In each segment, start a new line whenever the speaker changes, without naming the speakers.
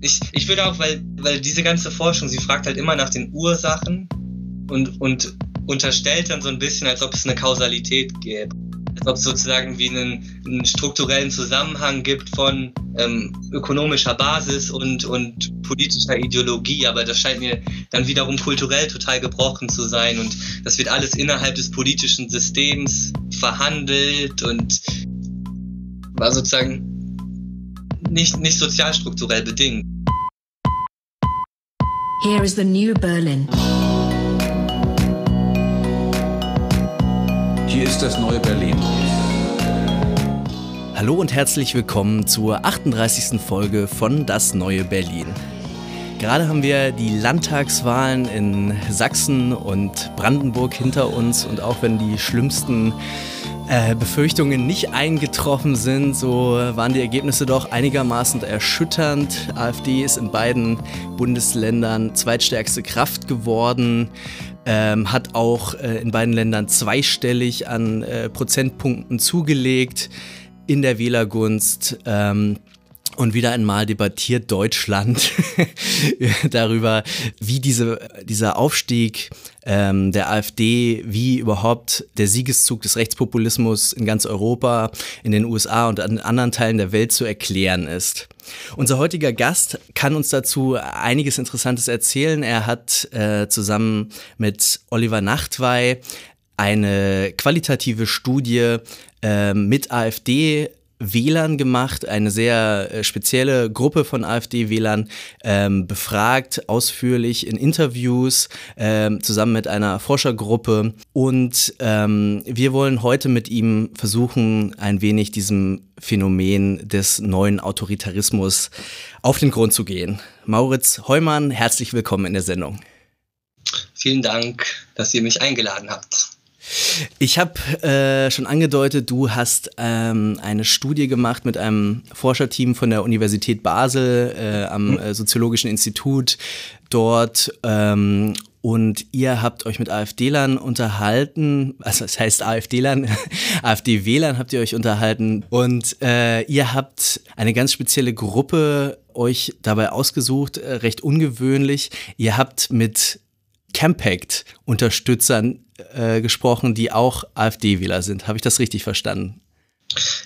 Ich, ich würde auch, weil, weil diese ganze Forschung, sie fragt halt immer nach den Ursachen und, und unterstellt dann so ein bisschen, als ob es eine Kausalität gäbe. Als ob es sozusagen wie einen, einen strukturellen Zusammenhang gibt von ähm, ökonomischer Basis und, und politischer Ideologie. Aber das scheint mir dann wiederum kulturell total gebrochen zu sein. Und das wird alles innerhalb des politischen Systems verhandelt und war sozusagen nicht, nicht sozialstrukturell bedingt.
Here is the new Berlin.
Hier ist das neue Berlin.
Hallo und herzlich willkommen zur 38. Folge von Das neue Berlin. Gerade haben wir die Landtagswahlen in Sachsen und Brandenburg hinter uns und auch wenn die schlimmsten äh, Befürchtungen nicht eingetroffen sind, so waren die Ergebnisse doch einigermaßen erschütternd. AfD ist in beiden Bundesländern zweitstärkste Kraft geworden. Ähm, hat auch äh, in beiden Ländern zweistellig an äh, Prozentpunkten zugelegt in der Wählergunst. Ähm, und wieder einmal debattiert Deutschland darüber, wie diese, dieser Aufstieg ähm, der AfD, wie überhaupt der Siegeszug des Rechtspopulismus in ganz Europa, in den USA und an anderen Teilen der Welt zu erklären ist. Unser heutiger Gast kann uns dazu einiges Interessantes erzählen. Er hat äh, zusammen mit Oliver Nachtwey eine qualitative Studie äh, mit AfD Wählern gemacht, eine sehr äh, spezielle Gruppe von AfD-Wählern ähm, befragt, ausführlich in Interviews, ähm, zusammen mit einer Forschergruppe. Und ähm, wir wollen heute mit ihm versuchen, ein wenig diesem Phänomen des neuen Autoritarismus auf den Grund zu gehen. Mauritz Heumann, herzlich willkommen in der Sendung.
Vielen Dank, dass ihr mich eingeladen habt.
Ich habe äh, schon angedeutet, du hast ähm, eine Studie gemacht mit einem Forscherteam von der Universität Basel äh, am äh, Soziologischen Institut dort. Ähm, und ihr habt euch mit AfD-Lern unterhalten, also das heißt AfD-Lern, AfD-Wählern habt ihr euch unterhalten und äh, ihr habt eine ganz spezielle Gruppe euch dabei ausgesucht, äh, recht ungewöhnlich. Ihr habt mit Campact-Unterstützern äh, gesprochen, die auch AfD-Wähler sind. Habe ich das richtig verstanden?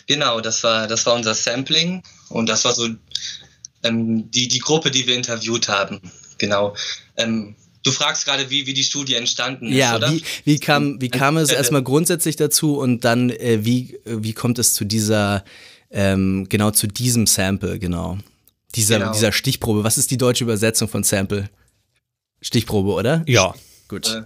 Genau, das war, das war unser Sampling und das war so ähm, die, die Gruppe, die wir interviewt haben. Genau. Ähm, du fragst gerade, wie, wie die Studie entstanden ist,
ja,
oder?
Wie, wie kam, wie kam es erstmal grundsätzlich dazu und dann, äh, wie, wie kommt es zu dieser, ähm, genau zu diesem Sample, genau. Dieser, genau. dieser Stichprobe. Was ist die deutsche Übersetzung von Sample? Stichprobe, oder?
Ja.
Gut. Äh,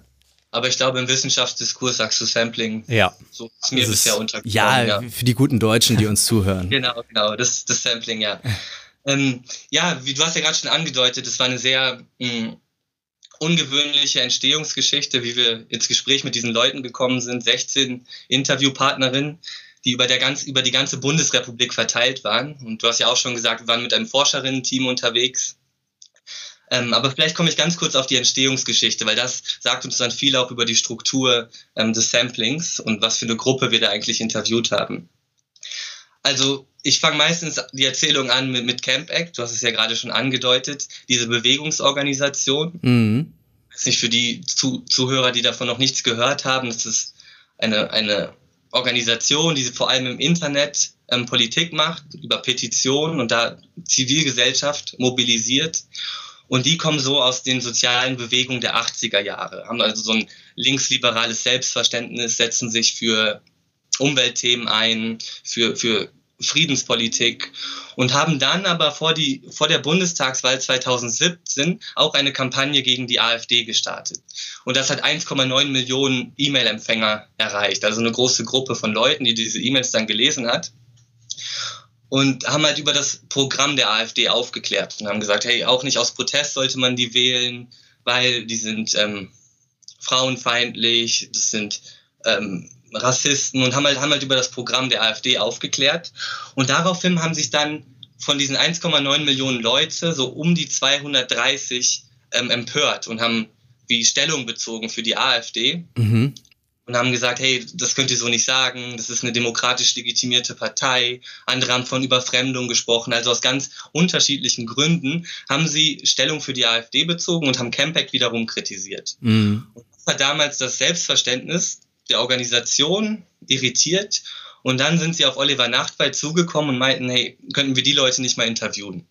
aber ich glaube, im Wissenschaftsdiskurs sagst du Sampling.
Ja.
So ist mir das bisher untergekommen.
Ja, ja, für die guten Deutschen, die uns zuhören.
genau, genau, das, das Sampling, ja. ähm, ja, wie du hast ja gerade schon angedeutet, es war eine sehr mh, hm, ungewöhnliche Entstehungsgeschichte, wie wir ins Gespräch mit diesen Leuten gekommen sind. 16 Interviewpartnerinnen, die über, der ganz, über die ganze Bundesrepublik verteilt waren. Und du hast ja auch schon gesagt, wir waren mit einem Forscherinnen-Team unterwegs ähm, aber vielleicht komme ich ganz kurz auf die Entstehungsgeschichte, weil das sagt uns dann viel auch über die Struktur ähm, des Samplings und was für eine Gruppe wir da eigentlich interviewt haben. Also ich fange meistens die Erzählung an mit, mit Camp Act, du hast es ja gerade schon angedeutet, diese Bewegungsorganisation. Mhm. Das ist nicht für die Zu Zuhörer, die davon noch nichts gehört haben, das ist eine, eine Organisation, die vor allem im Internet ähm, Politik macht, über Petitionen und da Zivilgesellschaft mobilisiert und die kommen so aus den sozialen Bewegungen der 80er Jahre, haben also so ein linksliberales Selbstverständnis, setzen sich für Umweltthemen ein, für, für Friedenspolitik und haben dann aber vor, die, vor der Bundestagswahl 2017 auch eine Kampagne gegen die AfD gestartet. Und das hat 1,9 Millionen E-Mail-Empfänger erreicht, also eine große Gruppe von Leuten, die diese E-Mails dann gelesen hat und haben halt über das Programm der AfD aufgeklärt und haben gesagt, hey, auch nicht aus Protest sollte man die wählen, weil die sind ähm, frauenfeindlich, das sind ähm, Rassisten und haben halt, haben halt über das Programm der AfD aufgeklärt. Und daraufhin haben sich dann von diesen 1,9 Millionen Leute so um die 230 ähm, empört und haben wie Stellung bezogen für die AfD. Mhm und haben gesagt, hey, das könnt ihr so nicht sagen, das ist eine demokratisch legitimierte Partei. Andere haben von Überfremdung gesprochen. Also aus ganz unterschiedlichen Gründen haben sie Stellung für die AfD bezogen und haben Campact wiederum kritisiert. Mhm. Und das hat damals das Selbstverständnis der Organisation irritiert. Und dann sind sie auf Oliver Nachtwey zugekommen und meinten, hey, könnten wir die Leute nicht mal interviewen?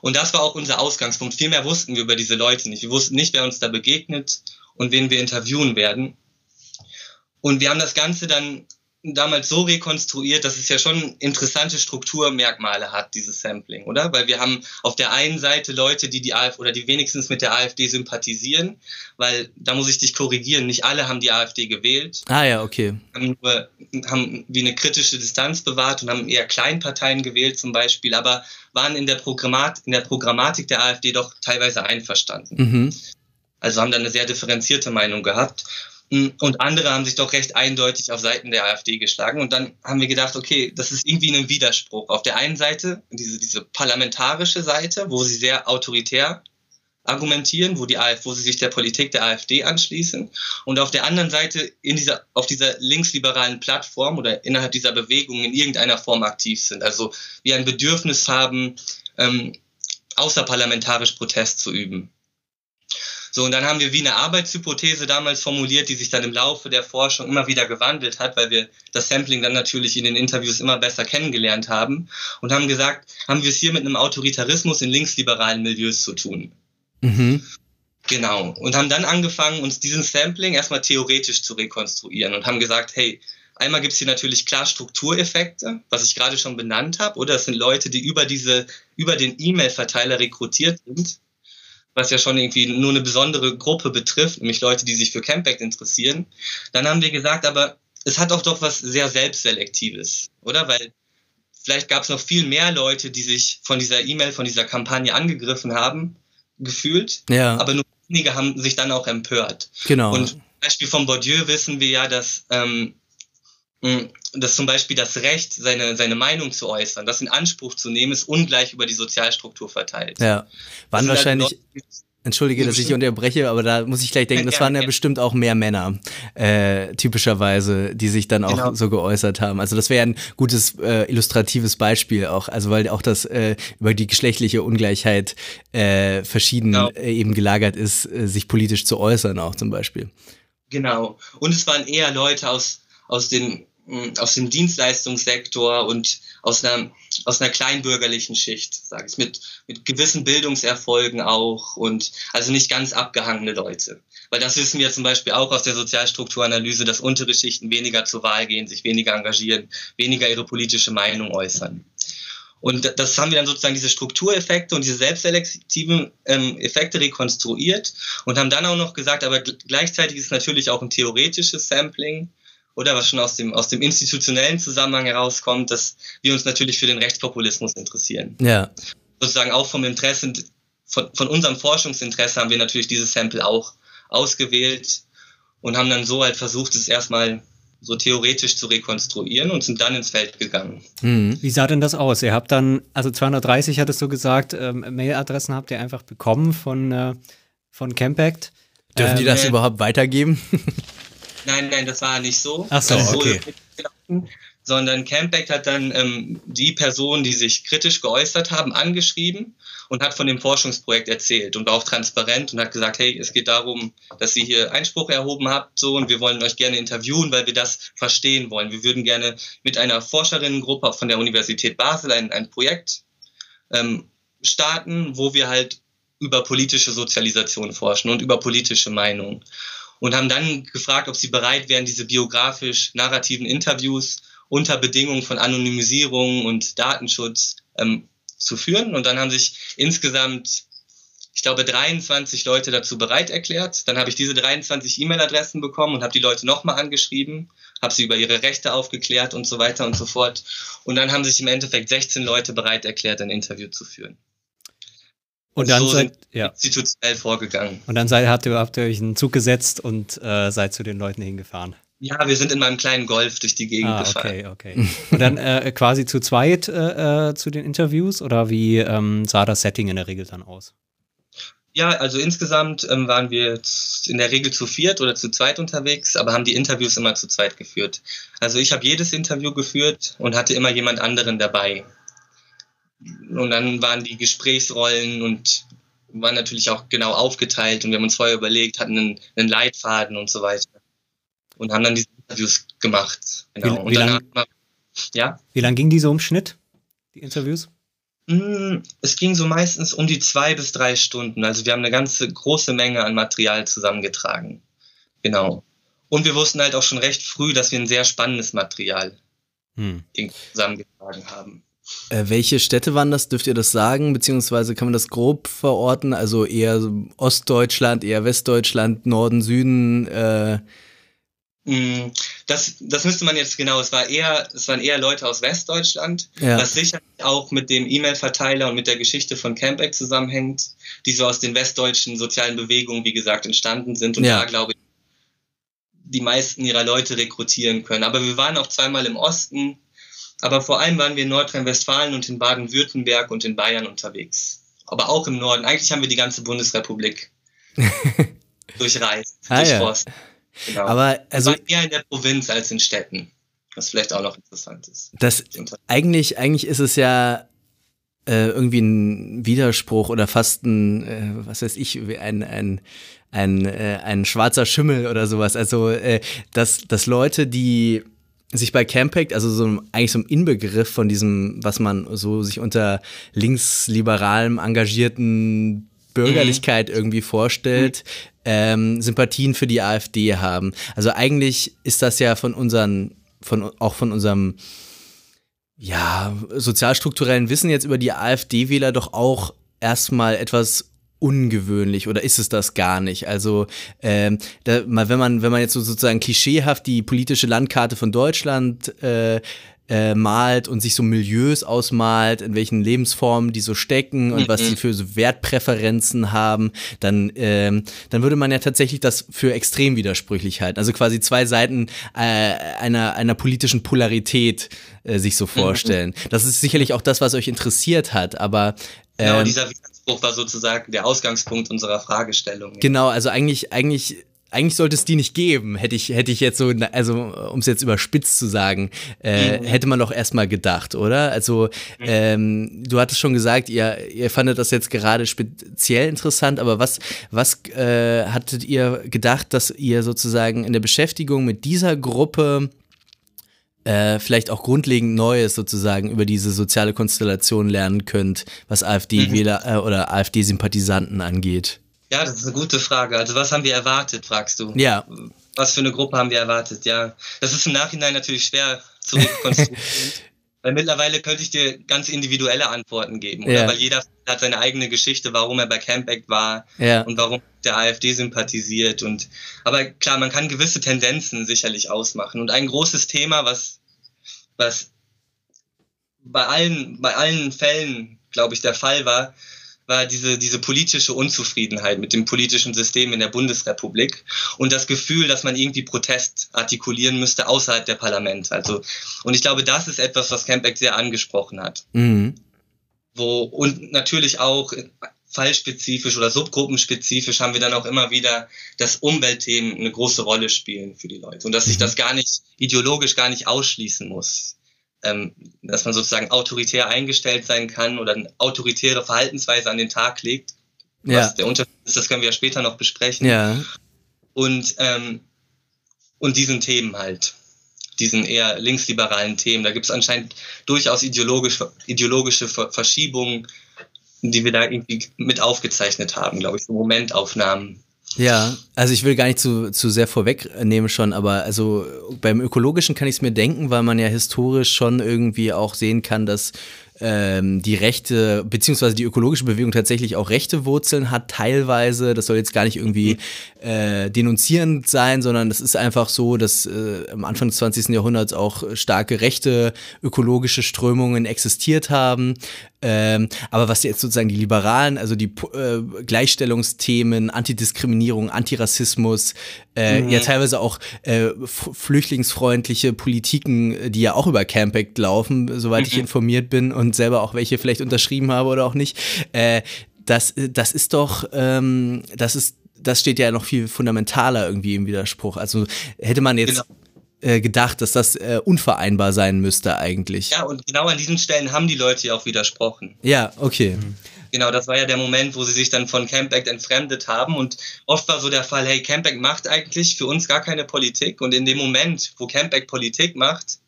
Und das war auch unser Ausgangspunkt. Viel mehr wussten wir über diese Leute nicht. Wir wussten nicht, wer uns da begegnet und wen wir interviewen werden. Und wir haben das Ganze dann damals so rekonstruiert, dass es ja schon interessante Strukturmerkmale hat, dieses Sampling, oder? Weil wir haben auf der einen Seite Leute, die die AfD oder die wenigstens mit der AfD sympathisieren, weil da muss ich dich korrigieren, nicht alle haben die AfD gewählt.
Ah ja, okay.
Haben, nur, haben wie eine kritische Distanz bewahrt und haben eher Kleinparteien gewählt zum Beispiel, aber waren in der, Programmat, in der Programmatik der AfD doch teilweise einverstanden. Mhm. Also haben da eine sehr differenzierte Meinung gehabt. Und andere haben sich doch recht eindeutig auf Seiten der AfD geschlagen. Und dann haben wir gedacht, okay, das ist irgendwie ein Widerspruch. Auf der einen Seite diese, diese parlamentarische Seite, wo sie sehr autoritär argumentieren, wo, die AfD, wo sie sich der Politik der AfD anschließen. Und auf der anderen Seite in dieser, auf dieser linksliberalen Plattform oder innerhalb dieser Bewegung in irgendeiner Form aktiv sind. Also wie ein Bedürfnis haben, ähm, außerparlamentarisch Protest zu üben. So, und dann haben wir wie eine Arbeitshypothese damals formuliert, die sich dann im Laufe der Forschung immer wieder gewandelt hat, weil wir das Sampling dann natürlich in den Interviews immer besser kennengelernt haben und haben gesagt, haben wir es hier mit einem Autoritarismus in linksliberalen Milieus zu tun. Mhm. Genau. Und haben dann angefangen, uns diesen Sampling erstmal theoretisch zu rekonstruieren und haben gesagt, hey, Einmal gibt es hier natürlich klar Struktureffekte, was ich gerade schon benannt habe, oder es sind Leute, die über diese, über den E-Mail-Verteiler rekrutiert sind was ja schon irgendwie nur eine besondere Gruppe betrifft, nämlich Leute, die sich für Campact interessieren. Dann haben wir gesagt, aber es hat auch doch was sehr Selbstselektives, oder? Weil vielleicht gab es noch viel mehr Leute, die sich von dieser E-Mail, von dieser Kampagne angegriffen haben, gefühlt. Ja. Aber nur wenige haben sich dann auch empört.
Genau.
Und zum Beispiel von Bourdieu wissen wir ja, dass ähm, hm, dass zum Beispiel das Recht, seine, seine Meinung zu äußern, das in Anspruch zu nehmen, ist ungleich über die Sozialstruktur verteilt.
Ja, waren halt wahrscheinlich, entschuldige, dass ich unterbreche, aber da muss ich gleich denken, das waren ja bestimmt auch mehr Männer, äh, typischerweise, die sich dann auch genau. so geäußert haben. Also das wäre ein gutes äh, illustratives Beispiel auch, also weil auch das äh, über die geschlechtliche Ungleichheit äh, verschieden genau. äh, eben gelagert ist, äh, sich politisch zu äußern auch zum Beispiel.
Genau. Und es waren eher Leute aus, aus den aus dem Dienstleistungssektor und aus einer, aus einer kleinbürgerlichen Schicht, sage ich, mit, mit gewissen Bildungserfolgen auch und also nicht ganz abgehangene Leute. Weil das wissen wir zum Beispiel auch aus der Sozialstrukturanalyse, dass untere Schichten weniger zur Wahl gehen, sich weniger engagieren, weniger ihre politische Meinung äußern. Und das haben wir dann sozusagen diese Struktureffekte und diese selbstselektiven ähm, Effekte rekonstruiert und haben dann auch noch gesagt, aber gleichzeitig ist es natürlich auch ein theoretisches Sampling oder was schon aus dem, aus dem institutionellen Zusammenhang herauskommt, dass wir uns natürlich für den Rechtspopulismus interessieren.
Ja.
Sozusagen auch vom Interesse, von, von unserem Forschungsinteresse haben wir natürlich dieses Sample auch ausgewählt und haben dann so halt versucht, es erstmal so theoretisch zu rekonstruieren und sind dann ins Feld gegangen.
Mhm. Wie sah denn das aus? Ihr habt dann, also 230 hattest du gesagt, ähm, Mailadressen habt ihr einfach bekommen von, äh, von Campact.
Dürfen ähm, die das überhaupt weitergeben?
Nein, nein, das war nicht so.
Ach so, okay.
Sondern Campact hat dann ähm, die Personen, die sich kritisch geäußert haben, angeschrieben und hat von dem Forschungsprojekt erzählt und war auch transparent und hat gesagt, hey, es geht darum, dass ihr hier Einspruch erhoben habt so und wir wollen euch gerne interviewen, weil wir das verstehen wollen. Wir würden gerne mit einer Forscherinnengruppe von der Universität Basel ein, ein Projekt ähm, starten, wo wir halt über politische Sozialisation forschen und über politische Meinungen und haben dann gefragt, ob sie bereit wären, diese biografisch-narrativen Interviews unter Bedingungen von Anonymisierung und Datenschutz ähm, zu führen. Und dann haben sich insgesamt, ich glaube, 23 Leute dazu bereit erklärt. Dann habe ich diese 23 E-Mail-Adressen bekommen und habe die Leute nochmal angeschrieben, habe sie über ihre Rechte aufgeklärt und so weiter und so fort. Und dann haben sich im Endeffekt 16 Leute bereit erklärt, ein Interview zu führen. Und dann so seid, ja. institutionell vorgegangen.
Und dann seid, habt, ihr, habt ihr euch einen Zug gesetzt und äh, seid zu den Leuten hingefahren.
Ja, wir sind in meinem kleinen Golf durch die Gegend
ah,
gefahren.
Okay, okay. Und dann äh, quasi zu zweit äh, äh, zu den Interviews oder wie ähm, sah das Setting in der Regel dann aus?
Ja, also insgesamt ähm, waren wir in der Regel zu viert oder zu zweit unterwegs, aber haben die Interviews immer zu zweit geführt. Also ich habe jedes Interview geführt und hatte immer jemand anderen dabei. Und dann waren die Gesprächsrollen und waren natürlich auch genau aufgeteilt und wir haben uns vorher überlegt, hatten einen, einen Leitfaden und so weiter und haben dann diese Interviews gemacht.
Genau. Wie, wie lange ja? lang ging diese Umschnitt, die Interviews?
Hm, es ging so meistens um die zwei bis drei Stunden. Also wir haben eine ganze große Menge an Material zusammengetragen. Genau. Und wir wussten halt auch schon recht früh, dass wir ein sehr spannendes Material hm. zusammengetragen haben.
Äh, welche Städte waren das? Dürft ihr das sagen? Beziehungsweise kann man das grob verorten? Also eher Ostdeutschland, eher Westdeutschland, Norden, Süden? Äh
hm, das, das müsste man jetzt genau, es war eher, es waren eher Leute aus Westdeutschland, ja. was sicherlich auch mit dem E-Mail-Verteiler und mit der Geschichte von Campact zusammenhängt, die so aus den westdeutschen sozialen Bewegungen, wie gesagt, entstanden sind und ja. da glaube ich, die meisten ihrer Leute rekrutieren können. Aber wir waren auch zweimal im Osten, aber vor allem waren wir in Nordrhein-Westfalen und in Baden-Württemberg und in Bayern unterwegs. Aber auch im Norden. Eigentlich haben wir die ganze Bundesrepublik durchreist, ah, durchforst. Ja. Genau.
Aber also
eher in der Provinz als in Städten, was vielleicht auch noch interessant ist.
Das eigentlich eigentlich ist es ja äh, irgendwie ein Widerspruch oder fast ein äh, was weiß ich ein ein ein, äh, ein schwarzer Schimmel oder sowas. Also äh, dass dass Leute, die sich bei Campact, also so eigentlich so ein Inbegriff von diesem, was man so sich unter linksliberalem engagierten Bürgerlichkeit mhm. irgendwie vorstellt, ähm, Sympathien für die AfD haben. Also eigentlich ist das ja von unseren, von, auch von unserem ja, sozialstrukturellen Wissen jetzt über die AfD-Wähler doch auch erstmal etwas ungewöhnlich oder ist es das gar nicht? Also ähm, da, mal, wenn man wenn man jetzt so sozusagen klischeehaft die politische Landkarte von Deutschland äh, äh, malt und sich so Milieus ausmalt, in welchen Lebensformen die so stecken und mhm. was sie für so Wertpräferenzen haben, dann, ähm, dann würde man ja tatsächlich das für extrem widersprüchlich halten. Also quasi zwei Seiten äh, einer, einer politischen Polarität äh, sich so mhm. vorstellen. Mhm. Das ist sicherlich auch das, was euch interessiert hat, aber
ähm, Genau, dieser Widerspruch war sozusagen der Ausgangspunkt unserer Fragestellung.
Genau, also eigentlich, eigentlich eigentlich sollte es die nicht geben, hätte ich, hätte ich jetzt so, also um es jetzt überspitzt zu sagen, äh, mhm. hätte man doch erstmal gedacht, oder? Also mhm. ähm, du hattest schon gesagt, ihr, ihr fandet das jetzt gerade speziell interessant, aber was, was äh, hattet ihr gedacht, dass ihr sozusagen in der Beschäftigung mit dieser Gruppe äh, vielleicht auch grundlegend Neues sozusagen über diese soziale Konstellation lernen könnt, was AfD-Wähler mhm. äh, oder AfD-Sympathisanten angeht?
Ja, das ist eine gute Frage. Also was haben wir erwartet, fragst du?
Ja.
Was für eine Gruppe haben wir erwartet? Ja, das ist im Nachhinein natürlich schwer zu rekonstruieren. Weil mittlerweile könnte ich dir ganz individuelle Antworten geben. Oder ja. weil jeder hat seine eigene Geschichte, warum er bei Campact war
ja.
und warum der AfD sympathisiert. Und aber klar, man kann gewisse Tendenzen sicherlich ausmachen. Und ein großes Thema, was, was bei allen, bei allen Fällen, glaube ich, der Fall war, war diese, diese politische Unzufriedenheit mit dem politischen System in der Bundesrepublik und das Gefühl, dass man irgendwie Protest artikulieren müsste außerhalb der Parlamente. Also, und ich glaube, das ist etwas, was Campact sehr angesprochen hat. Mhm. Wo, und natürlich auch fallspezifisch oder subgruppenspezifisch haben wir dann auch immer wieder, dass Umweltthemen eine große Rolle spielen für die Leute und dass sich mhm. das gar nicht ideologisch gar nicht ausschließen muss ähm, dass man sozusagen autoritär eingestellt sein kann oder eine autoritäre Verhaltensweise an den Tag legt. Ja. Was der Unterschied ist, das können wir ja später noch besprechen.
Ja.
Und, ähm, und diesen Themen halt, diesen eher linksliberalen Themen, da gibt es anscheinend durchaus ideologisch, ideologische Verschiebungen, die wir da irgendwie mit aufgezeichnet haben, glaube ich, so Momentaufnahmen.
Ja, also ich will gar nicht zu, zu sehr vorwegnehmen schon, aber also beim Ökologischen kann ich es mir denken, weil man ja historisch schon irgendwie auch sehen kann, dass ähm, die Rechte, beziehungsweise die ökologische Bewegung tatsächlich auch rechte Wurzeln hat, teilweise. Das soll jetzt gar nicht irgendwie äh, denunzierend sein, sondern das ist einfach so, dass äh, am Anfang des 20. Jahrhunderts auch starke rechte ökologische Strömungen existiert haben. Ähm, aber was jetzt sozusagen die Liberalen, also die äh, Gleichstellungsthemen, Antidiskriminierung, Antirassismus, äh, mhm. ja teilweise auch äh, flüchtlingsfreundliche Politiken, die ja auch über Campact laufen, soweit mhm. ich informiert bin und selber auch welche vielleicht unterschrieben habe oder auch nicht. Äh, das, das ist doch, ähm, das ist, das steht ja noch viel fundamentaler irgendwie im Widerspruch. Also hätte man jetzt genau. Äh, gedacht, dass das äh, unvereinbar sein müsste eigentlich.
Ja, und genau an diesen Stellen haben die Leute ja auch widersprochen.
Ja, okay.
Genau, das war ja der Moment, wo sie sich dann von Campact entfremdet haben. Und oft war so der Fall, hey, Campact macht eigentlich für uns gar keine Politik. Und in dem Moment, wo Campact Politik macht,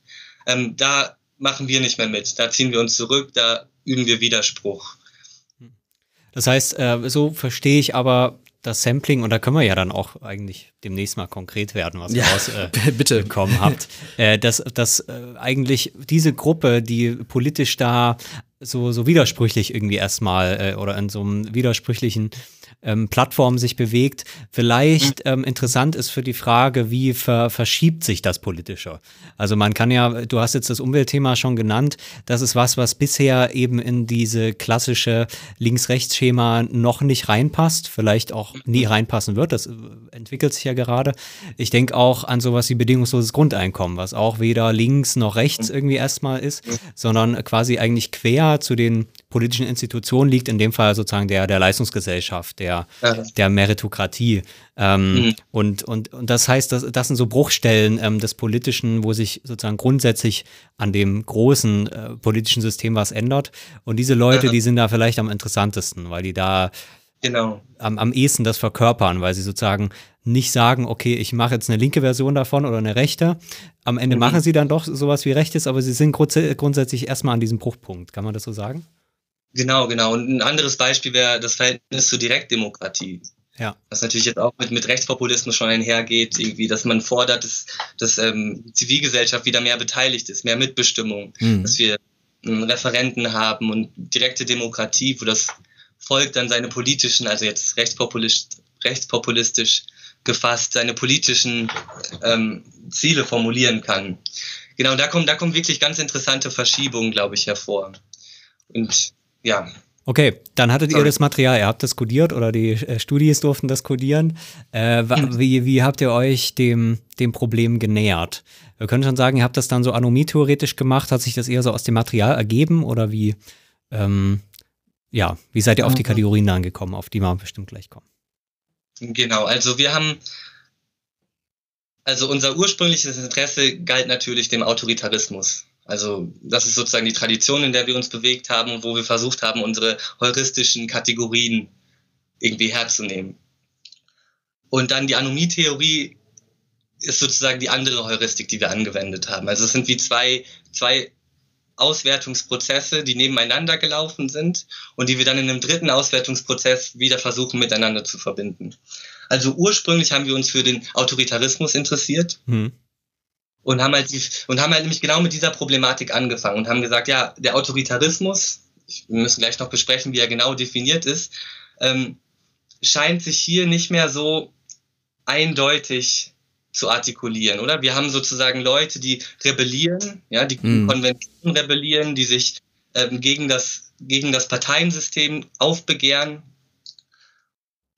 ähm, da machen wir nicht mehr mit. Da ziehen wir uns zurück, da üben wir Widerspruch.
Das heißt, äh, so verstehe ich aber das Sampling, und da können wir ja dann auch eigentlich demnächst mal konkret werden, was ihr ja, rausbekommen äh, habt, äh, dass, dass äh, eigentlich diese Gruppe, die politisch da so, so widersprüchlich irgendwie erstmal äh, oder in so einem widersprüchlichen ähm, Plattform sich bewegt, vielleicht ähm, interessant ist für die Frage, wie ver verschiebt sich das Politische. Also man kann ja, du hast jetzt das Umweltthema schon genannt, das ist was, was bisher eben in diese klassische Links-Rechts-Schema noch nicht reinpasst, vielleicht auch nie reinpassen wird, das äh, entwickelt sich ja gerade. Ich denke auch an sowas wie bedingungsloses Grundeinkommen, was auch weder links noch rechts irgendwie erstmal ist, sondern quasi eigentlich quer zu den politischen Institutionen liegt, in dem Fall sozusagen der, der Leistungsgesellschaft, der, ja. der Meritokratie. Ähm, mhm. und, und, und das heißt, das, das sind so Bruchstellen ähm, des Politischen, wo sich sozusagen grundsätzlich an dem großen äh, politischen System was ändert. Und diese Leute, ja. die sind da vielleicht am interessantesten, weil die da genau. am, am ehesten das verkörpern, weil sie sozusagen nicht sagen, okay, ich mache jetzt eine linke Version davon oder eine rechte. Am Ende mhm. machen sie dann doch sowas wie rechtes, aber sie sind grunds grundsätzlich erstmal an diesem Bruchpunkt. Kann man das so sagen?
Genau, genau. Und ein anderes Beispiel wäre das Verhältnis zur Direktdemokratie. Ja. Was natürlich jetzt auch mit, mit Rechtspopulismus schon einhergeht, irgendwie, dass man fordert, dass, dass ähm, Zivilgesellschaft wieder mehr beteiligt ist, mehr Mitbestimmung, mhm. dass wir ähm, Referenten haben und direkte Demokratie, wo das Volk dann seine politischen, also jetzt rechtspopulistisch, rechtspopulistisch gefasst, seine politischen ähm, Ziele formulieren kann. Genau, da kommen, da kommen wirklich ganz interessante Verschiebungen, glaube ich, hervor. Und ja.
Okay, dann hattet Sorry. ihr das Material, ihr habt das kodiert oder die äh, Studis durften das kodieren. Äh, mhm. wie, wie habt ihr euch dem, dem Problem genähert? Wir können schon sagen, ihr habt das dann so anomie-theoretisch gemacht. Hat sich das eher so aus dem Material ergeben oder wie, ähm, ja, wie seid ihr auf die mhm. Kategorien dann gekommen, auf die wir bestimmt gleich kommen?
Genau, also wir haben, also unser ursprüngliches Interesse galt natürlich dem Autoritarismus. Also das ist sozusagen die Tradition, in der wir uns bewegt haben und wo wir versucht haben, unsere heuristischen Kategorien irgendwie herzunehmen. Und dann die Anomie-Theorie ist sozusagen die andere Heuristik, die wir angewendet haben. Also es sind wie zwei, zwei Auswertungsprozesse, die nebeneinander gelaufen sind und die wir dann in einem dritten Auswertungsprozess wieder versuchen miteinander zu verbinden. Also ursprünglich haben wir uns für den Autoritarismus interessiert. Hm und haben halt die, und haben halt nämlich genau mit dieser Problematik angefangen und haben gesagt, ja, der Autoritarismus, wir müssen gleich noch besprechen, wie er genau definiert ist, ähm, scheint sich hier nicht mehr so eindeutig zu artikulieren, oder? Wir haben sozusagen Leute, die rebellieren, ja, die mhm. Konventionen rebellieren, die sich ähm, gegen das gegen das Parteiensystem aufbegehren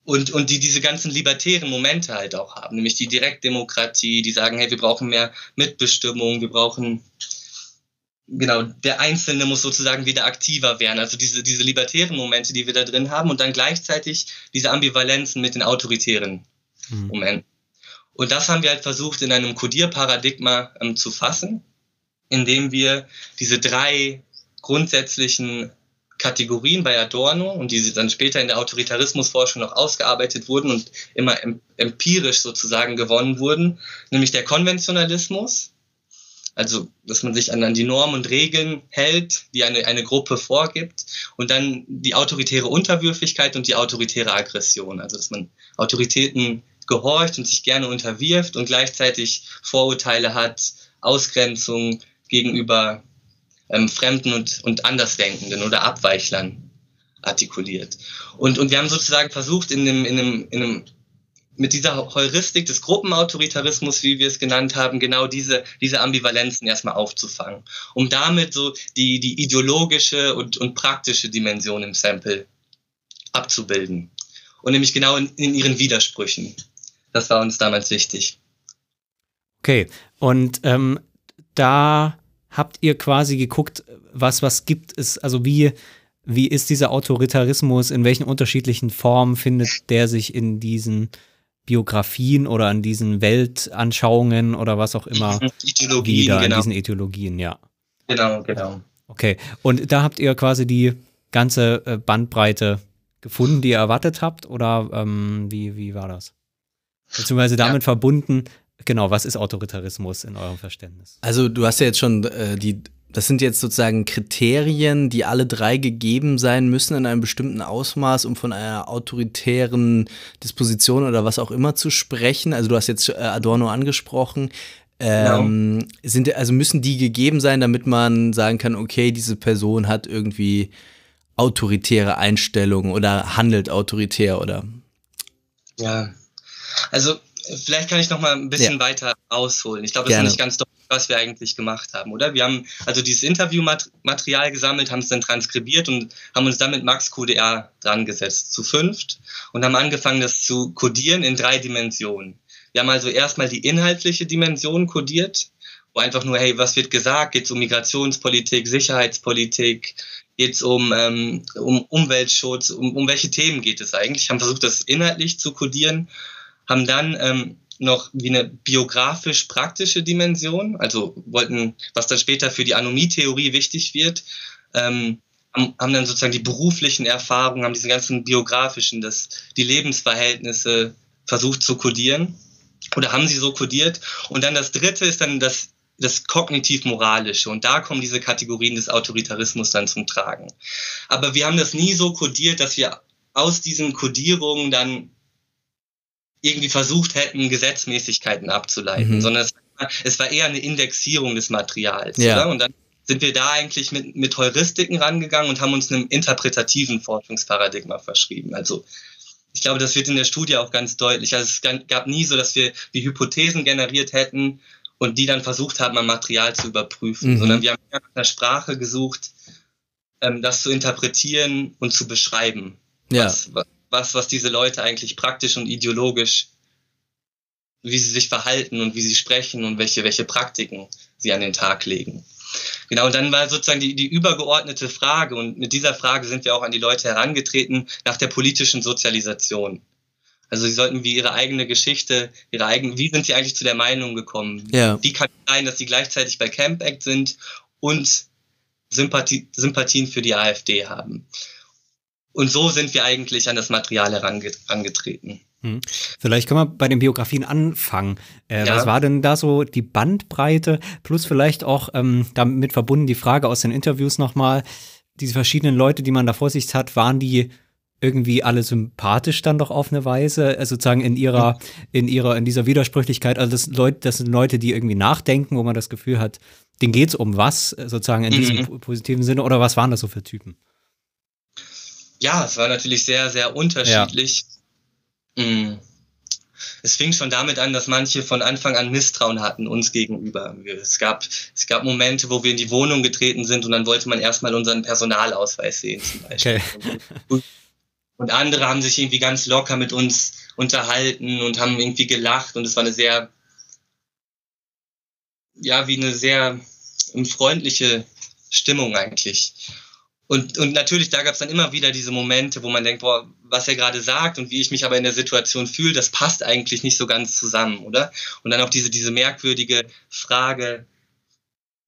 und, und die diese ganzen libertären Momente halt auch haben, nämlich die Direktdemokratie, die sagen, hey, wir brauchen mehr Mitbestimmung, wir brauchen, genau, der Einzelne muss sozusagen wieder aktiver werden, also diese, diese libertären Momente, die wir da drin haben und dann gleichzeitig diese Ambivalenzen mit den autoritären mhm. Momenten. Und das haben wir halt versucht in einem Codierparadigma ähm, zu fassen, indem wir diese drei grundsätzlichen Kategorien bei Adorno und die dann später in der Autoritarismusforschung noch ausgearbeitet wurden und immer empirisch sozusagen gewonnen wurden, nämlich der Konventionalismus, also dass man sich an, die Normen und Regeln hält, die eine, eine Gruppe vorgibt, und dann die autoritäre Unterwürfigkeit und die autoritäre Aggression, also dass man Autoritäten gehorcht und sich gerne unterwirft und gleichzeitig Vorurteile hat, Ausgrenzung gegenüber ähm, Fremden und, und Andersdenkenden oder Abweichlern artikuliert. Und, und wir haben sozusagen versucht, in einem, in einem, in einem mit dieser Heuristik des Gruppenautoritarismus, wie wir es genannt haben, genau diese, diese Ambivalenzen erstmal aufzufangen, um damit so die, die ideologische und, und praktische Dimension im Sample abzubilden. Und nämlich genau in, in ihren Widersprüchen. Das war uns damals wichtig.
Okay, und ähm, da habt ihr quasi geguckt, was was gibt es, also wie wie ist dieser Autoritarismus, in welchen unterschiedlichen Formen findet der sich in diesen Biografien oder in diesen Weltanschauungen oder was auch immer
Ideologien,
wieder,
genau.
in diesen Ideologien, ja.
Genau, genau.
Okay, und da habt ihr quasi die ganze äh, Bandbreite gefunden, die ihr erwartet habt oder ähm, wie, wie war das? Beziehungsweise damit ja. verbunden, genau, was ist Autoritarismus in eurem Verständnis?
Also du hast ja jetzt schon äh, die, das sind jetzt sozusagen Kriterien, die alle drei gegeben sein müssen in einem bestimmten Ausmaß, um von einer autoritären Disposition oder was auch immer zu sprechen. Also du hast jetzt äh, Adorno angesprochen. Ähm, genau. sind, also müssen die gegeben sein, damit man sagen kann, okay, diese Person hat irgendwie autoritäre Einstellungen oder handelt autoritär oder?
Ja, also vielleicht kann ich noch mal ein bisschen ja. weiter ausholen. Ich glaube, das ist nicht ganz deutlich, was wir eigentlich gemacht haben, oder? Wir haben also dieses Interviewmaterial gesammelt, haben es dann transkribiert und haben uns dann mit Max QDR dran gesetzt, zu fünft, und haben angefangen, das zu codieren in drei Dimensionen. Wir haben also erstmal die inhaltliche Dimension kodiert, wo einfach nur, hey, was wird gesagt? Geht es um Migrationspolitik, Sicherheitspolitik? Geht es um, ähm, um Umweltschutz? Um, um welche Themen geht es eigentlich? Haben versucht, das inhaltlich zu kodieren, haben dann ähm, noch wie eine biografisch-praktische Dimension, also wollten, was dann später für die Anomie-Theorie wichtig wird, ähm, haben dann sozusagen die beruflichen Erfahrungen, haben diese ganzen biografischen, das, die Lebensverhältnisse versucht zu kodieren oder haben sie so kodiert. Und dann das dritte ist dann das, das kognitiv-moralische. Und da kommen diese Kategorien des Autoritarismus dann zum Tragen. Aber wir haben das nie so kodiert, dass wir aus diesen Kodierungen dann irgendwie versucht hätten, Gesetzmäßigkeiten abzuleiten, mhm. sondern es, es, war eher eine Indexierung des Materials. Ja. Und dann sind wir da eigentlich mit, mit Heuristiken rangegangen und haben uns einem interpretativen Forschungsparadigma verschrieben. Also ich glaube, das wird in der Studie auch ganz deutlich. Also es gab nie so, dass wir die Hypothesen generiert hätten und die dann versucht haben, am Material zu überprüfen, mhm. sondern wir haben nach einer Sprache gesucht, ähm, das zu interpretieren und zu beschreiben. Ja. Was, was, was diese Leute eigentlich praktisch und ideologisch, wie sie sich verhalten und wie sie sprechen und welche, welche Praktiken sie an den Tag legen. Genau, und dann war sozusagen die, die übergeordnete Frage, und mit dieser Frage sind wir auch an die Leute herangetreten, nach der politischen Sozialisation. Also sie sollten wie ihre eigene Geschichte, ihre eigene, wie sind sie eigentlich zu der Meinung gekommen? Ja. Wie kann es sein, dass sie gleichzeitig bei Camp Act sind und Sympathie, Sympathien für die AfD haben? Und so sind wir eigentlich an das Material herangetreten.
Hm. Vielleicht können wir bei den Biografien anfangen. Äh, ja. Was war denn da so die Bandbreite? Plus vielleicht auch ähm, damit verbunden die Frage aus den Interviews nochmal, diese verschiedenen Leute, die man da vor sich hat, waren die irgendwie alle sympathisch dann doch auf eine Weise, also sozusagen in ihrer, in ihrer, in dieser Widersprüchlichkeit. Also das, Leute, das sind Leute, die irgendwie nachdenken, wo man das Gefühl hat, denen geht es um was, sozusagen in mhm. diesem positiven Sinne, oder was waren das so für Typen?
Ja, es war natürlich sehr, sehr unterschiedlich. Ja. Mm. Es fing schon damit an, dass manche von Anfang an Misstrauen hatten uns gegenüber. Es gab, es gab Momente, wo wir in die Wohnung getreten sind und dann wollte man erstmal unseren Personalausweis sehen zum Beispiel. Okay. Und andere haben sich irgendwie ganz locker mit uns unterhalten und haben irgendwie gelacht und es war eine sehr, ja, wie eine sehr freundliche Stimmung eigentlich. Und, und natürlich, da gab es dann immer wieder diese Momente, wo man denkt, boah, was er gerade sagt und wie ich mich aber in der Situation fühle, das passt eigentlich nicht so ganz zusammen, oder? Und dann auch diese, diese merkwürdige Frage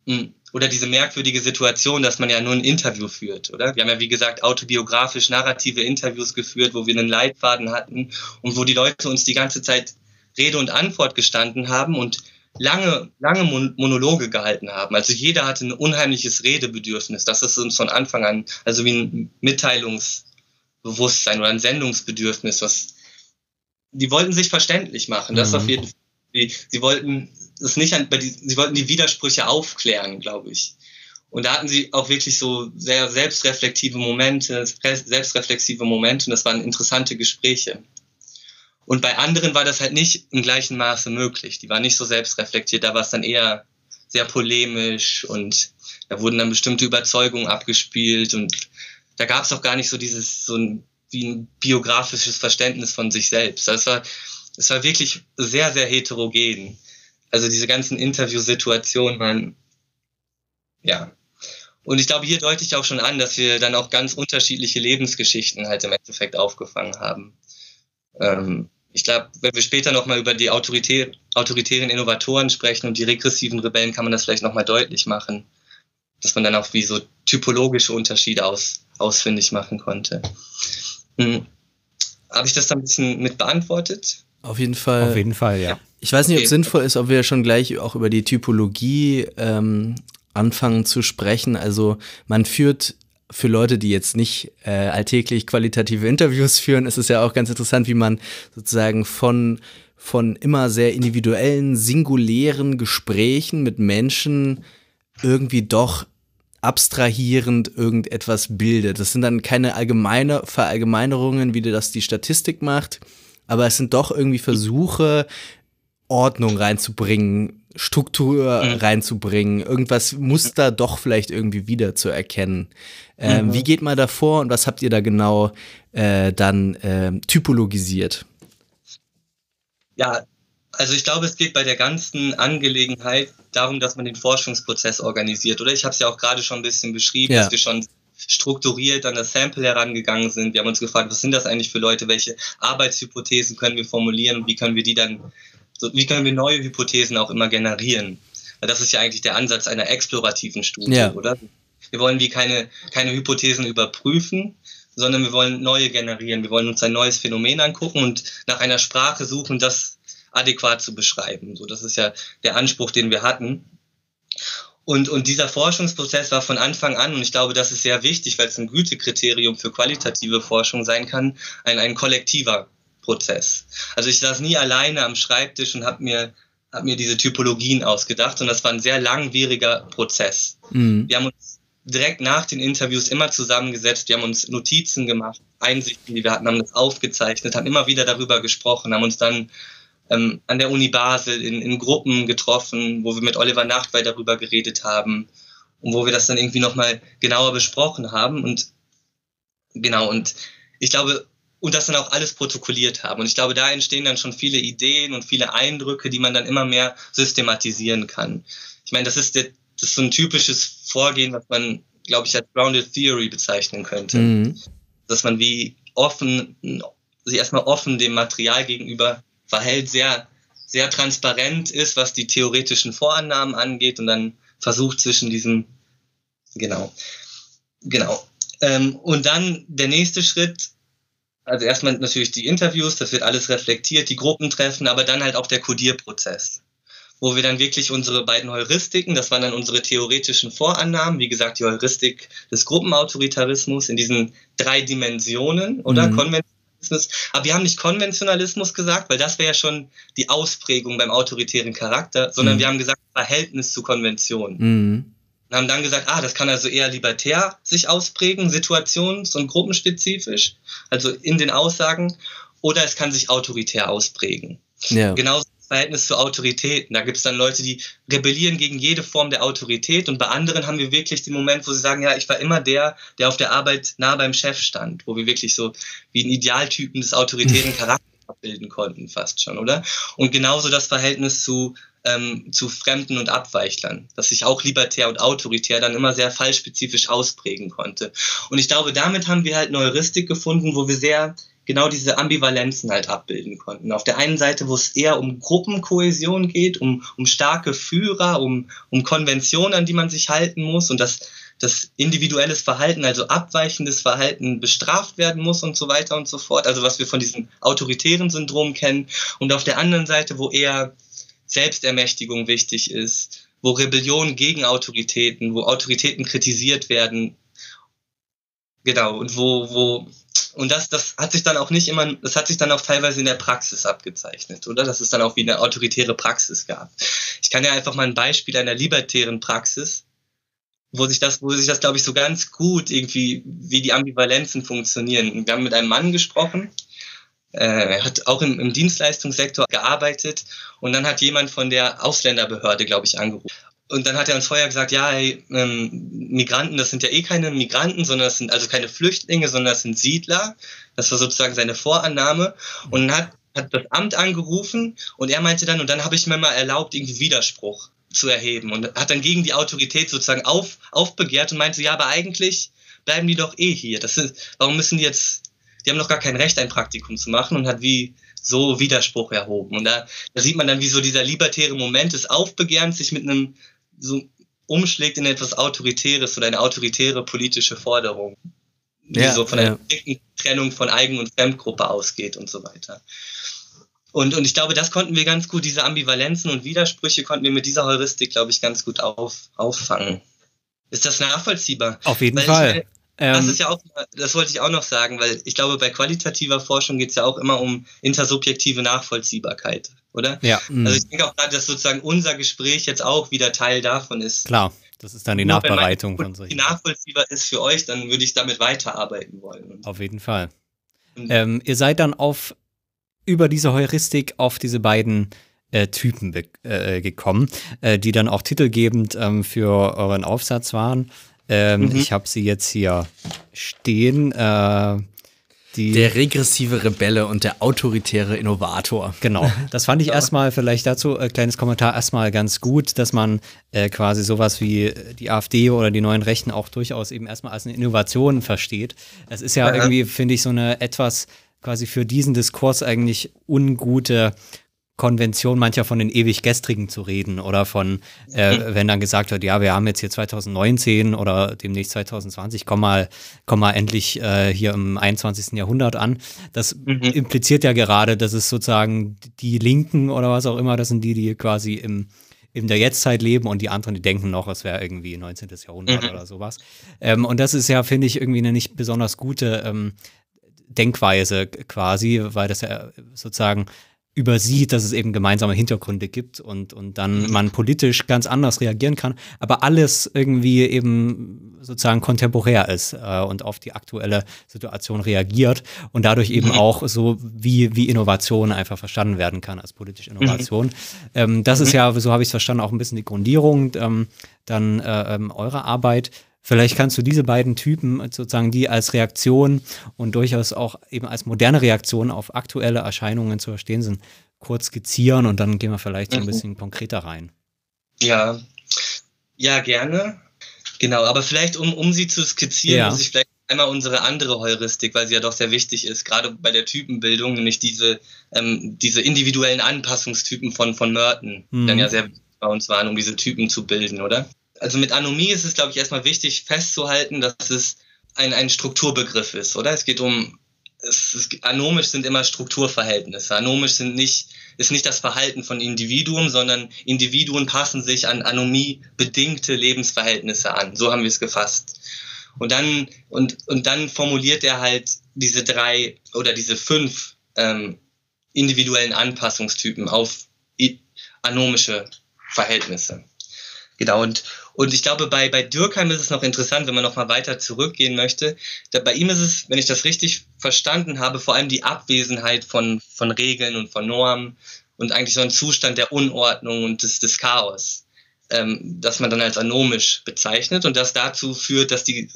hm, oder diese merkwürdige Situation, dass man ja nur ein Interview führt, oder? Wir haben ja, wie gesagt, autobiografisch narrative Interviews geführt, wo wir einen Leitfaden hatten und wo die Leute uns die ganze Zeit Rede und Antwort gestanden haben und lange, lange Monologe gehalten haben. Also jeder hatte ein unheimliches Redebedürfnis. Das ist uns von Anfang an, also wie ein Mitteilungsbewusstsein oder ein Sendungsbedürfnis, was die wollten sich verständlich machen. Das mhm. auf jeden Fall. Die, sie wollten es nicht an, sie wollten die Widersprüche aufklären, glaube ich. Und da hatten sie auch wirklich so sehr selbstreflektive Momente, selbstreflexive Momente und das waren interessante Gespräche. Und bei anderen war das halt nicht im gleichen Maße möglich. Die waren nicht so selbstreflektiert, da war es dann eher sehr polemisch und da wurden dann bestimmte Überzeugungen abgespielt und da gab es auch gar nicht so dieses, so ein, wie ein biografisches Verständnis von sich selbst. Das war, es war wirklich sehr, sehr heterogen. Also diese ganzen Interviewsituationen waren, ja. Und ich glaube, hier deute ich auch schon an, dass wir dann auch ganz unterschiedliche Lebensgeschichten halt im Endeffekt aufgefangen haben. Ähm, ich glaube, wenn wir später nochmal über die autoritär, autoritären Innovatoren sprechen und die regressiven Rebellen, kann man das vielleicht nochmal deutlich machen, dass man dann auch wie so typologische Unterschiede aus, ausfindig machen konnte. Hm. Habe ich das dann ein bisschen mit beantwortet?
Auf jeden Fall.
Auf jeden Fall, ja.
Ich weiß nicht, ob es sinnvoll ist, ob wir schon gleich auch über die Typologie ähm, anfangen zu sprechen. Also man führt für Leute, die jetzt nicht äh, alltäglich qualitative Interviews führen, ist es ja auch ganz interessant, wie man sozusagen von von immer sehr individuellen, singulären Gesprächen mit Menschen irgendwie doch abstrahierend irgendetwas bildet. Das sind dann keine allgemeine Verallgemeinerungen, wie das die Statistik macht, aber es sind doch irgendwie Versuche, Ordnung reinzubringen, Struktur mhm. reinzubringen, irgendwas Muster doch vielleicht irgendwie wieder zu erkennen. Ähm, mhm. Wie geht man da vor und was habt ihr da genau äh, dann äh, typologisiert?
Ja, also ich glaube, es geht bei der ganzen Angelegenheit darum, dass man den Forschungsprozess organisiert, oder? Ich habe es ja auch gerade schon ein bisschen beschrieben, ja. dass wir schon strukturiert an das Sample herangegangen sind. Wir haben uns gefragt, was sind das eigentlich für Leute, welche Arbeitshypothesen können wir formulieren und wie können wir die dann so, wie können wir neue Hypothesen auch immer generieren? Weil das ist ja eigentlich der Ansatz einer explorativen Studie, ja. oder? Wir wollen wie keine, keine Hypothesen überprüfen, sondern wir wollen neue generieren. Wir wollen uns ein neues Phänomen angucken und nach einer Sprache suchen, das adäquat zu beschreiben. So, das ist ja der Anspruch, den wir hatten. Und, und dieser Forschungsprozess war von Anfang an, und ich glaube, das ist sehr wichtig, weil es ein Gütekriterium für qualitative Forschung sein kann, ein, ein kollektiver Prozess. Also ich saß nie alleine am Schreibtisch und habe mir, hab mir diese Typologien ausgedacht und das war ein sehr langwieriger Prozess. Mhm. Wir haben uns direkt nach den Interviews immer zusammengesetzt, wir haben uns Notizen gemacht, Einsichten, die wir hatten, haben das aufgezeichnet, haben immer wieder darüber gesprochen, haben uns dann ähm, an der Uni Basel in, in Gruppen getroffen, wo wir mit Oliver Nachtwey darüber geredet haben und wo wir das dann irgendwie nochmal genauer besprochen haben und genau und ich glaube, und das dann auch alles protokolliert haben. Und ich glaube, da entstehen dann schon viele Ideen und viele Eindrücke, die man dann immer mehr systematisieren kann. Ich meine, das ist, der, das ist so ein typisches Vorgehen, was man, glaube ich, als Grounded Theory bezeichnen könnte. Mhm. Dass man wie offen, sich erstmal offen dem Material gegenüber verhält, sehr, sehr transparent ist, was die theoretischen Vorannahmen angeht und dann versucht zwischen diesem, genau, genau. Ähm, und dann der nächste Schritt also erstmal natürlich die Interviews, das wird alles reflektiert, die Gruppentreffen, aber dann halt auch der Codierprozess, wo wir dann wirklich unsere beiden Heuristiken, das waren dann unsere theoretischen Vorannahmen, wie gesagt, die Heuristik des Gruppenautoritarismus in diesen drei Dimensionen, oder? Mhm. Konventionalismus. Aber wir haben nicht Konventionalismus gesagt, weil das wäre ja schon die Ausprägung beim autoritären Charakter, sondern mhm. wir haben gesagt Verhältnis zu Konventionen. Mhm und haben dann gesagt, ah, das kann also eher libertär sich ausprägen, situations- und gruppenspezifisch, also in den Aussagen, oder es kann sich autoritär ausprägen. Ja. Genauso das Verhältnis zu Autoritäten. Da gibt es dann Leute, die rebellieren gegen jede Form der Autorität und bei anderen haben wir wirklich den Moment, wo sie sagen, ja, ich war immer der, der auf der Arbeit nah beim Chef stand, wo wir wirklich so wie ein Idealtypen des autoritären Charakters abbilden konnten, fast schon, oder? Und genauso das Verhältnis zu ähm, zu Fremden und Abweichlern, dass sich auch libertär und autoritär dann immer sehr fallspezifisch ausprägen konnte. Und ich glaube, damit haben wir halt eine Heuristik gefunden, wo wir sehr genau diese Ambivalenzen halt abbilden konnten. Auf der einen Seite, wo es eher um Gruppenkohäsion geht, um, um starke Führer, um, um Konventionen, an die man sich halten muss und das, das individuelles Verhalten, also abweichendes Verhalten bestraft werden muss und so weiter und so fort. Also was wir von diesem autoritären Syndrom kennen. Und auf der anderen Seite, wo eher Selbstermächtigung wichtig ist, wo Rebellion gegen Autoritäten, wo Autoritäten kritisiert werden. Genau, und wo, wo, und das, das hat sich dann auch nicht immer, das hat sich dann auch teilweise in der Praxis abgezeichnet, oder? Dass es dann auch wie eine autoritäre Praxis gab. Ich kann ja einfach mal ein Beispiel einer libertären Praxis, wo sich das, wo sich das, glaube ich, so ganz gut irgendwie, wie die Ambivalenzen funktionieren. Wir haben mit einem Mann gesprochen, äh, er hat auch im, im Dienstleistungssektor gearbeitet und dann hat jemand von der Ausländerbehörde, glaube ich, angerufen. Und dann hat er uns vorher gesagt, ja, hey, ähm, Migranten, das sind ja eh keine Migranten, sondern das sind also keine Flüchtlinge, sondern das sind Siedler. Das war sozusagen seine Vorannahme. Und dann hat, hat das Amt angerufen und er meinte dann, und dann habe ich mir mal erlaubt, irgendwie Widerspruch zu erheben und hat dann gegen die Autorität sozusagen auf, aufbegehrt und meinte, ja, aber eigentlich bleiben die doch eh hier. Das ist, warum müssen die jetzt, die haben doch gar kein Recht, ein Praktikum zu machen und hat wie so Widerspruch erhoben. Und da, da sieht man dann, wie so dieser libertäre Moment des Aufbegehrens sich mit einem so umschlägt in etwas Autoritäres oder eine autoritäre politische Forderung, die ja, so von einer ja. Trennung von Eigen- und Fremdgruppe ausgeht und so weiter. Und, und ich glaube, das konnten wir ganz gut, diese Ambivalenzen und Widersprüche konnten wir mit dieser Heuristik, glaube ich, ganz gut auf, auffangen. Ist das nachvollziehbar?
Auf jeden weil Fall. Ich,
das ähm, ist ja auch, das wollte ich auch noch sagen, weil ich glaube, bei qualitativer Forschung geht es ja auch immer um intersubjektive Nachvollziehbarkeit, oder?
Ja.
Also ich denke auch gerade, dass sozusagen unser Gespräch jetzt auch wieder Teil davon ist.
Klar, das ist dann die Nur Nachbereitung von solchen.
Wenn nachvollziehbar ist für euch, dann würde ich damit weiterarbeiten wollen.
Auf jeden Fall. Ähm, ihr seid dann auf über diese Heuristik auf diese beiden äh, Typen äh, gekommen, äh, die dann auch titelgebend ähm, für euren Aufsatz waren. Ähm, mhm. Ich habe sie jetzt hier stehen. Äh,
der regressive Rebelle und der autoritäre Innovator.
Genau. Das fand ich ja. erstmal vielleicht dazu, äh, kleines Kommentar, erstmal ganz gut, dass man äh, quasi sowas wie die AfD oder die neuen Rechten auch durchaus eben erstmal als eine Innovation versteht. Es ist ja, ja. irgendwie, finde ich, so eine etwas quasi für diesen Diskurs eigentlich ungute Konvention mancher von den ewig Gestrigen zu reden oder von, äh, mhm. wenn dann gesagt wird, ja, wir haben jetzt hier 2019 oder demnächst 2020, komm mal, komm mal endlich äh, hier im 21. Jahrhundert an. Das mhm. impliziert ja gerade, dass es sozusagen die Linken oder was auch immer, das sind die, die quasi im in der Jetztzeit leben und die anderen, die denken noch, es wäre irgendwie 19. Jahrhundert mhm. oder sowas. Ähm, und das ist ja, finde ich, irgendwie eine nicht besonders gute ähm, Denkweise quasi, weil das ja sozusagen übersieht, dass es eben gemeinsame Hintergründe gibt und, und dann mhm. man politisch ganz anders reagieren kann, aber alles irgendwie eben sozusagen kontemporär ist äh, und auf die aktuelle Situation reagiert und dadurch eben mhm. auch so wie, wie Innovation einfach verstanden werden kann als politische mhm. Innovation. Mhm. Ähm, das ist ja, so habe ich es verstanden, auch ein bisschen die Grundierung ähm, dann äh, ähm, eurer Arbeit. Vielleicht kannst du diese beiden Typen sozusagen, die als Reaktion und durchaus auch eben als moderne Reaktion auf aktuelle Erscheinungen zu verstehen sind, kurz skizzieren und dann gehen wir vielleicht so ein mhm. bisschen konkreter rein.
Ja, ja, gerne. Genau, aber vielleicht, um, um sie zu skizzieren, ja. muss ich vielleicht einmal unsere andere Heuristik, weil sie ja doch sehr wichtig ist, gerade bei der Typenbildung, nämlich diese, ähm, diese individuellen Anpassungstypen von, von Merton, mhm. die dann ja sehr bei uns waren, um diese Typen zu bilden, oder? Also mit Anomie ist es, glaube ich, erstmal wichtig festzuhalten, dass es ein, ein Strukturbegriff ist, oder? Es geht um, es, es, anomisch sind immer Strukturverhältnisse. Anomisch sind nicht, ist nicht das Verhalten von Individuen, sondern Individuen passen sich an anomiebedingte Lebensverhältnisse an. So haben wir es gefasst. Und dann, und, und dann formuliert er halt diese drei oder diese fünf ähm, individuellen Anpassungstypen auf anomische Verhältnisse. Genau, und, und ich glaube, bei, bei Dürkheim ist es noch interessant, wenn man noch mal weiter zurückgehen möchte. Da, bei ihm ist es, wenn ich das richtig verstanden habe, vor allem die Abwesenheit von, von Regeln und von Normen und eigentlich so ein Zustand der Unordnung und des, des Chaos, ähm, das man dann als anomisch bezeichnet und das dazu führt, dass die,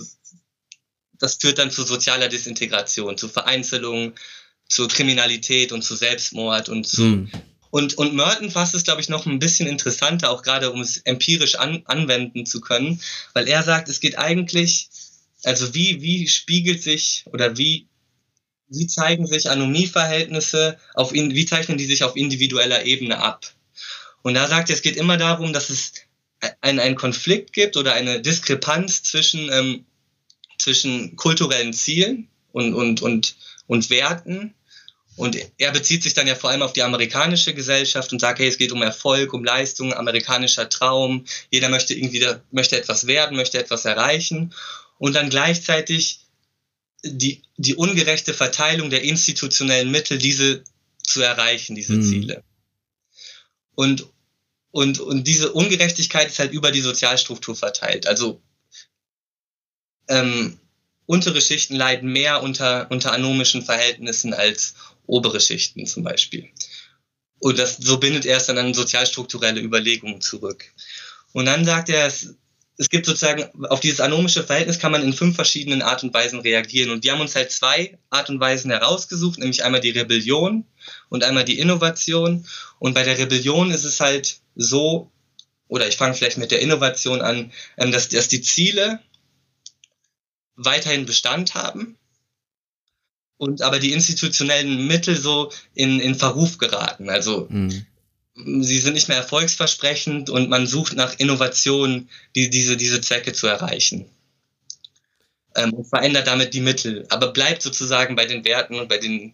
das führt dann zu sozialer Desintegration, zu Vereinzelung, zur Kriminalität und zu Selbstmord und zu hm. Und, und Merton fasst es, glaube ich, noch ein bisschen interessanter, auch gerade um es empirisch an, anwenden zu können, weil er sagt, es geht eigentlich, also wie, wie spiegelt sich oder wie, wie zeigen sich Anomieverhältnisse, auf, wie zeichnen die sich auf individueller Ebene ab? Und da sagt er, es geht immer darum, dass es einen, einen Konflikt gibt oder eine Diskrepanz zwischen, ähm, zwischen kulturellen Zielen und, und, und, und Werten und er bezieht sich dann ja vor allem auf die amerikanische Gesellschaft und sagt, hey, es geht um Erfolg, um Leistung, amerikanischer Traum. Jeder möchte irgendwie, möchte etwas werden, möchte etwas erreichen. Und dann gleichzeitig die, die ungerechte Verteilung der institutionellen Mittel, diese zu erreichen, diese mhm. Ziele. Und, und, und diese Ungerechtigkeit ist halt über die Sozialstruktur verteilt. Also ähm, untere Schichten leiden mehr unter, unter anomischen Verhältnissen als obere Schichten zum Beispiel. Und das, so bindet er es dann an sozialstrukturelle Überlegungen zurück. Und dann sagt er, es, es gibt sozusagen, auf dieses anomische Verhältnis kann man in fünf verschiedenen Art und Weisen reagieren. Und wir haben uns halt zwei Art und Weisen herausgesucht, nämlich einmal die Rebellion und einmal die Innovation. Und bei der Rebellion ist es halt so, oder ich fange vielleicht mit der Innovation an, ähm, dass, dass die Ziele weiterhin Bestand haben und aber die institutionellen Mittel so in, in Verruf geraten. Also mhm. sie sind nicht mehr erfolgsversprechend und man sucht nach Innovationen, die diese, diese Zwecke zu erreichen. Ähm, und verändert damit die Mittel, aber bleibt sozusagen bei den Werten und bei den,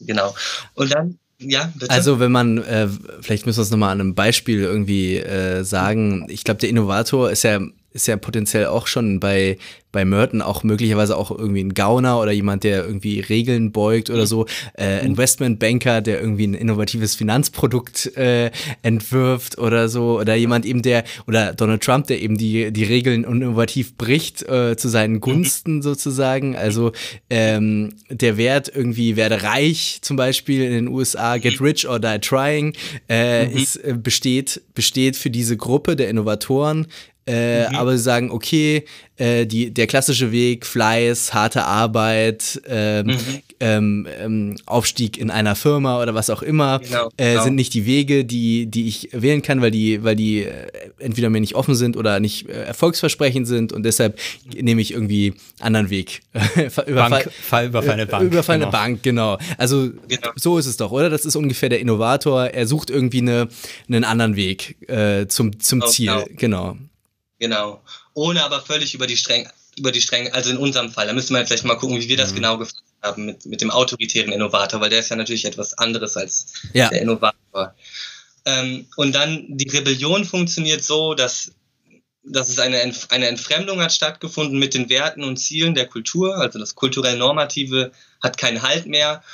genau. Und dann ja,
bitte. Also wenn man, äh, vielleicht müssen wir es nochmal an einem Beispiel irgendwie äh, sagen, ich glaube, der Innovator ist ja ist ja potenziell auch schon bei, bei Merton auch möglicherweise auch irgendwie ein Gauner oder jemand, der irgendwie Regeln beugt oder so. Äh, Investmentbanker, der irgendwie ein innovatives Finanzprodukt äh, entwirft oder so. Oder jemand eben, der, oder Donald Trump, der eben die, die Regeln innovativ bricht äh, zu seinen Gunsten sozusagen. Also ähm, der Wert irgendwie werde reich zum Beispiel in den USA, get rich or die trying, äh, mhm. ist, äh, besteht, besteht für diese Gruppe der Innovatoren äh, mhm. Aber sie sagen, okay, äh, die, der klassische Weg, Fleiß, harte Arbeit, ähm, mhm. ähm, ähm, Aufstieg in einer Firma oder was auch immer, genau, äh, genau. sind nicht die Wege, die, die ich wählen kann, weil die, weil die äh, entweder mir nicht offen sind oder nicht äh, erfolgsversprechend sind und deshalb nehme ich irgendwie anderen Weg.
Überfall, Bank, Überfall eine Bank.
Überfall eine genau. Bank, genau. Also genau. so ist es doch, oder? Das ist ungefähr der Innovator. Er sucht irgendwie eine, einen anderen Weg zum, zum genau, Ziel. Genau.
Genau. Ohne aber völlig über die Stränge, über die Stränge, also in unserem Fall, da müssen wir vielleicht mal gucken, wie wir das mhm. genau gefasst haben mit, mit dem autoritären Innovator, weil der ist ja natürlich etwas anderes als ja. der Innovator. Ähm, und dann die Rebellion funktioniert so, dass, dass es eine, eine Entfremdung hat stattgefunden mit den Werten und Zielen der Kultur, also das kulturell Normative hat keinen Halt mehr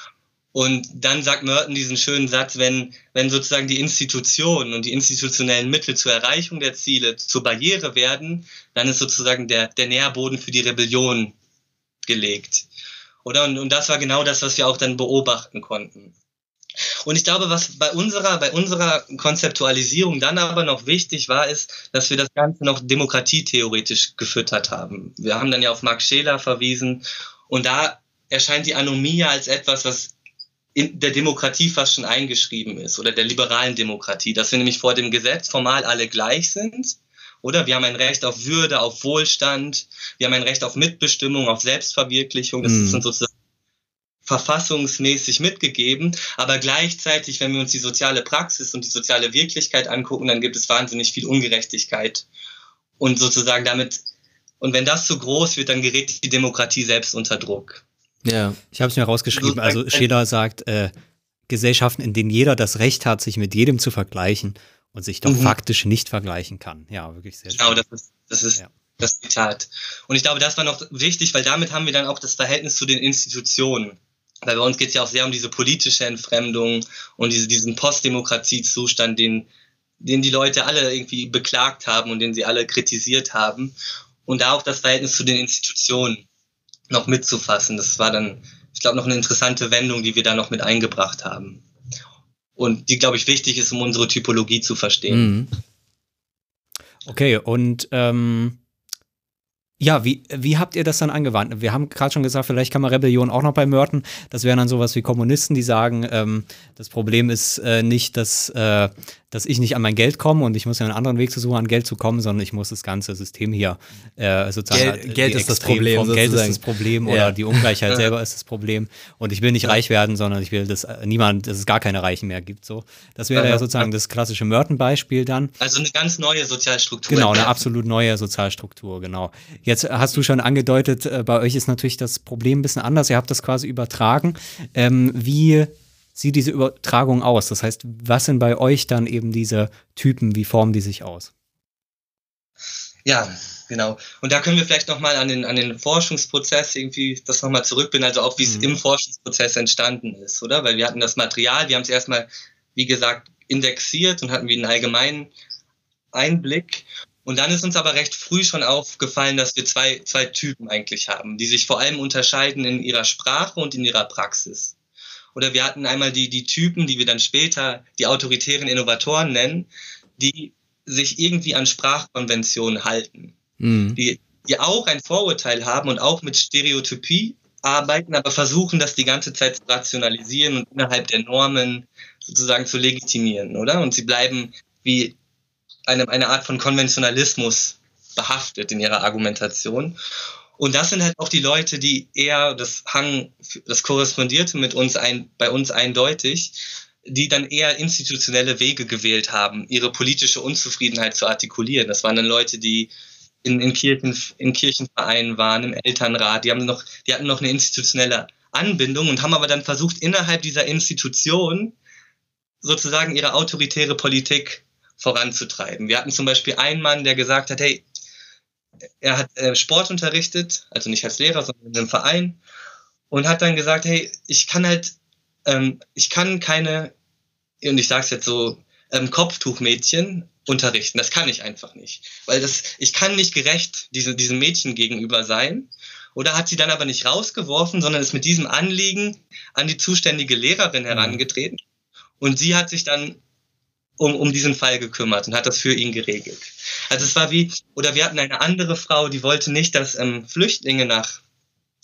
und dann sagt Merton diesen schönen Satz, wenn, wenn sozusagen die Institutionen und die institutionellen Mittel zur Erreichung der Ziele zur Barriere werden, dann ist sozusagen der, der Nährboden für die Rebellion gelegt. Oder? Und, und das war genau das, was wir auch dann beobachten konnten. Und ich glaube, was bei unserer, bei unserer Konzeptualisierung dann aber noch wichtig war, ist, dass wir das Ganze noch demokratietheoretisch gefüttert haben. Wir haben dann ja auf Marx Scheler verwiesen und da erscheint die Anomie als etwas, was in der Demokratie fast schon eingeschrieben ist oder der liberalen Demokratie, dass wir nämlich vor dem Gesetz formal alle gleich sind. Oder wir haben ein Recht auf Würde, auf Wohlstand, wir haben ein Recht auf Mitbestimmung, auf Selbstverwirklichung. Das mhm. ist uns sozusagen verfassungsmäßig mitgegeben. Aber gleichzeitig, wenn wir uns die soziale Praxis und die soziale Wirklichkeit angucken, dann gibt es wahnsinnig viel Ungerechtigkeit. Und sozusagen damit, und wenn das zu groß wird, dann gerät die Demokratie selbst unter Druck.
Ja. Ich habe es mir rausgeschrieben. Also Scheler sagt, äh, Gesellschaften, in denen jeder das Recht hat, sich mit jedem zu vergleichen und sich doch mhm. faktisch nicht vergleichen kann. Ja, wirklich sehr
Genau, schön. das ist, das ist ja. das Zitat. Und ich glaube, das war noch wichtig, weil damit haben wir dann auch das Verhältnis zu den Institutionen. Weil bei uns geht es ja auch sehr um diese politische Entfremdung und diese, diesen Postdemokratiezustand, den, den die Leute alle irgendwie beklagt haben und den sie alle kritisiert haben. Und da auch das Verhältnis zu den Institutionen noch mitzufassen. Das war dann, ich glaube, noch eine interessante Wendung, die wir da noch mit eingebracht haben. Und die, glaube ich, wichtig ist, um unsere Typologie zu verstehen. Mhm.
Okay, und ähm, ja, wie, wie habt ihr das dann angewandt? Wir haben gerade schon gesagt, vielleicht kann man Rebellion auch noch bei Mörten. Das wären dann sowas wie Kommunisten, die sagen, ähm, das Problem ist äh, nicht, dass äh, dass ich nicht an mein Geld komme und ich muss ja einen anderen Weg zu suchen, an Geld zu kommen, sondern ich muss das ganze System hier äh, sozusagen.
Geld, halt, Geld ist das Problem.
Geld ist das Problem ja. oder die Ungleichheit selber ist das Problem. Und ich will nicht ja. reich werden, sondern ich will, dass äh, niemand, dass es gar keine Reichen mehr gibt. So, das wäre ja, ja sozusagen das klassische Merton-Beispiel dann.
Also eine ganz neue Sozialstruktur.
Genau, eine absolut neue Sozialstruktur. Genau. Jetzt hast du schon angedeutet, äh, bei euch ist natürlich das Problem ein bisschen anders. Ihr habt das quasi übertragen. Ähm, wie sieht diese Übertragung aus? Das heißt, was sind bei euch dann eben diese Typen? Wie formen die sich aus?
Ja, genau. Und da können wir vielleicht nochmal an den, an den Forschungsprozess irgendwie das nochmal zurückbinden, also auch wie es mhm. im Forschungsprozess entstanden ist, oder? Weil wir hatten das Material, wir haben es erstmal, wie gesagt, indexiert und hatten wie einen allgemeinen Einblick. Und dann ist uns aber recht früh schon aufgefallen, dass wir zwei, zwei Typen eigentlich haben, die sich vor allem unterscheiden in ihrer Sprache und in ihrer Praxis. Oder wir hatten einmal die, die Typen, die wir dann später die autoritären Innovatoren nennen, die sich irgendwie an Sprachkonventionen halten. Mhm. Die, die auch ein Vorurteil haben und auch mit Stereotypie arbeiten, aber versuchen, das die ganze Zeit zu rationalisieren und innerhalb der Normen sozusagen zu legitimieren, oder? Und sie bleiben wie eine, eine Art von Konventionalismus behaftet in ihrer Argumentation. Und das sind halt auch die Leute, die eher, das hang, das korrespondierte mit uns ein, bei uns eindeutig, die dann eher institutionelle Wege gewählt haben, ihre politische Unzufriedenheit zu artikulieren. Das waren dann Leute, die in, in, Kirchen, in Kirchenvereinen waren, im Elternrat, die haben noch, die hatten noch eine institutionelle Anbindung und haben aber dann versucht, innerhalb dieser Institution sozusagen ihre autoritäre Politik voranzutreiben. Wir hatten zum Beispiel einen Mann, der gesagt hat, hey, er hat äh, Sport unterrichtet, also nicht als Lehrer, sondern in einem Verein und hat dann gesagt, hey, ich kann halt, ähm, ich kann keine, und ich sage es jetzt so, ähm, Kopftuchmädchen unterrichten. Das kann ich einfach nicht, weil das, ich kann nicht gerecht diese, diesem Mädchen gegenüber sein. Oder hat sie dann aber nicht rausgeworfen, sondern ist mit diesem Anliegen an die zuständige Lehrerin mhm. herangetreten. Und sie hat sich dann um, um diesen Fall gekümmert und hat das für ihn geregelt. Also es war wie, oder wir hatten eine andere Frau, die wollte nicht, dass ähm, Flüchtlinge nach,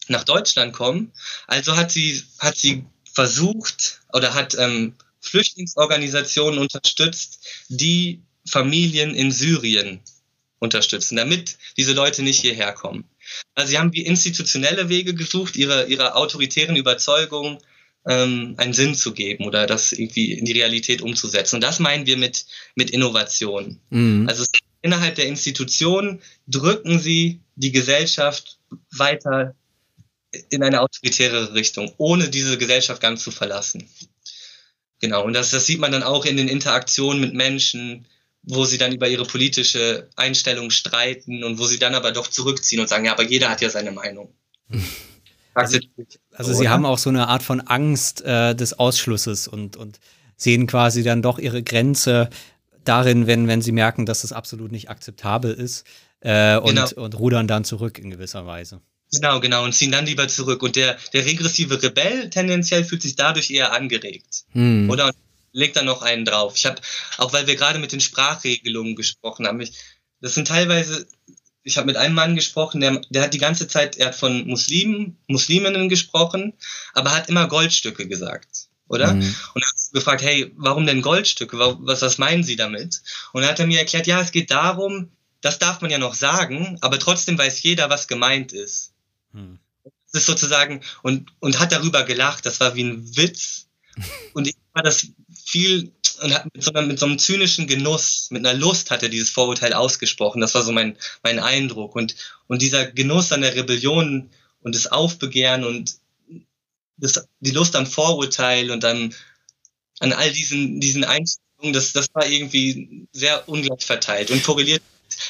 nach Deutschland kommen. Also hat sie, hat sie versucht oder hat ähm, Flüchtlingsorganisationen unterstützt, die Familien in Syrien unterstützen, damit diese Leute nicht hierher kommen. Also sie haben wie institutionelle Wege gesucht, ihre, ihre autoritären Überzeugungen ähm, einen Sinn zu geben oder das irgendwie in die Realität umzusetzen. Und das meinen wir mit, mit Innovation. Mhm. Also innerhalb der Institution drücken sie die Gesellschaft weiter in eine autoritäre Richtung, ohne diese Gesellschaft ganz zu verlassen. Genau, und das, das sieht man dann auch in den Interaktionen mit Menschen, wo sie dann über ihre politische Einstellung streiten und wo sie dann aber doch zurückziehen und sagen, ja, aber jeder hat ja seine Meinung.
Also, also sie haben auch so eine Art von Angst äh, des Ausschlusses und, und sehen quasi dann doch ihre Grenze darin, wenn, wenn sie merken, dass das absolut nicht akzeptabel ist äh, und, genau. und rudern dann zurück in gewisser Weise.
Genau, genau, und ziehen dann lieber zurück. Und der, der regressive Rebell tendenziell fühlt sich dadurch eher angeregt. Hm. Oder? legt da noch einen drauf. Ich habe, auch weil wir gerade mit den Sprachregelungen gesprochen haben, ich, das sind teilweise, ich habe mit einem Mann gesprochen, der, der hat die ganze Zeit, er hat von Muslimen, Musliminnen gesprochen, aber hat immer Goldstücke gesagt, oder? Mhm. Und er hat gefragt, hey, warum denn Goldstücke? Was, was meinen Sie damit? Und dann hat er mir erklärt, ja, es geht darum, das darf man ja noch sagen, aber trotzdem weiß jeder, was gemeint ist. Mhm. Das ist sozusagen, und, und hat darüber gelacht, das war wie ein Witz. Und ich war das viel und hat mit so, mit so einem zynischen Genuss, mit einer Lust hat er dieses Vorurteil ausgesprochen. Das war so mein, mein Eindruck. Und, und dieser Genuss an der Rebellion und das Aufbegehren und das, die Lust am Vorurteil und an, an all diesen, diesen Einstellungen, das, das war irgendwie sehr ungleich verteilt und korreliert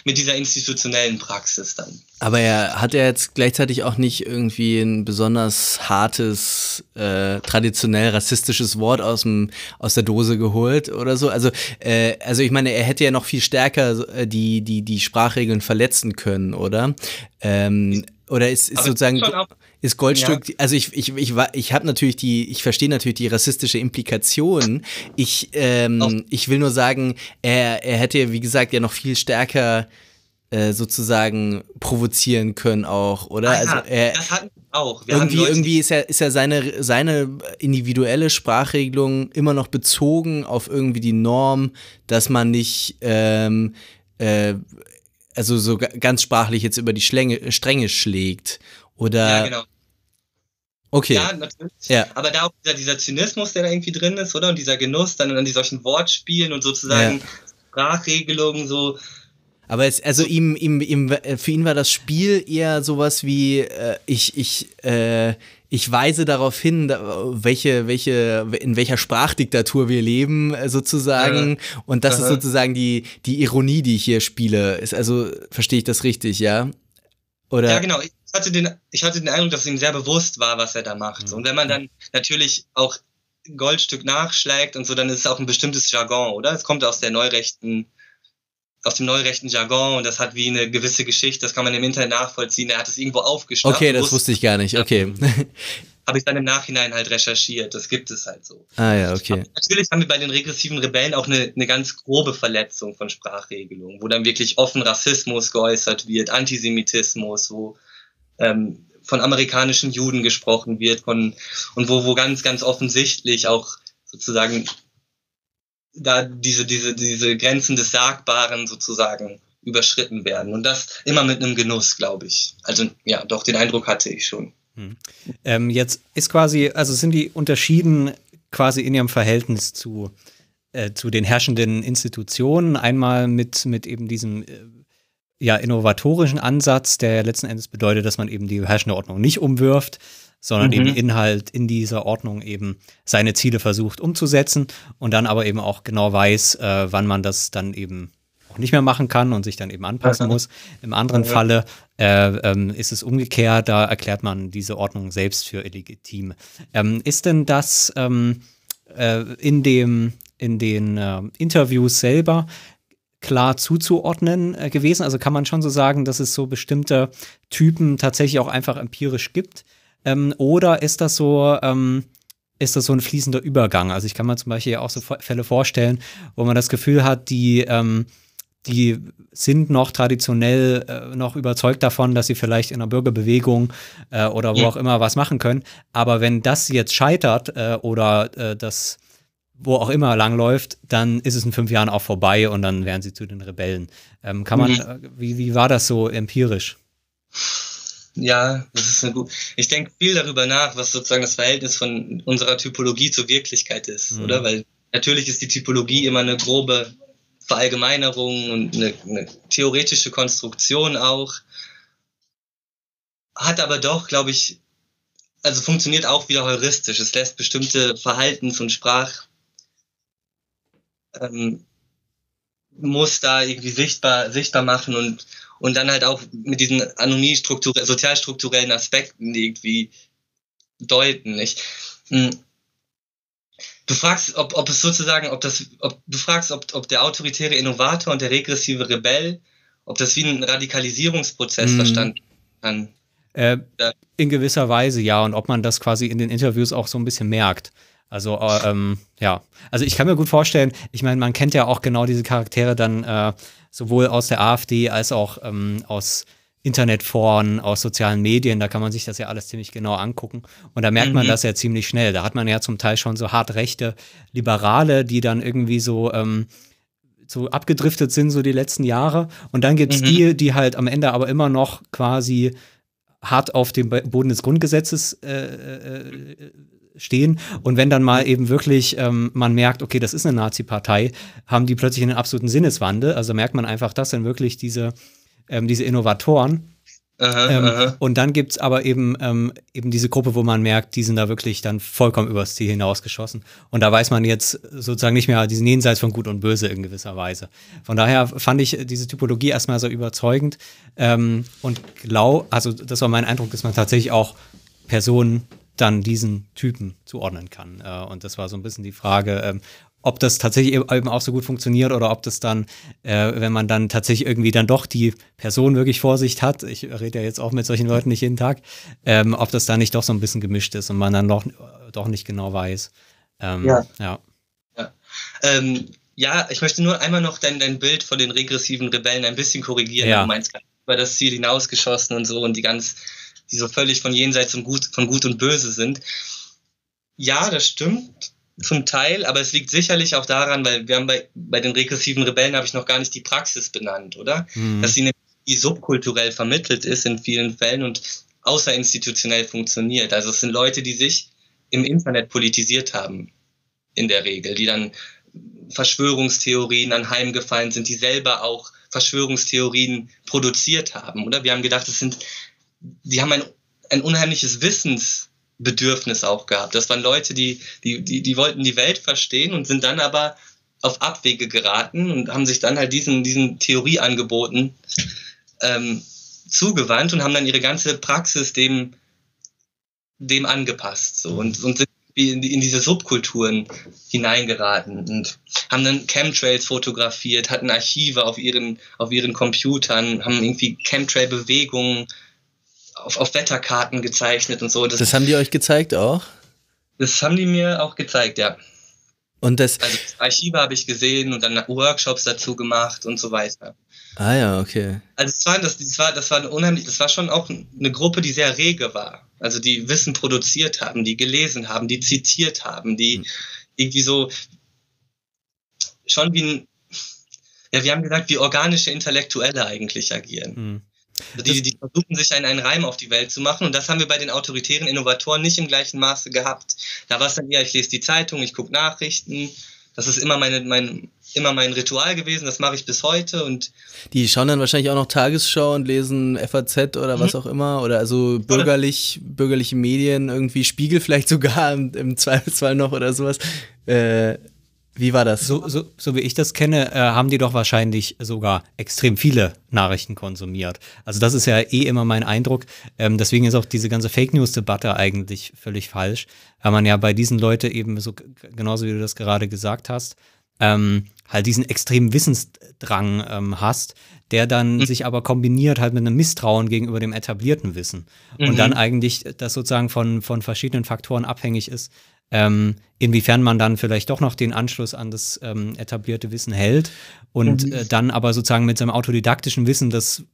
mit dieser institutionellen Praxis dann.
Aber er hat ja jetzt gleichzeitig auch nicht irgendwie ein besonders hartes, äh, traditionell rassistisches Wort aus, dem, aus der Dose geholt oder so. Also, äh, also ich meine, er hätte ja noch viel stärker äh, die, die, die Sprachregeln verletzen können, oder? Ähm, oder ist, ist sozusagen ist Goldstück, ja. also ich, ich, ich, ich habe natürlich die, ich verstehe natürlich die rassistische Implikation. Ich, ähm, ich will nur sagen, er, er hätte, wie gesagt, ja noch viel stärker äh, sozusagen provozieren können auch, oder? Ah, also er, das hatten wir auch. Wir irgendwie, irgendwie ist er, ist er seine, seine individuelle Sprachregelung immer noch bezogen auf irgendwie die Norm, dass man nicht ähm, äh, also so ganz sprachlich jetzt über die Schlänge, Stränge schlägt. Oder ja, genau.
Okay. Ja, natürlich. Ja. Aber da auch dieser, dieser, Zynismus, der da irgendwie drin ist, oder? Und dieser Genuss dann an die solchen Wortspielen und sozusagen ja. Sprachregelungen so.
Aber es, also ihm, ihm, ihm, für ihn war das Spiel eher sowas wie, äh, ich, ich, äh, ich weise darauf hin, welche, welche, in welcher Sprachdiktatur wir leben, äh, sozusagen. Ja. Und das Aha. ist sozusagen die, die Ironie, die ich hier spiele. Ist also, verstehe ich das richtig, ja?
Oder? Ja, genau hatte den, ich hatte den Eindruck, dass ihm sehr bewusst war, was er da macht. Mhm. Und wenn man dann natürlich auch Goldstück nachschlägt und so, dann ist es auch ein bestimmtes Jargon, oder? Es kommt aus der neurechten, aus dem neurechten Jargon und das hat wie eine gewisse Geschichte, das kann man im Internet nachvollziehen. Er hat es irgendwo aufgeschnappt.
Okay, das wusste ich gar nicht, okay.
habe ich dann im Nachhinein halt recherchiert. Das gibt es halt so.
Ah ja, okay. Aber
natürlich haben wir bei den regressiven Rebellen auch eine, eine ganz grobe Verletzung von Sprachregelungen, wo dann wirklich offen Rassismus geäußert wird, Antisemitismus, wo ähm, von amerikanischen Juden gesprochen wird, von, und wo, wo ganz, ganz offensichtlich auch sozusagen da diese, diese, diese Grenzen des Sagbaren sozusagen überschritten werden. Und das immer mit einem Genuss, glaube ich. Also ja, doch, den Eindruck hatte ich schon. Hm.
Ähm, jetzt ist quasi, also sind die unterschieden quasi in ihrem Verhältnis zu, äh, zu den herrschenden Institutionen. Einmal mit, mit eben diesem äh, ja, innovatorischen Ansatz, der letzten Endes bedeutet, dass man eben die herrschende Ordnung nicht umwirft, sondern mhm. eben Inhalt in dieser Ordnung eben seine Ziele versucht umzusetzen und dann aber eben auch genau weiß, äh, wann man das dann eben auch nicht mehr machen kann und sich dann eben anpassen muss. Im anderen Falle äh, ähm, ist es umgekehrt, da erklärt man diese Ordnung selbst für illegitim. Ähm, ist denn das ähm, äh, in, dem, in den äh, Interviews selber klar zuzuordnen äh, gewesen? Also kann man schon so sagen, dass es so bestimmte Typen tatsächlich auch einfach empirisch gibt? Ähm, oder ist das so, ähm, ist das so ein fließender Übergang? Also ich kann mir zum Beispiel auch so Fälle vorstellen, wo man das Gefühl hat, die, ähm, die sind noch traditionell äh, noch überzeugt davon, dass sie vielleicht in einer Bürgerbewegung äh, oder wo ja. auch immer was machen können. Aber wenn das jetzt scheitert äh, oder äh, das wo auch immer langläuft, dann ist es in fünf Jahren auch vorbei und dann werden sie zu den Rebellen. Ähm, kann man, mhm. Äh, wie, wie war das so empirisch?
Ja, das ist eine gut. Ich denke viel darüber nach, was sozusagen das Verhältnis von unserer Typologie zur Wirklichkeit ist, mhm. oder? Weil natürlich ist die Typologie immer eine grobe Verallgemeinerung und eine, eine theoretische Konstruktion auch. Hat aber doch, glaube ich, also funktioniert auch wieder heuristisch. Es lässt bestimmte Verhaltens- und Sprach ähm, Muster irgendwie sichtbar, sichtbar machen und und dann halt auch mit diesen anonym sozialstrukturellen Aspekten irgendwie deuten. Ich, hm, du fragst, ob, ob es sozusagen, ob das, ob du fragst, ob, ob der autoritäre Innovator und der regressive Rebell, ob das wie ein Radikalisierungsprozess mhm. verstanden kann.
Äh, in gewisser Weise ja, und ob man das quasi in den Interviews auch so ein bisschen merkt. Also, äh, ähm, ja. Also, ich kann mir gut vorstellen, ich meine, man kennt ja auch genau diese Charaktere dann äh, sowohl aus der AfD als auch ähm, aus Internetforen, aus sozialen Medien, da kann man sich das ja alles ziemlich genau angucken. Und da merkt man mhm. das ja ziemlich schnell. Da hat man ja zum Teil schon so hart rechte Liberale, die dann irgendwie so, ähm, so abgedriftet sind, so die letzten Jahre. Und dann gibt es mhm. die, die halt am Ende aber immer noch quasi hart auf dem Boden des Grundgesetzes äh, äh, stehen. Und wenn dann mal eben wirklich ähm, man merkt, okay, das ist eine Nazi-Partei, haben die plötzlich einen absoluten Sinneswandel. Also merkt man einfach, das sind wirklich diese, ähm, diese Innovatoren. Aha, ähm, aha. Und dann gibt es aber eben, ähm, eben diese Gruppe, wo man merkt, die sind da wirklich dann vollkommen übers Ziel hinausgeschossen. Und da weiß man jetzt sozusagen nicht mehr diesen Jenseits von Gut und Böse in gewisser Weise. Von daher fand ich diese Typologie erstmal so überzeugend ähm, und glaub, also das war mein Eindruck, dass man tatsächlich auch Personen dann diesen Typen zuordnen kann. Äh, und das war so ein bisschen die Frage, ähm, ob das tatsächlich eben auch so gut funktioniert oder ob das dann, äh, wenn man dann tatsächlich irgendwie dann doch die Person wirklich vor sich hat, ich rede ja jetzt auch mit solchen Leuten nicht jeden Tag, ähm, ob das dann nicht doch so ein bisschen gemischt ist und man dann doch, doch nicht genau weiß. Ähm, ja.
Ja. Ja. Ähm, ja. ich möchte nur einmal noch dein, dein Bild von den regressiven Rebellen ein bisschen korrigieren. Ja. Du meinst über das Ziel hinausgeschossen und so und die ganz die so völlig von jenseits und gut, von Gut und Böse sind. Ja, das stimmt zum Teil, aber es liegt sicherlich auch daran, weil wir haben bei, bei den regressiven Rebellen habe ich noch gar nicht die Praxis benannt, oder? Mhm. Dass sie nämlich subkulturell vermittelt ist in vielen Fällen und außerinstitutionell funktioniert. Also es sind Leute, die sich im Internet politisiert haben, in der Regel, die dann Verschwörungstheorien anheimgefallen sind, die selber auch Verschwörungstheorien produziert haben, oder? Wir haben gedacht, es sind die haben ein, ein unheimliches Wissensbedürfnis auch gehabt. Das waren Leute, die, die, die, die wollten die Welt verstehen und sind dann aber auf Abwege geraten und haben sich dann halt diesen, diesen Theorieangeboten ähm, zugewandt und haben dann ihre ganze Praxis dem, dem angepasst so, und, und sind in, in diese Subkulturen hineingeraten und haben dann Chemtrails fotografiert, hatten Archive auf ihren, auf ihren Computern, haben irgendwie Chemtrail-Bewegungen auf, auf Wetterkarten gezeichnet und so.
Das, das haben die euch gezeigt auch?
Das haben die mir auch gezeigt, ja.
Und das
also das Archive habe ich gesehen und dann Workshops dazu gemacht und so weiter.
Ah ja, okay.
Also es war, das, das war, das war eine unheimlich, das war schon auch eine Gruppe, die sehr rege war. Also die Wissen produziert haben, die gelesen haben, die zitiert haben, die hm. irgendwie so schon wie ein, ja, wir haben gesagt, wie organische Intellektuelle eigentlich agieren. Die, die versuchen sich einen, einen Reim auf die Welt zu machen und das haben wir bei den autoritären Innovatoren nicht im gleichen Maße gehabt. Da war es dann eher, ich lese die Zeitung, ich gucke Nachrichten. Das ist immer meine, mein, immer mein Ritual gewesen, das mache ich bis heute und
die schauen dann wahrscheinlich auch noch Tagesschau und lesen FAZ oder mhm. was auch immer oder also bürgerlich bürgerliche Medien irgendwie Spiegel vielleicht sogar im, im Zweifelsfall noch oder sowas. Äh, wie war das?
So, so, so wie ich das kenne, äh, haben die doch wahrscheinlich sogar extrem viele Nachrichten konsumiert. Also das ist ja eh immer mein Eindruck. Ähm, deswegen ist auch diese ganze Fake News-Debatte eigentlich völlig falsch, weil man ja bei diesen Leuten eben so, genauso wie du das gerade gesagt hast, ähm, halt diesen extremen Wissensdrang ähm, hast, der dann mhm. sich aber kombiniert halt mit einem Misstrauen gegenüber dem etablierten Wissen. Mhm. Und dann eigentlich das sozusagen von, von verschiedenen Faktoren abhängig ist, ähm, inwiefern man dann vielleicht doch noch den Anschluss an das ähm, etablierte Wissen hält und mhm. äh, dann aber sozusagen mit seinem autodidaktischen Wissen das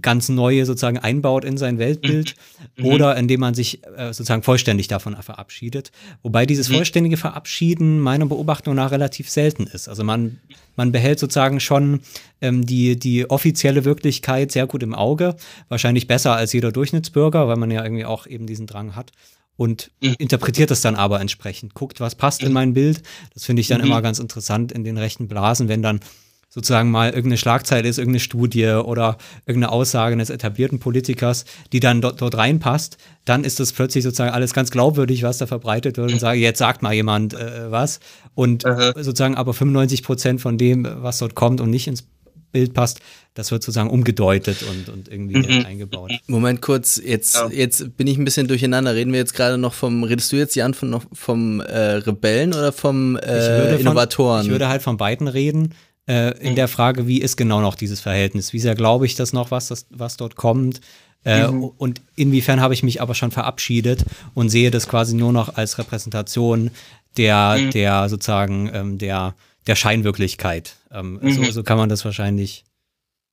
ganz Neue sozusagen einbaut in sein Weltbild mhm. oder indem man sich äh, sozusagen vollständig davon verabschiedet. Wobei dieses mhm. vollständige Verabschieden meiner Beobachtung nach relativ selten ist. Also man, man behält sozusagen schon ähm, die, die offizielle Wirklichkeit sehr gut im Auge, wahrscheinlich besser als jeder Durchschnittsbürger, weil man ja irgendwie auch eben diesen Drang hat und mhm. interpretiert das dann aber entsprechend, guckt, was passt in mein Bild. Das finde ich dann mhm. immer ganz interessant in den rechten Blasen, wenn dann sozusagen mal irgendeine Schlagzeile ist, irgendeine Studie oder irgendeine Aussage eines etablierten Politikers, die dann dort, dort reinpasst, dann ist das plötzlich sozusagen alles ganz glaubwürdig, was da verbreitet wird und sage, jetzt sagt mal jemand äh, was. Und Aha. sozusagen aber 95 Prozent von dem, was dort kommt und nicht ins Bild passt, das wird sozusagen umgedeutet und, und irgendwie mhm. eingebaut.
Moment kurz, jetzt, ja. jetzt bin ich ein bisschen durcheinander. Reden wir jetzt gerade noch vom, redest du jetzt, Jan, von, noch vom äh, Rebellen oder vom äh, Innovatoren?
Von, ich würde halt von beiden reden. Äh, in mhm. der Frage, wie ist genau noch dieses Verhältnis? Wie sehr glaube ich das noch, was, das, was dort kommt? Äh, mhm. Und inwiefern habe ich mich aber schon verabschiedet und sehe das quasi nur noch als Repräsentation der, mhm. der sozusagen ähm, der, der Scheinwirklichkeit. Ähm, mhm. so, so, kann man das wahrscheinlich.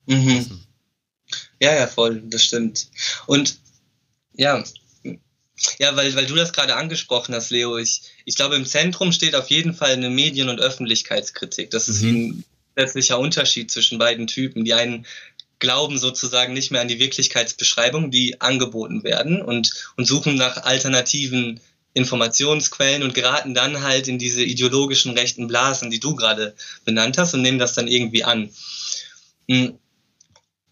Mhm. Ja, ja, voll, das stimmt. Und ja, ja, weil, weil du das gerade angesprochen hast, Leo, ich, ich glaube, im Zentrum steht auf jeden Fall eine Medien- und Öffentlichkeitskritik. Das ist mhm. ein letztlicher Unterschied zwischen beiden Typen. Die einen glauben sozusagen nicht mehr an die Wirklichkeitsbeschreibung, die angeboten werden und, und suchen nach alternativen Informationsquellen und geraten dann halt in diese ideologischen rechten Blasen, die du gerade benannt hast und nehmen das dann irgendwie an. Hm.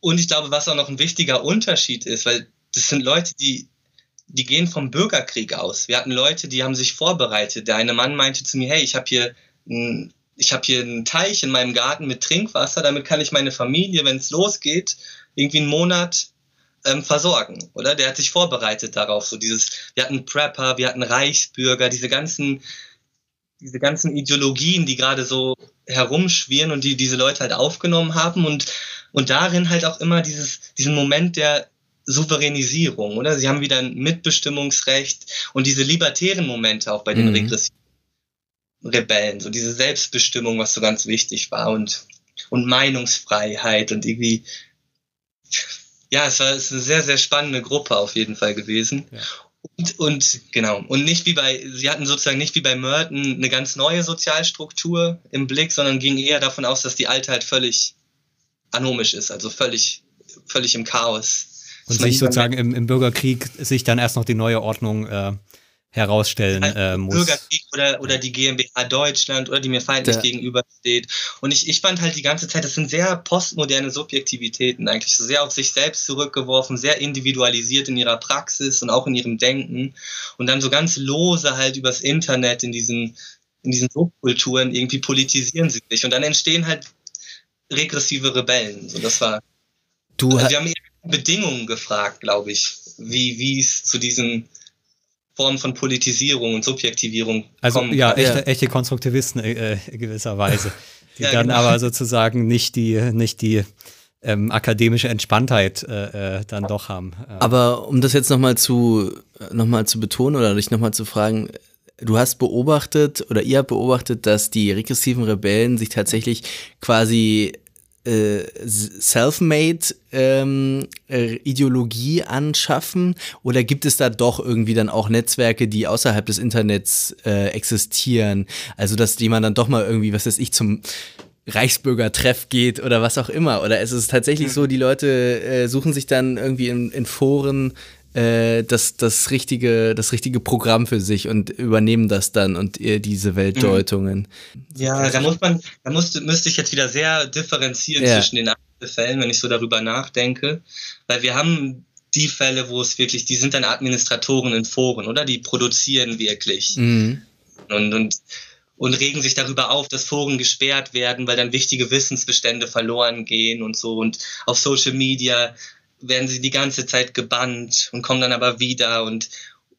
Und ich glaube, was auch noch ein wichtiger Unterschied ist, weil das sind Leute, die, die gehen vom Bürgerkrieg aus. Wir hatten Leute, die haben sich vorbereitet. Der eine Mann meinte zu mir, hey, ich habe hier ein ich habe hier einen Teich in meinem Garten mit Trinkwasser, damit kann ich meine Familie, wenn es losgeht, irgendwie einen Monat ähm, versorgen, oder? Der hat sich vorbereitet darauf. So dieses, wir hatten Prepper, wir hatten Reichsbürger, diese ganzen, diese ganzen Ideologien, die gerade so herumschwirren und die diese Leute halt aufgenommen haben und, und darin halt auch immer dieses, diesen Moment der Souveränisierung, oder? Sie haben wieder ein Mitbestimmungsrecht und diese libertären Momente auch bei den mhm. regressiven Rebellen, so diese Selbstbestimmung, was so ganz wichtig war und, und Meinungsfreiheit und irgendwie, ja, es war es ist eine sehr, sehr spannende Gruppe auf jeden Fall gewesen. Ja. Und, und genau, und nicht wie bei, sie hatten sozusagen nicht wie bei Merton eine ganz neue Sozialstruktur im Blick, sondern gingen eher davon aus, dass die alte halt völlig anomisch ist, also völlig, völlig im Chaos.
Und sich sozusagen im, im Bürgerkrieg sich dann erst noch die neue Ordnung äh, herausstellen äh, muss.
Bürgerkrieg oder, oder die GmbH Deutschland oder die mir feindlich Der. gegenübersteht. Und ich, ich fand halt die ganze Zeit, das sind sehr postmoderne Subjektivitäten eigentlich, so sehr auf sich selbst zurückgeworfen, sehr individualisiert in ihrer Praxis und auch in ihrem Denken und dann so ganz lose halt übers Internet in diesen, in diesen Subkulturen irgendwie politisieren sie sich und dann entstehen halt regressive Rebellen. So, das war. Du also wir haben Bedingungen gefragt, glaube ich, wie, wie es zu diesem Form von Politisierung und Subjektivierung
also, kommen. Ja, echte, echte Konstruktivisten äh, gewisserweise, die ja, dann genau. aber sozusagen nicht die, nicht die ähm, akademische Entspanntheit äh, äh, dann doch haben.
Aber um das jetzt nochmal zu, noch zu betonen oder dich nochmal zu fragen, du hast beobachtet oder ihr habt beobachtet, dass die regressiven Rebellen sich tatsächlich quasi äh, Self-Made ähm, äh, Ideologie anschaffen oder gibt es da doch irgendwie dann auch Netzwerke, die außerhalb des Internets äh, existieren? Also dass jemand dann doch mal irgendwie, was weiß ich, zum Reichsbürgertreff geht oder was auch immer. Oder ist es tatsächlich so, die Leute äh, suchen sich dann irgendwie in, in Foren äh, das, das, richtige, das richtige Programm für sich und übernehmen das dann und äh, diese Weltdeutungen.
Ja, da muss man, da musste, müsste ich jetzt wieder sehr differenzieren ja. zwischen den Fällen, wenn ich so darüber nachdenke. Weil wir haben die Fälle, wo es wirklich, die sind dann Administratoren in Foren, oder? Die produzieren wirklich. Mhm. Und, und, und regen sich darüber auf, dass Foren gesperrt werden, weil dann wichtige Wissensbestände verloren gehen und so. Und auf Social Media werden sie die ganze Zeit gebannt und kommen dann aber wieder und,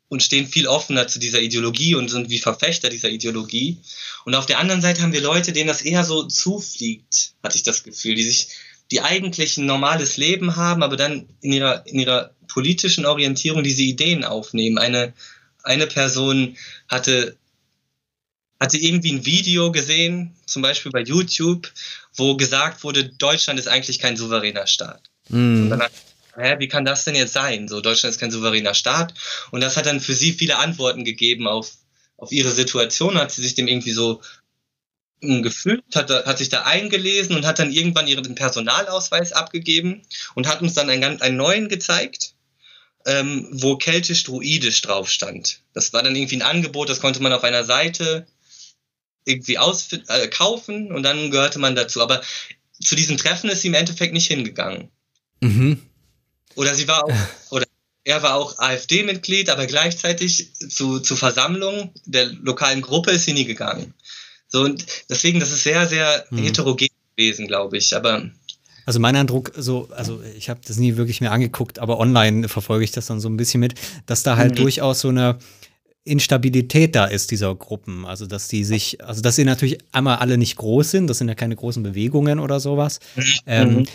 und stehen viel offener zu dieser Ideologie und sind wie Verfechter dieser Ideologie. Und auf der anderen Seite haben wir Leute, denen das eher so zufliegt, hatte ich das Gefühl, die sich, die eigentlich ein normales Leben haben, aber dann in ihrer, in ihrer politischen Orientierung diese Ideen aufnehmen. Eine, eine Person hatte, hatte irgendwie ein Video gesehen, zum Beispiel bei YouTube, wo gesagt wurde, Deutschland ist eigentlich kein souveräner Staat. Mm. Und dann hat hä, wie kann das denn jetzt sein? So, Deutschland ist kein souveräner Staat. Und das hat dann für sie viele Antworten gegeben auf, auf ihre Situation, hat sie sich dem irgendwie so gefühlt, hat, hat sich da eingelesen und hat dann irgendwann ihren Personalausweis abgegeben und hat uns dann einen, einen neuen gezeigt, ähm, wo keltisch-druidisch drauf stand. Das war dann irgendwie ein Angebot, das konnte man auf einer Seite irgendwie aus, äh, kaufen und dann gehörte man dazu. Aber zu diesen Treffen ist sie im Endeffekt nicht hingegangen. Mhm. Oder sie war auch, oder er war auch AfD-Mitglied, aber gleichzeitig zu, zu Versammlungen der lokalen Gruppe ist sie nie gegangen. So, und deswegen, das ist sehr, sehr mhm. heterogen gewesen, glaube ich. Aber
also mein Eindruck, so, also ich habe das nie wirklich mehr angeguckt, aber online verfolge ich das dann so ein bisschen mit, dass da halt mhm. durchaus so eine Instabilität da ist dieser Gruppen. Also dass die sich, also dass sie natürlich einmal alle nicht groß sind, das sind ja keine großen Bewegungen oder sowas. Mhm.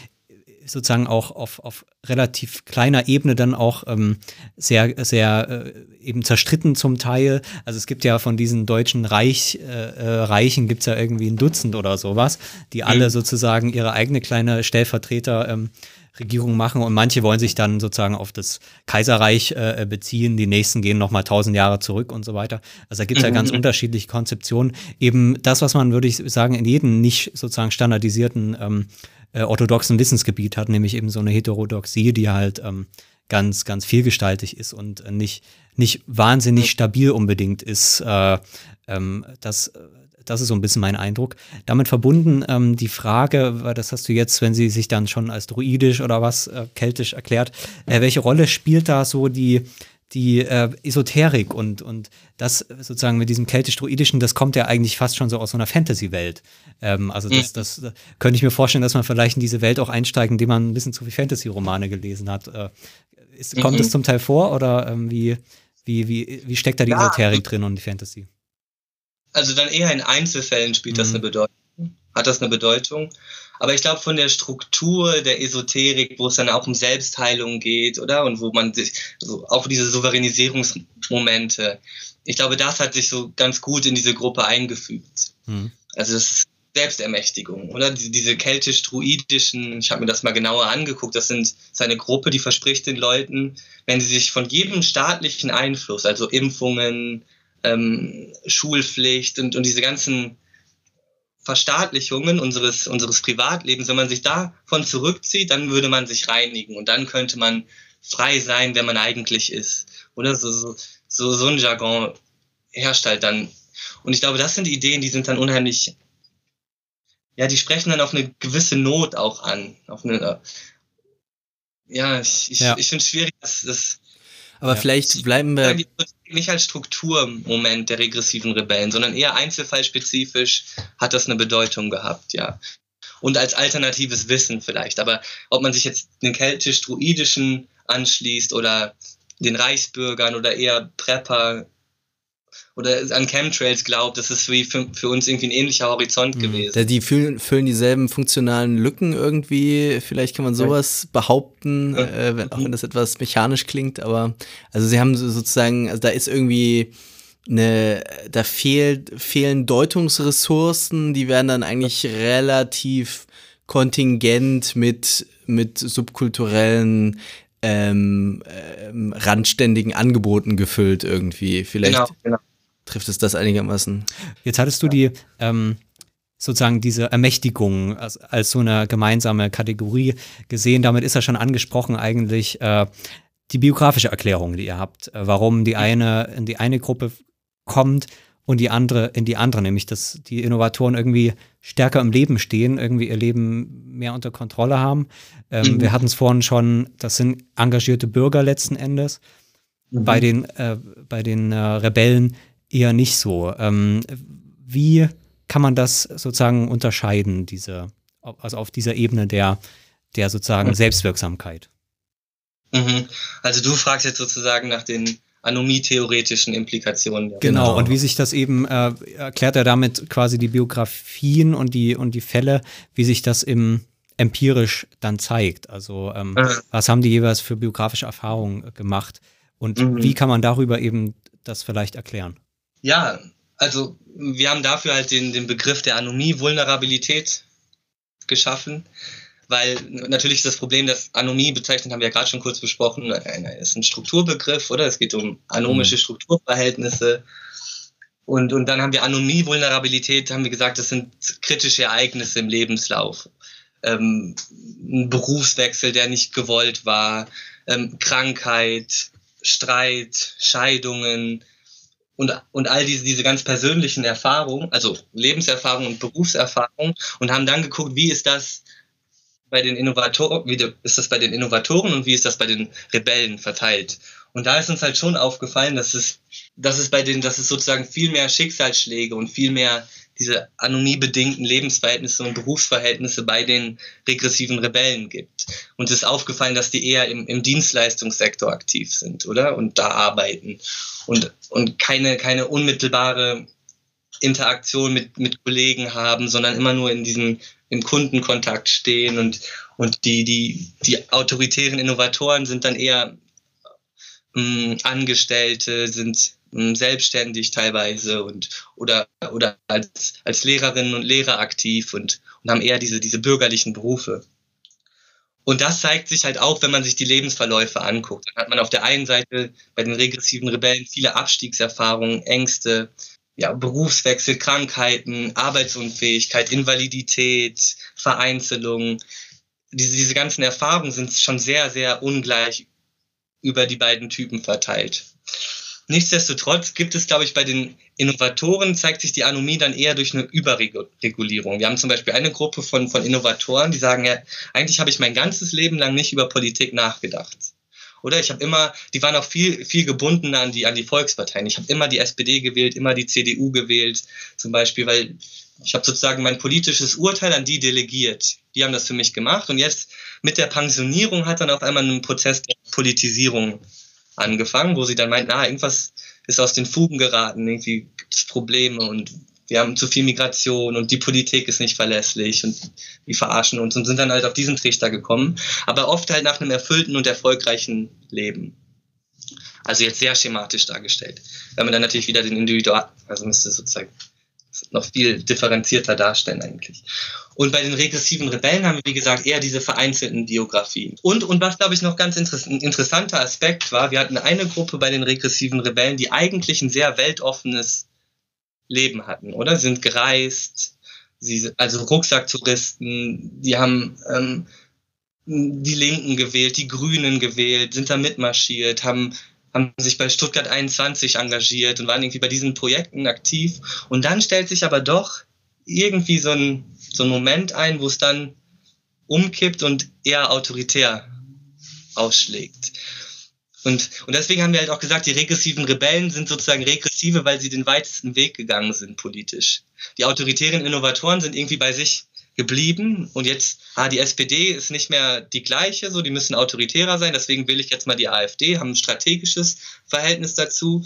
Sozusagen auch auf, auf relativ kleiner Ebene dann auch ähm, sehr, sehr äh, eben zerstritten zum Teil. Also es gibt ja von diesen deutschen Reich, äh, äh Reichen gibt es ja irgendwie ein Dutzend oder sowas, die mhm. alle sozusagen ihre eigene kleine Stellvertreter ähm, Regierung machen und manche wollen sich dann sozusagen auf das Kaiserreich äh, beziehen, die nächsten gehen nochmal tausend Jahre zurück und so weiter. Also da gibt es ja ganz mhm. unterschiedliche Konzeptionen. Eben das, was man, würde ich sagen, in jedem nicht sozusagen standardisierten ähm, äh, orthodoxen Wissensgebiet hat, nämlich eben so eine Heterodoxie, die halt ähm, ganz, ganz vielgestaltig ist und äh, nicht, nicht wahnsinnig stabil unbedingt ist. Äh, ähm, das, das ist so ein bisschen mein Eindruck. Damit verbunden ähm, die Frage, weil das hast du jetzt, wenn sie sich dann schon als druidisch oder was äh, keltisch erklärt, äh, welche Rolle spielt da so die die äh, Esoterik und, und das sozusagen mit diesem keltisch-druidischen, das kommt ja eigentlich fast schon so aus so einer Fantasy-Welt. Ähm, also das, das, das könnte ich mir vorstellen, dass man vielleicht in diese Welt auch einsteigt, indem man ein bisschen zu viel Fantasy-Romane gelesen hat. Äh, ist, kommt es mhm. zum Teil vor oder ähm, wie, wie, wie, wie steckt da die ja, Esoterik drin und die Fantasy?
Also dann eher in Einzelfällen spielt mhm. das eine Bedeutung. Hat das eine Bedeutung? Aber ich glaube, von der Struktur der Esoterik, wo es dann auch um Selbstheilung geht, oder? Und wo man sich, also auch diese Souveränisierungsmomente, ich glaube, das hat sich so ganz gut in diese Gruppe eingefügt. Mhm. Also das ist Selbstermächtigung, oder? Diese, diese keltisch-druidischen, ich habe mir das mal genauer angeguckt, das sind seine Gruppe, die verspricht den Leuten, wenn sie sich von jedem staatlichen Einfluss, also Impfungen, ähm, Schulpflicht und, und diese ganzen Verstaatlichungen unseres, unseres Privatlebens, wenn man sich davon zurückzieht, dann würde man sich reinigen und dann könnte man frei sein, wer man eigentlich ist. Oder so, so, so, so ein Jargon herrscht halt dann. Und ich glaube, das sind Ideen, die sind dann unheimlich, ja, die sprechen dann auf eine gewisse Not auch an. Auf eine, ja, ich, ich, ja. ich finde es schwierig, das, das
aber ja. vielleicht bleiben wir.
Nicht als Strukturmoment der regressiven Rebellen, sondern eher einzelfallspezifisch hat das eine Bedeutung gehabt, ja. Und als alternatives Wissen vielleicht. Aber ob man sich jetzt den keltisch-druidischen anschließt oder den Reichsbürgern oder eher Prepper oder an Chemtrails glaubt, das ist wie für, für uns irgendwie ein ähnlicher Horizont mhm. gewesen.
Die füllen, füllen dieselben funktionalen Lücken irgendwie, vielleicht kann man sowas ja. behaupten, äh, wenn, auch wenn das etwas mechanisch klingt, aber also sie haben sozusagen, also da ist irgendwie eine, da fehlt, fehlen Deutungsressourcen, die werden dann eigentlich relativ Kontingent mit, mit subkulturellen ähm, ähm, randständigen Angeboten gefüllt irgendwie. Vielleicht genau, genau. Trifft es das einigermaßen.
Jetzt hattest du die ähm, sozusagen diese Ermächtigung als, als, so eine gemeinsame Kategorie gesehen. Damit ist ja schon angesprochen eigentlich äh, die biografische Erklärung, die ihr habt, äh, warum die eine in die eine Gruppe kommt und die andere in die andere, nämlich dass die Innovatoren irgendwie stärker im Leben stehen, irgendwie ihr Leben mehr unter Kontrolle haben. Ähm, mhm. Wir hatten es vorhin schon, das sind engagierte Bürger letzten Endes. Mhm. Bei den, äh, bei den äh, Rebellen eher nicht so. Ähm, wie kann man das sozusagen unterscheiden, diese, also auf dieser Ebene der, der sozusagen mhm. Selbstwirksamkeit?
Mhm. Also du fragst jetzt sozusagen nach den anomie-theoretischen Implikationen.
Genau. genau, und wie sich das eben, äh, erklärt er damit quasi die Biografien und die, und die Fälle, wie sich das im empirisch dann zeigt. Also ähm, mhm. was haben die jeweils für biografische Erfahrungen gemacht und mhm. wie kann man darüber eben das vielleicht erklären?
Ja, also wir haben dafür halt den, den Begriff der Anomie-Vulnerabilität geschaffen weil natürlich ist das Problem, dass Anomie bezeichnet, haben wir ja gerade schon kurz besprochen, ist ein Strukturbegriff, oder? Es geht um anomische mhm. Strukturverhältnisse. Und, und dann haben wir Anomie, Vulnerabilität, haben wir gesagt, das sind kritische Ereignisse im Lebenslauf. Ähm, ein Berufswechsel, der nicht gewollt war, ähm, Krankheit, Streit, Scheidungen und, und all diese, diese ganz persönlichen Erfahrungen, also Lebenserfahrung und Berufserfahrung und haben dann geguckt, wie ist das bei den Innovatoren, wie ist das bei den Innovatoren und wie ist das bei den Rebellen verteilt? Und da ist uns halt schon aufgefallen, dass es, dass es bei den, dass es sozusagen viel mehr Schicksalsschläge und viel mehr diese anonymbedingten Lebensverhältnisse und Berufsverhältnisse bei den regressiven Rebellen gibt. Und es ist aufgefallen, dass die eher im, im Dienstleistungssektor aktiv sind, oder? Und da arbeiten. Und, und keine, keine unmittelbare Interaktion mit, mit Kollegen haben, sondern immer nur in diesem im Kundenkontakt stehen und, und die, die, die autoritären Innovatoren sind dann eher ähm, Angestellte, sind selbstständig teilweise und oder, oder als, als Lehrerinnen und Lehrer aktiv und, und haben eher diese, diese bürgerlichen Berufe. Und das zeigt sich halt auch, wenn man sich die Lebensverläufe anguckt. Dann hat man auf der einen Seite bei den regressiven Rebellen viele Abstiegserfahrungen, Ängste, ja, Berufswechsel, Krankheiten, Arbeitsunfähigkeit, Invalidität, Vereinzelung. Diese, diese ganzen Erfahrungen sind schon sehr, sehr ungleich über die beiden Typen verteilt. Nichtsdestotrotz gibt es, glaube ich, bei den Innovatoren zeigt sich die Anomie dann eher durch eine Überregulierung. Wir haben zum Beispiel eine Gruppe von, von Innovatoren, die sagen ja, eigentlich habe ich mein ganzes Leben lang nicht über Politik nachgedacht oder? Ich habe immer, die waren auch viel, viel gebundener an die, an die Volksparteien. Ich habe immer die SPD gewählt, immer die CDU gewählt, zum Beispiel, weil ich habe sozusagen mein politisches Urteil an die delegiert. Die haben das für mich gemacht und jetzt mit der Pensionierung hat dann auf einmal ein Prozess der Politisierung angefangen, wo sie dann meinten, ah, irgendwas ist aus den Fugen geraten, irgendwie gibt es Probleme und wir haben zu viel Migration und die Politik ist nicht verlässlich und die verarschen uns und sind dann halt auf diesen Trichter gekommen, aber oft halt nach einem erfüllten und erfolgreichen Leben. Also jetzt sehr schematisch dargestellt. Wenn man dann natürlich wieder den Individual, also müsste sozusagen noch viel differenzierter darstellen eigentlich. Und bei den regressiven Rebellen haben wir, wie gesagt, eher diese vereinzelten Biografien. Und, und was, glaube ich, noch ganz ein interessanter Aspekt war, wir hatten eine Gruppe bei den regressiven Rebellen, die eigentlich ein sehr weltoffenes Leben hatten, oder? Sind gereist, sie, also Rucksacktouristen, die haben ähm, die Linken gewählt, die Grünen gewählt, sind da mitmarschiert, haben, haben sich bei Stuttgart 21 engagiert und waren irgendwie bei diesen Projekten aktiv. Und dann stellt sich aber doch irgendwie so ein, so ein Moment ein, wo es dann umkippt und eher autoritär ausschlägt. Und, und deswegen haben wir halt auch gesagt, die regressiven Rebellen sind sozusagen regressive, weil sie den weitesten Weg gegangen sind politisch. Die autoritären Innovatoren sind irgendwie bei sich geblieben und jetzt, ah, die SPD ist nicht mehr die gleiche, so, die müssen autoritärer sein, deswegen will ich jetzt mal die AfD, haben ein strategisches Verhältnis dazu.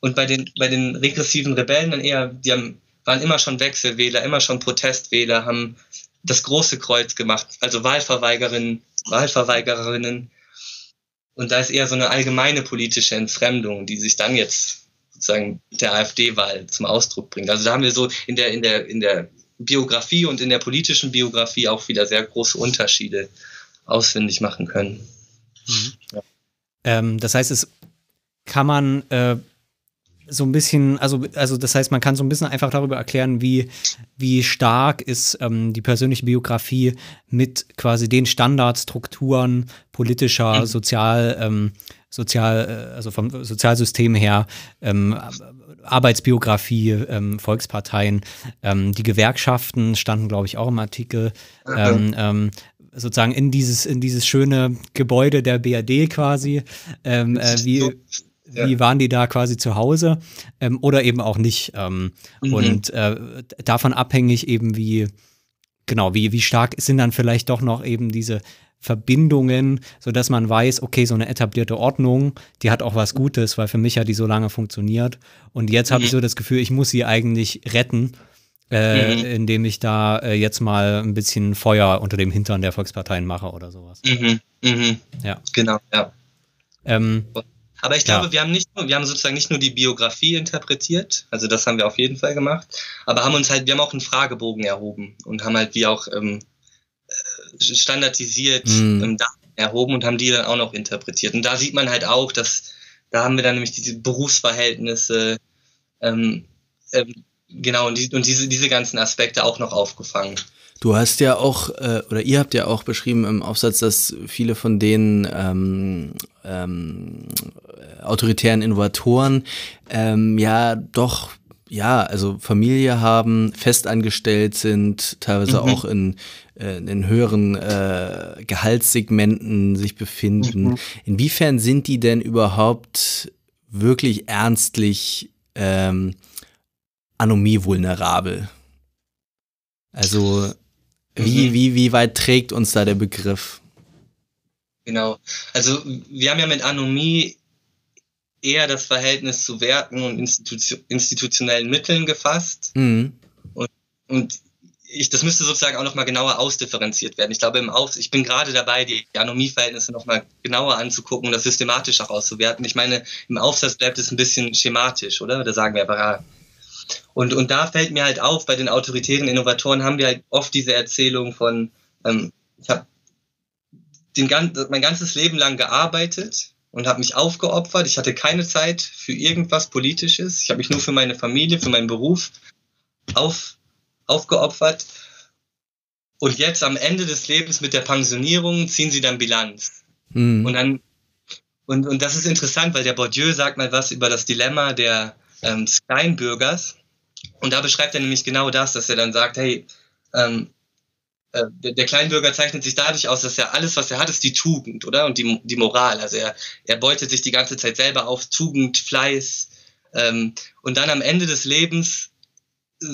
Und bei den, bei den regressiven Rebellen dann eher, die haben, waren immer schon Wechselwähler, immer schon Protestwähler, haben das große Kreuz gemacht, also Wahlverweigerinnen, Wahlverweigererinnen, und da ist eher so eine allgemeine politische Entfremdung, die sich dann jetzt sozusagen der AfD-Wahl zum Ausdruck bringt. Also da haben wir so in der, in der, in der Biografie und in der politischen Biografie auch wieder sehr große Unterschiede ausfindig machen können.
Mhm. Ja. Ähm, das heißt, es kann man äh, so ein bisschen, also, also das heißt, man kann so ein bisschen einfach darüber erklären, wie, wie stark ist ähm, die persönliche Biografie mit quasi den Standardstrukturen politischer, mhm. sozial, ähm, sozial, äh, also vom Sozialsystem her, ähm, Arbeitsbiografie, ähm, Volksparteien, ähm, die Gewerkschaften standen, glaube ich, auch im Artikel. Mhm. Ähm, sozusagen in dieses, in dieses schöne Gebäude der BRD quasi, ähm, äh, wie, wie waren die da quasi zu Hause ähm, oder eben auch nicht. Ähm, mhm. Und äh, davon abhängig eben wie, genau, wie, wie stark sind dann vielleicht doch noch eben diese Verbindungen, sodass man weiß, okay, so eine etablierte Ordnung, die hat auch was Gutes, weil für mich hat die so lange funktioniert. Und jetzt habe mhm. ich so das Gefühl, ich muss sie eigentlich retten, äh, mhm. indem ich da äh, jetzt mal ein bisschen Feuer unter dem Hintern der Volksparteien mache oder sowas.
Mhm. Mhm. Ja. Genau, ja. Ähm, aber ich glaube, ja. wir haben nicht nur, wir haben sozusagen nicht nur die Biografie interpretiert, also das haben wir auf jeden Fall gemacht, aber haben uns halt, wir haben auch einen Fragebogen erhoben und haben halt wie auch ähm, äh, standardisiert mhm. ähm, Daten erhoben und haben die dann auch noch interpretiert. Und da sieht man halt auch, dass da haben wir dann nämlich diese Berufsverhältnisse, ähm, ähm, genau, und, die, und diese, diese ganzen Aspekte auch noch aufgefangen.
Du hast ja auch, äh, oder ihr habt ja auch beschrieben im Aufsatz, dass viele von den ähm, ähm, autoritären Innovatoren ähm, ja doch ja, also Familie haben, festangestellt sind, teilweise mhm. auch in, äh, in höheren äh, Gehaltssegmenten sich befinden. Mhm. Inwiefern sind die denn überhaupt wirklich ernstlich ähm, anomie-vulnerabel? Also wie, mhm. wie, wie weit trägt uns da der Begriff?
Genau. Also wir haben ja mit Anomie eher das Verhältnis zu Werten und Institu institutionellen Mitteln gefasst. Mhm. Und, und ich, das müsste sozusagen auch nochmal genauer ausdifferenziert werden. Ich glaube, im Auf, ich bin gerade dabei, die Anomie-Verhältnisse nochmal genauer anzugucken und das systematisch auch auszuwerten. Ich meine, im Aufsatz bleibt es ein bisschen schematisch, oder? Da sagen wir aber, ja, und, und da fällt mir halt auf, bei den autoritären Innovatoren haben wir halt oft diese Erzählung von, ähm, ich habe mein ganzes Leben lang gearbeitet und habe mich aufgeopfert. Ich hatte keine Zeit für irgendwas Politisches. Ich habe mich nur für meine Familie, für meinen Beruf auf, aufgeopfert. Und jetzt am Ende des Lebens mit der Pensionierung ziehen sie dann Bilanz. Mhm. Und dann und, und das ist interessant, weil der Bourdieu sagt mal was über das Dilemma der, ähm, des Kleinbürgers. Und da beschreibt er nämlich genau das, dass er dann sagt, hey, ähm, äh, der, der, Kleinbürger zeichnet sich dadurch aus, dass er alles, was er hat, ist die Tugend, oder? Und die, die Moral. Also er, er beutet sich die ganze Zeit selber auf, Tugend, Fleiß. Ähm, und dann am Ende des Lebens äh,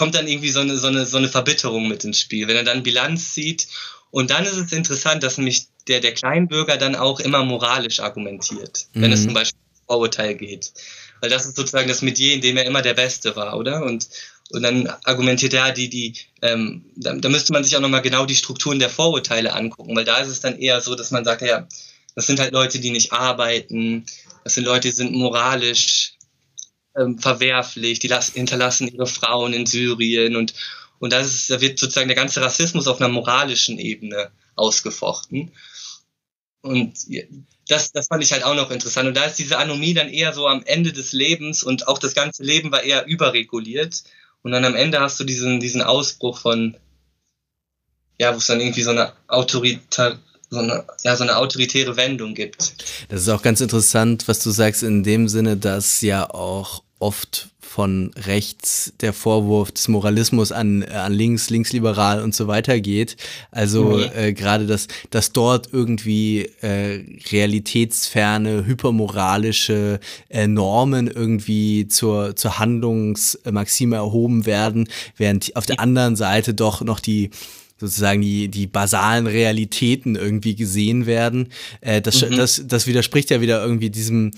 kommt dann irgendwie so eine, so, eine, so eine Verbitterung mit ins Spiel, wenn er dann Bilanz zieht. Und dann ist es interessant, dass nämlich der, der Kleinbürger dann auch immer moralisch argumentiert, mhm. wenn es mhm. zum Beispiel um Vorurteil geht weil das ist sozusagen das Metier, in dem er immer der Beste war, oder? Und, und dann argumentiert er, die, die, ähm, da, da müsste man sich auch nochmal genau die Strukturen der Vorurteile angucken, weil da ist es dann eher so, dass man sagt, ja, das sind halt Leute, die nicht arbeiten, das sind Leute, die sind moralisch ähm, verwerflich, die las hinterlassen ihre Frauen in Syrien und, und das ist, da wird sozusagen der ganze Rassismus auf einer moralischen Ebene ausgefochten. Und das, das fand ich halt auch noch interessant. Und da ist diese Anomie dann eher so am Ende des Lebens und auch das ganze Leben war eher überreguliert. Und dann am Ende hast du diesen, diesen Ausbruch von, ja, wo es dann irgendwie so eine Autorität, so eine, ja, so eine autoritäre Wendung gibt.
Das ist auch ganz interessant, was du sagst, in dem Sinne, dass ja auch oft von rechts der Vorwurf des Moralismus an, an links, linksliberal und so weiter geht. Also mhm. äh, gerade, dass, dass dort irgendwie äh, realitätsferne, hypermoralische äh, Normen irgendwie zur, zur Handlungsmaxime erhoben werden, während auf der anderen Seite doch noch die sozusagen die, die basalen Realitäten irgendwie gesehen werden. Äh, das, mhm. das, das widerspricht ja wieder irgendwie diesem,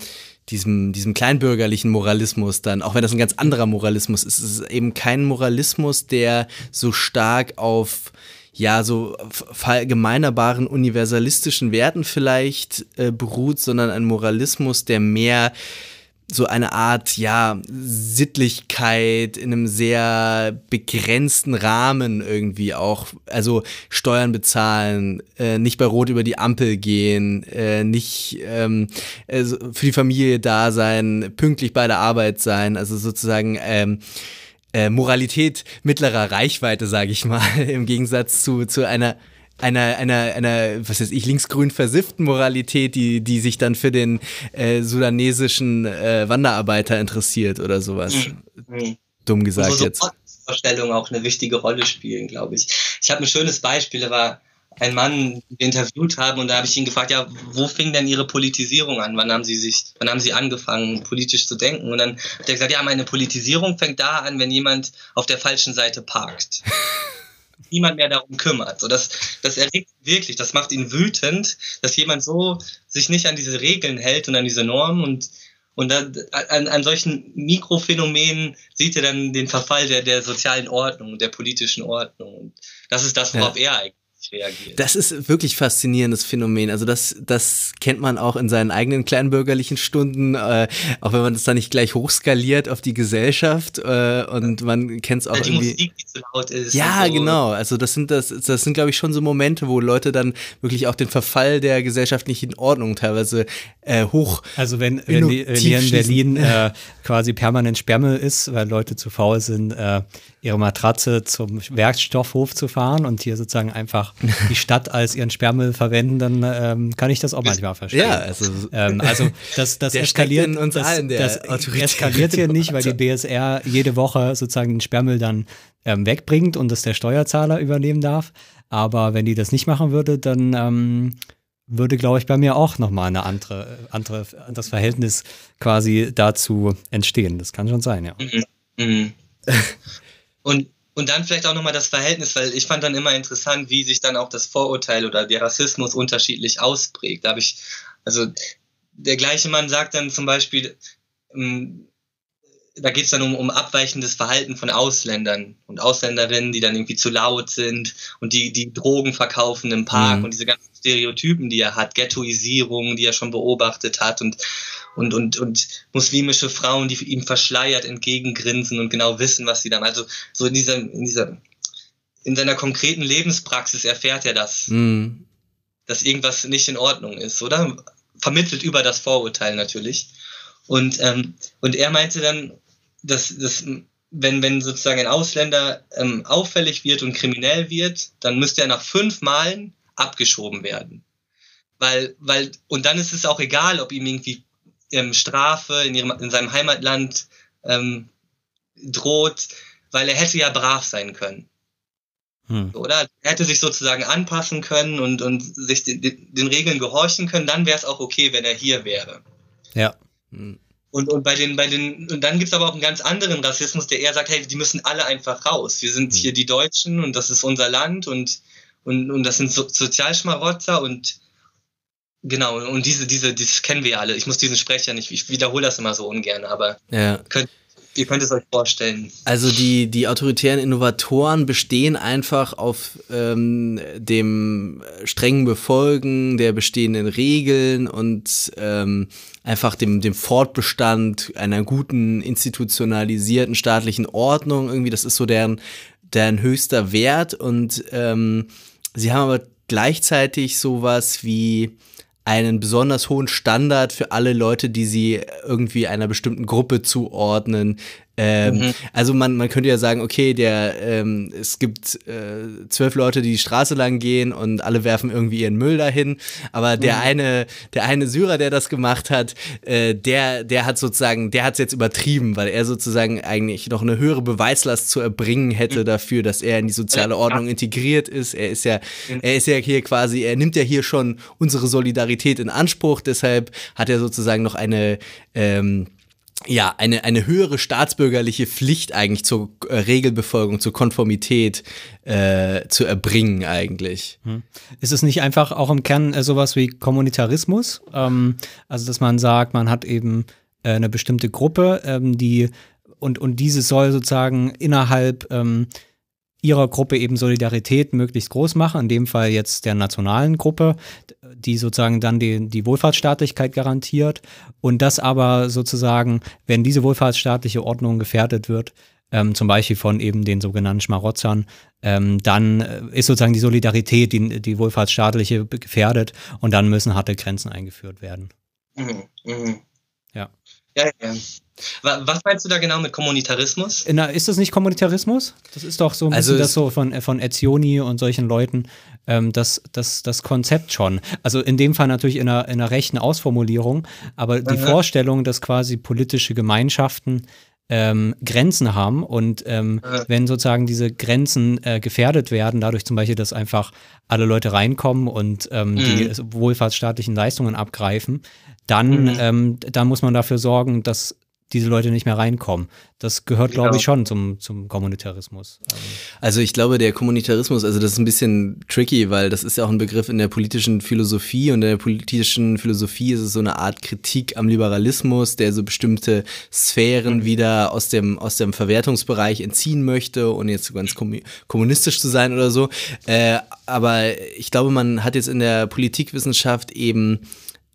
diesem, diesem kleinbürgerlichen Moralismus dann, auch wenn das ein ganz anderer Moralismus ist, ist es eben kein Moralismus, der so stark auf ja, so verallgemeinerbaren universalistischen Werten vielleicht äh, beruht, sondern ein Moralismus, der mehr so eine Art, ja, Sittlichkeit in einem sehr begrenzten Rahmen irgendwie auch. Also Steuern bezahlen, äh, nicht bei Rot über die Ampel gehen, äh, nicht ähm, also für die Familie da sein, pünktlich bei der Arbeit sein, also sozusagen ähm, äh, Moralität mittlerer Reichweite, sage ich mal, im Gegensatz zu, zu einer einer, einer, einer, was weiß ich, linksgrün versifften Moralität, die, die sich dann für den äh, sudanesischen äh, Wanderarbeiter interessiert oder sowas. Mhm. Dumm gesagt so, so jetzt.
Vorstellungen auch eine wichtige Rolle spielen, glaube ich. Ich habe ein schönes Beispiel, da war ein Mann, den wir interviewt haben, und da habe ich ihn gefragt, ja, wo fing denn Ihre Politisierung an? Wann haben Sie sich, wann haben Sie angefangen, politisch zu denken? Und dann hat er gesagt, ja, meine Politisierung fängt da an, wenn jemand auf der falschen Seite parkt. niemand mehr darum kümmert. So, das, das erregt wirklich, das macht ihn wütend, dass jemand so sich nicht an diese Regeln hält und an diese Normen und und dann, an, an solchen Mikrophänomenen sieht er dann den Verfall der, der sozialen Ordnung, der politischen Ordnung. Und das ist das, worauf ja. er eigentlich reagiert.
Das ist wirklich faszinierendes Phänomen. Also das, das kennt man auch in seinen eigenen kleinbürgerlichen Stunden, äh, auch wenn man das dann nicht gleich hochskaliert auf die Gesellschaft äh, und man kennt es auch ja, die irgendwie. Musik, die zu laut ist. Ja, so. genau. Also das sind das, das sind glaube ich schon so Momente, wo Leute dann wirklich auch den Verfall der gesellschaftlichen Ordnung teilweise äh, hoch.
Also wenn, wenn, die, wenn hier in Berlin äh, quasi permanent Sperrmüll ist, weil Leute zu faul sind, äh, ihre Matratze zum Werkstoffhof zu fahren und hier sozusagen einfach die Stadt als ihren Sperrmüll verwenden, dann ähm, kann ich das auch manchmal verstehen. Ja, also, ähm, also das, das eskaliert in uns das, allen, der das eskaliert hier nicht, weil die BSR jede Woche sozusagen den Sperrmüll dann ähm, wegbringt und das der Steuerzahler übernehmen darf. Aber wenn die das nicht machen würde, dann ähm, würde, glaube ich, bei mir auch nochmal ein andere, andere, anderes Verhältnis quasi dazu entstehen. Das kann schon sein, ja. Mhm. Mhm.
Und, und dann vielleicht auch nochmal das Verhältnis, weil ich fand dann immer interessant, wie sich dann auch das Vorurteil oder der Rassismus unterschiedlich ausprägt. Da habe ich, also der gleiche Mann sagt dann zum Beispiel, ähm, da geht es dann um, um abweichendes Verhalten von Ausländern und Ausländerinnen, die dann irgendwie zu laut sind und die, die Drogen verkaufen im Park mhm. und diese ganzen Stereotypen, die er hat, Ghettoisierung, die er schon beobachtet hat und und, und, und muslimische Frauen, die ihm verschleiert entgegengrinsen und genau wissen, was sie dann, also so in dieser, in dieser, in seiner konkreten Lebenspraxis erfährt er das, mhm. dass irgendwas nicht in Ordnung ist, oder? Vermittelt über das Vorurteil natürlich. Und, ähm, und er meinte dann, dass, dass wenn, wenn sozusagen ein Ausländer ähm, auffällig wird und kriminell wird, dann müsste er nach fünf Malen abgeschoben werden. Weil, weil, und dann ist es auch egal, ob ihm irgendwie ähm, Strafe in, ihrem, in seinem Heimatland ähm, droht, weil er hätte ja brav sein können. Hm. Oder er hätte sich sozusagen anpassen können und, und sich den, den Regeln gehorchen können, dann wäre es auch okay, wenn er hier wäre.
Ja.
Hm. Und, und bei den, bei den, und dann gibt es aber auch einen ganz anderen Rassismus, der eher sagt, hey, die müssen alle einfach raus. Wir sind hm. hier die Deutschen und das ist unser Land und, und, und das sind so Sozialschmarotzer und Genau, und diese, diese, das kennen wir ja alle. Ich muss diesen Sprecher nicht, ich wiederhole das immer so ungern, aber ja. könnt, ihr könnt es euch vorstellen.
Also die, die autoritären Innovatoren bestehen einfach auf ähm, dem strengen Befolgen der bestehenden Regeln und ähm, einfach dem, dem Fortbestand einer guten institutionalisierten staatlichen Ordnung. Irgendwie, das ist so deren, deren höchster Wert und ähm, sie haben aber gleichzeitig sowas wie einen besonders hohen Standard für alle Leute, die sie irgendwie einer bestimmten Gruppe zuordnen, ähm, mhm. Also man, man könnte ja sagen, okay, der, ähm, es gibt äh, zwölf Leute, die die Straße lang gehen und alle werfen irgendwie ihren Müll dahin. Aber der mhm. eine, der eine Syrer, der das gemacht hat, äh, der, der hat sozusagen, der hat es jetzt übertrieben, weil er sozusagen eigentlich noch eine höhere Beweislast zu erbringen hätte mhm. dafür, dass er in die soziale Ordnung integriert ist. Er ist ja, mhm. er ist ja hier quasi, er nimmt ja hier schon unsere Solidarität in Anspruch. Deshalb hat er sozusagen noch eine ähm, ja, eine, eine höhere staatsbürgerliche Pflicht eigentlich zur äh, Regelbefolgung, zur Konformität äh, zu erbringen eigentlich. Hm.
Ist es nicht einfach auch im Kern äh, sowas wie Kommunitarismus? Ähm, also, dass man sagt, man hat eben äh, eine bestimmte Gruppe, ähm, die und, und diese soll sozusagen innerhalb ähm, ihrer Gruppe eben Solidarität möglichst groß machen, in dem Fall jetzt der nationalen Gruppe, die sozusagen dann die, die Wohlfahrtsstaatlichkeit garantiert und das aber sozusagen, wenn diese wohlfahrtsstaatliche Ordnung gefährdet wird, ähm, zum Beispiel von eben den sogenannten Schmarotzern, ähm, dann äh, ist sozusagen die Solidarität, die, die wohlfahrtsstaatliche gefährdet und dann müssen harte Grenzen eingeführt werden. Mhm,
mh. Ja. Ja, ja. Was meinst du da genau mit Kommunitarismus?
Na, ist das nicht Kommunitarismus? Das ist doch so ein also bisschen das so von, von Etzioni und solchen Leuten, ähm, das, das, das Konzept schon. Also in dem Fall natürlich in einer, in einer rechten Ausformulierung, aber die Aha. Vorstellung, dass quasi politische Gemeinschaften ähm, Grenzen haben und ähm, ja. wenn sozusagen diese Grenzen äh, gefährdet werden, dadurch zum Beispiel, dass einfach alle Leute reinkommen und ähm, mhm. die wohlfahrtsstaatlichen Leistungen abgreifen, dann, mhm. ähm, dann muss man dafür sorgen, dass diese Leute nicht mehr reinkommen. Das gehört, glaube ich, schon zum, zum Kommunitarismus.
Also ich glaube, der Kommunitarismus, also das ist ein bisschen tricky, weil das ist ja auch ein Begriff in der politischen Philosophie und in der politischen Philosophie ist es so eine Art Kritik am Liberalismus, der so bestimmte Sphären mhm. wieder aus dem, aus dem Verwertungsbereich entziehen möchte und jetzt ganz kommunistisch zu sein oder so. Äh, aber ich glaube, man hat jetzt in der Politikwissenschaft eben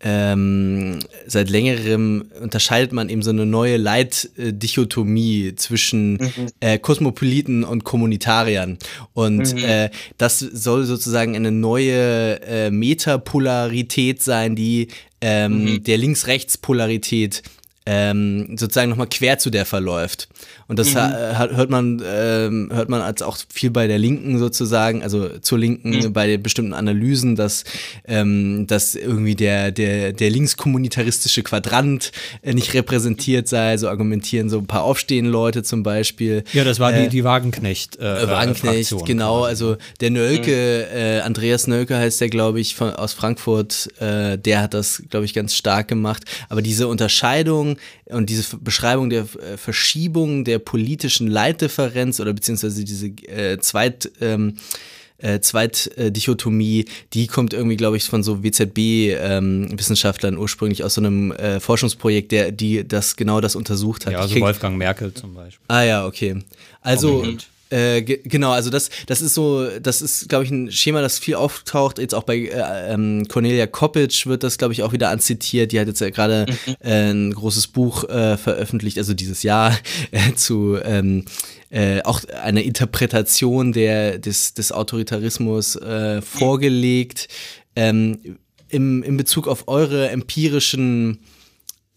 ähm, seit längerem unterscheidet man eben so eine neue Leitdichotomie zwischen mhm. äh, Kosmopoliten und Kommunitariern. Und mhm. äh, das soll sozusagen eine neue äh, Metapolarität sein, die ähm, mhm. der Links-Rechts-Polarität ähm, sozusagen nochmal quer zu der verläuft. Und das mhm. hört man, ähm, hört man als auch viel bei der Linken sozusagen, also zur Linken mhm. bei bestimmten Analysen, dass, ähm, dass irgendwie der, der, der linkskommunitaristische Quadrant äh, nicht repräsentiert sei. So argumentieren so ein paar aufstehende Leute zum Beispiel.
Ja, das war äh, die, die Wagenknecht. Äh,
äh Wagenknecht, Fraktion genau. Also der Nölke, mhm. äh, Andreas Nölke heißt der, glaube ich, von, aus Frankfurt, äh, der hat das, glaube ich, ganz stark gemacht. Aber diese Unterscheidung und diese Beschreibung der äh, Verschiebung der politischen Leitdifferenz oder beziehungsweise diese äh, Zweit, ähm, äh, Zweitdichotomie, die kommt irgendwie, glaube ich, von so WZB-Wissenschaftlern ähm, ursprünglich aus so einem äh, Forschungsprojekt, der die das genau das untersucht hat.
Ja, also Wolfgang Merkel zum Beispiel.
Ah ja, okay. Also. Oh, äh, genau, also das, das ist so, das ist, glaube ich, ein Schema, das viel auftaucht. Jetzt auch bei äh, ähm, Cornelia Kopic wird das, glaube ich, auch wieder anzitiert. Die hat jetzt ja gerade mhm. äh, ein großes Buch äh, veröffentlicht, also dieses Jahr äh, zu ähm, äh, auch eine Interpretation der, des, des Autoritarismus äh, vorgelegt. Ähm, im, in Bezug auf eure empirischen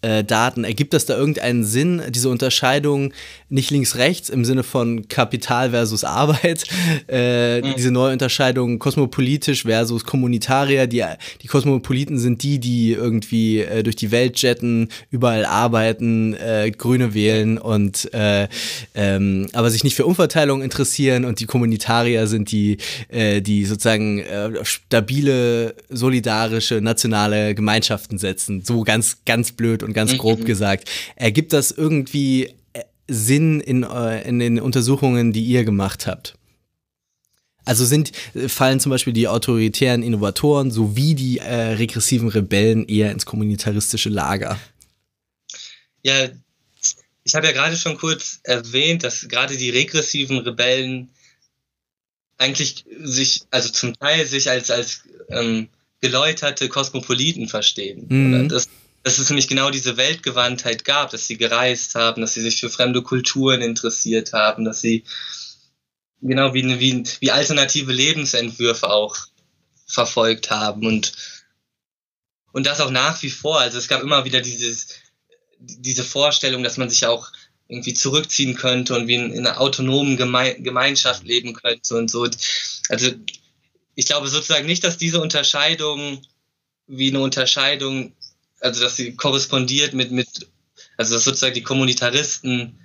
äh, Daten. Ergibt das da irgendeinen Sinn, diese Unterscheidung nicht links-rechts im Sinne von Kapital versus Arbeit, äh, mhm. diese neue Unterscheidung kosmopolitisch versus Kommunitarier. Die, die Kosmopoliten sind die, die irgendwie äh, durch die Welt jetten, überall arbeiten, äh, Grüne wählen und äh, ähm, aber sich nicht für Umverteilung interessieren und die Kommunitarier sind die, die sozusagen stabile, solidarische, nationale Gemeinschaften setzen. So ganz, ganz blöd und und ganz grob mhm. gesagt. Ergibt das irgendwie äh, Sinn in, äh, in den Untersuchungen, die ihr gemacht habt? Also sind, äh, fallen zum Beispiel die autoritären Innovatoren sowie die äh, regressiven Rebellen eher ins kommunitaristische Lager?
Ja, ich habe ja gerade schon kurz erwähnt, dass gerade die regressiven Rebellen eigentlich sich, also zum Teil sich als, als ähm, geläuterte Kosmopoliten verstehen. Mhm. Das, dass es nämlich genau diese Weltgewandtheit gab, dass sie gereist haben, dass sie sich für fremde Kulturen interessiert haben, dass sie genau wie, wie, wie alternative Lebensentwürfe auch verfolgt haben und, und das auch nach wie vor. Also es gab immer wieder dieses, diese Vorstellung, dass man sich auch irgendwie zurückziehen könnte und wie in, in einer autonomen Geme Gemeinschaft leben könnte und so. Also ich glaube sozusagen nicht, dass diese Unterscheidung wie eine Unterscheidung also dass sie korrespondiert mit, mit also dass sozusagen die Kommunitaristen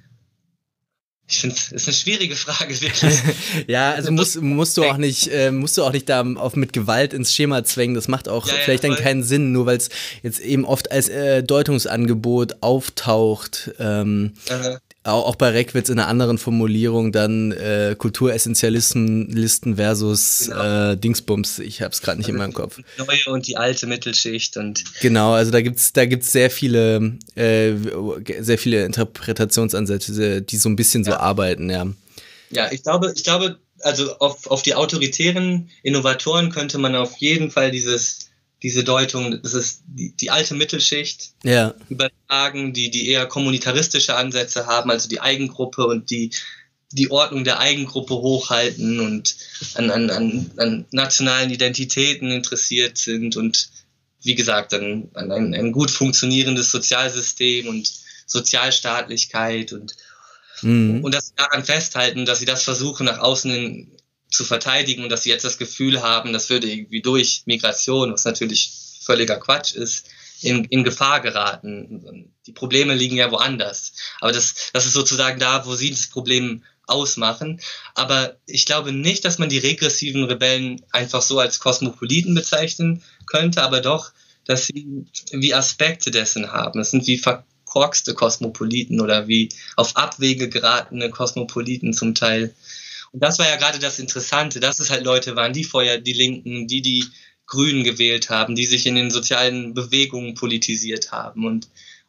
ich finde, es ist eine schwierige Frage, wirklich.
ja, also musst, musst du auch nicht, äh, musst du auch nicht da auf mit Gewalt ins Schema zwängen. Das macht auch ja, vielleicht ja, dann keinen Sinn, nur weil es jetzt eben oft als äh, Deutungsangebot auftaucht. Ähm, auch bei Reckwitz in einer anderen Formulierung dann äh, Kulturessentialisten versus genau. äh, Dingsbums. Ich habe es gerade nicht also in meinem Kopf.
Die neue und die alte Mittelschicht und
genau, also da gibt's da gibt's sehr viele äh, sehr viele Interpretationsansätze, die so ein bisschen ja. so arbeiten, ja.
Ja, ich glaube, ich glaube, also auf, auf die autoritären Innovatoren könnte man auf jeden Fall dieses, diese Deutung, das ist die, die alte Mittelschicht
ja.
übertragen, die, die eher kommunitaristische Ansätze haben, also die Eigengruppe und die, die Ordnung der Eigengruppe hochhalten und an, an, an, an nationalen Identitäten interessiert sind und wie gesagt, an, an ein, ein gut funktionierendes Sozialsystem und Sozialstaatlichkeit und, mhm. und dass sie daran festhalten, dass sie das versuchen, nach außen hin zu verteidigen und dass sie jetzt das Gefühl haben, das würde irgendwie durch Migration, was natürlich völliger Quatsch ist, in, in Gefahr geraten. Die Probleme liegen ja woanders. Aber das, das ist sozusagen da, wo sie das Problem ausmachen. Aber ich glaube nicht, dass man die regressiven Rebellen einfach so als Kosmopoliten bezeichnen könnte, aber doch, dass sie wie Aspekte dessen haben. Es sind wie verkorkste Kosmopoliten oder wie auf Abwege geratene Kosmopoliten zum Teil. Das war ja gerade das Interessante, dass es halt Leute waren, die vorher die Linken, die die Grünen gewählt haben, die sich in den sozialen Bewegungen politisiert haben und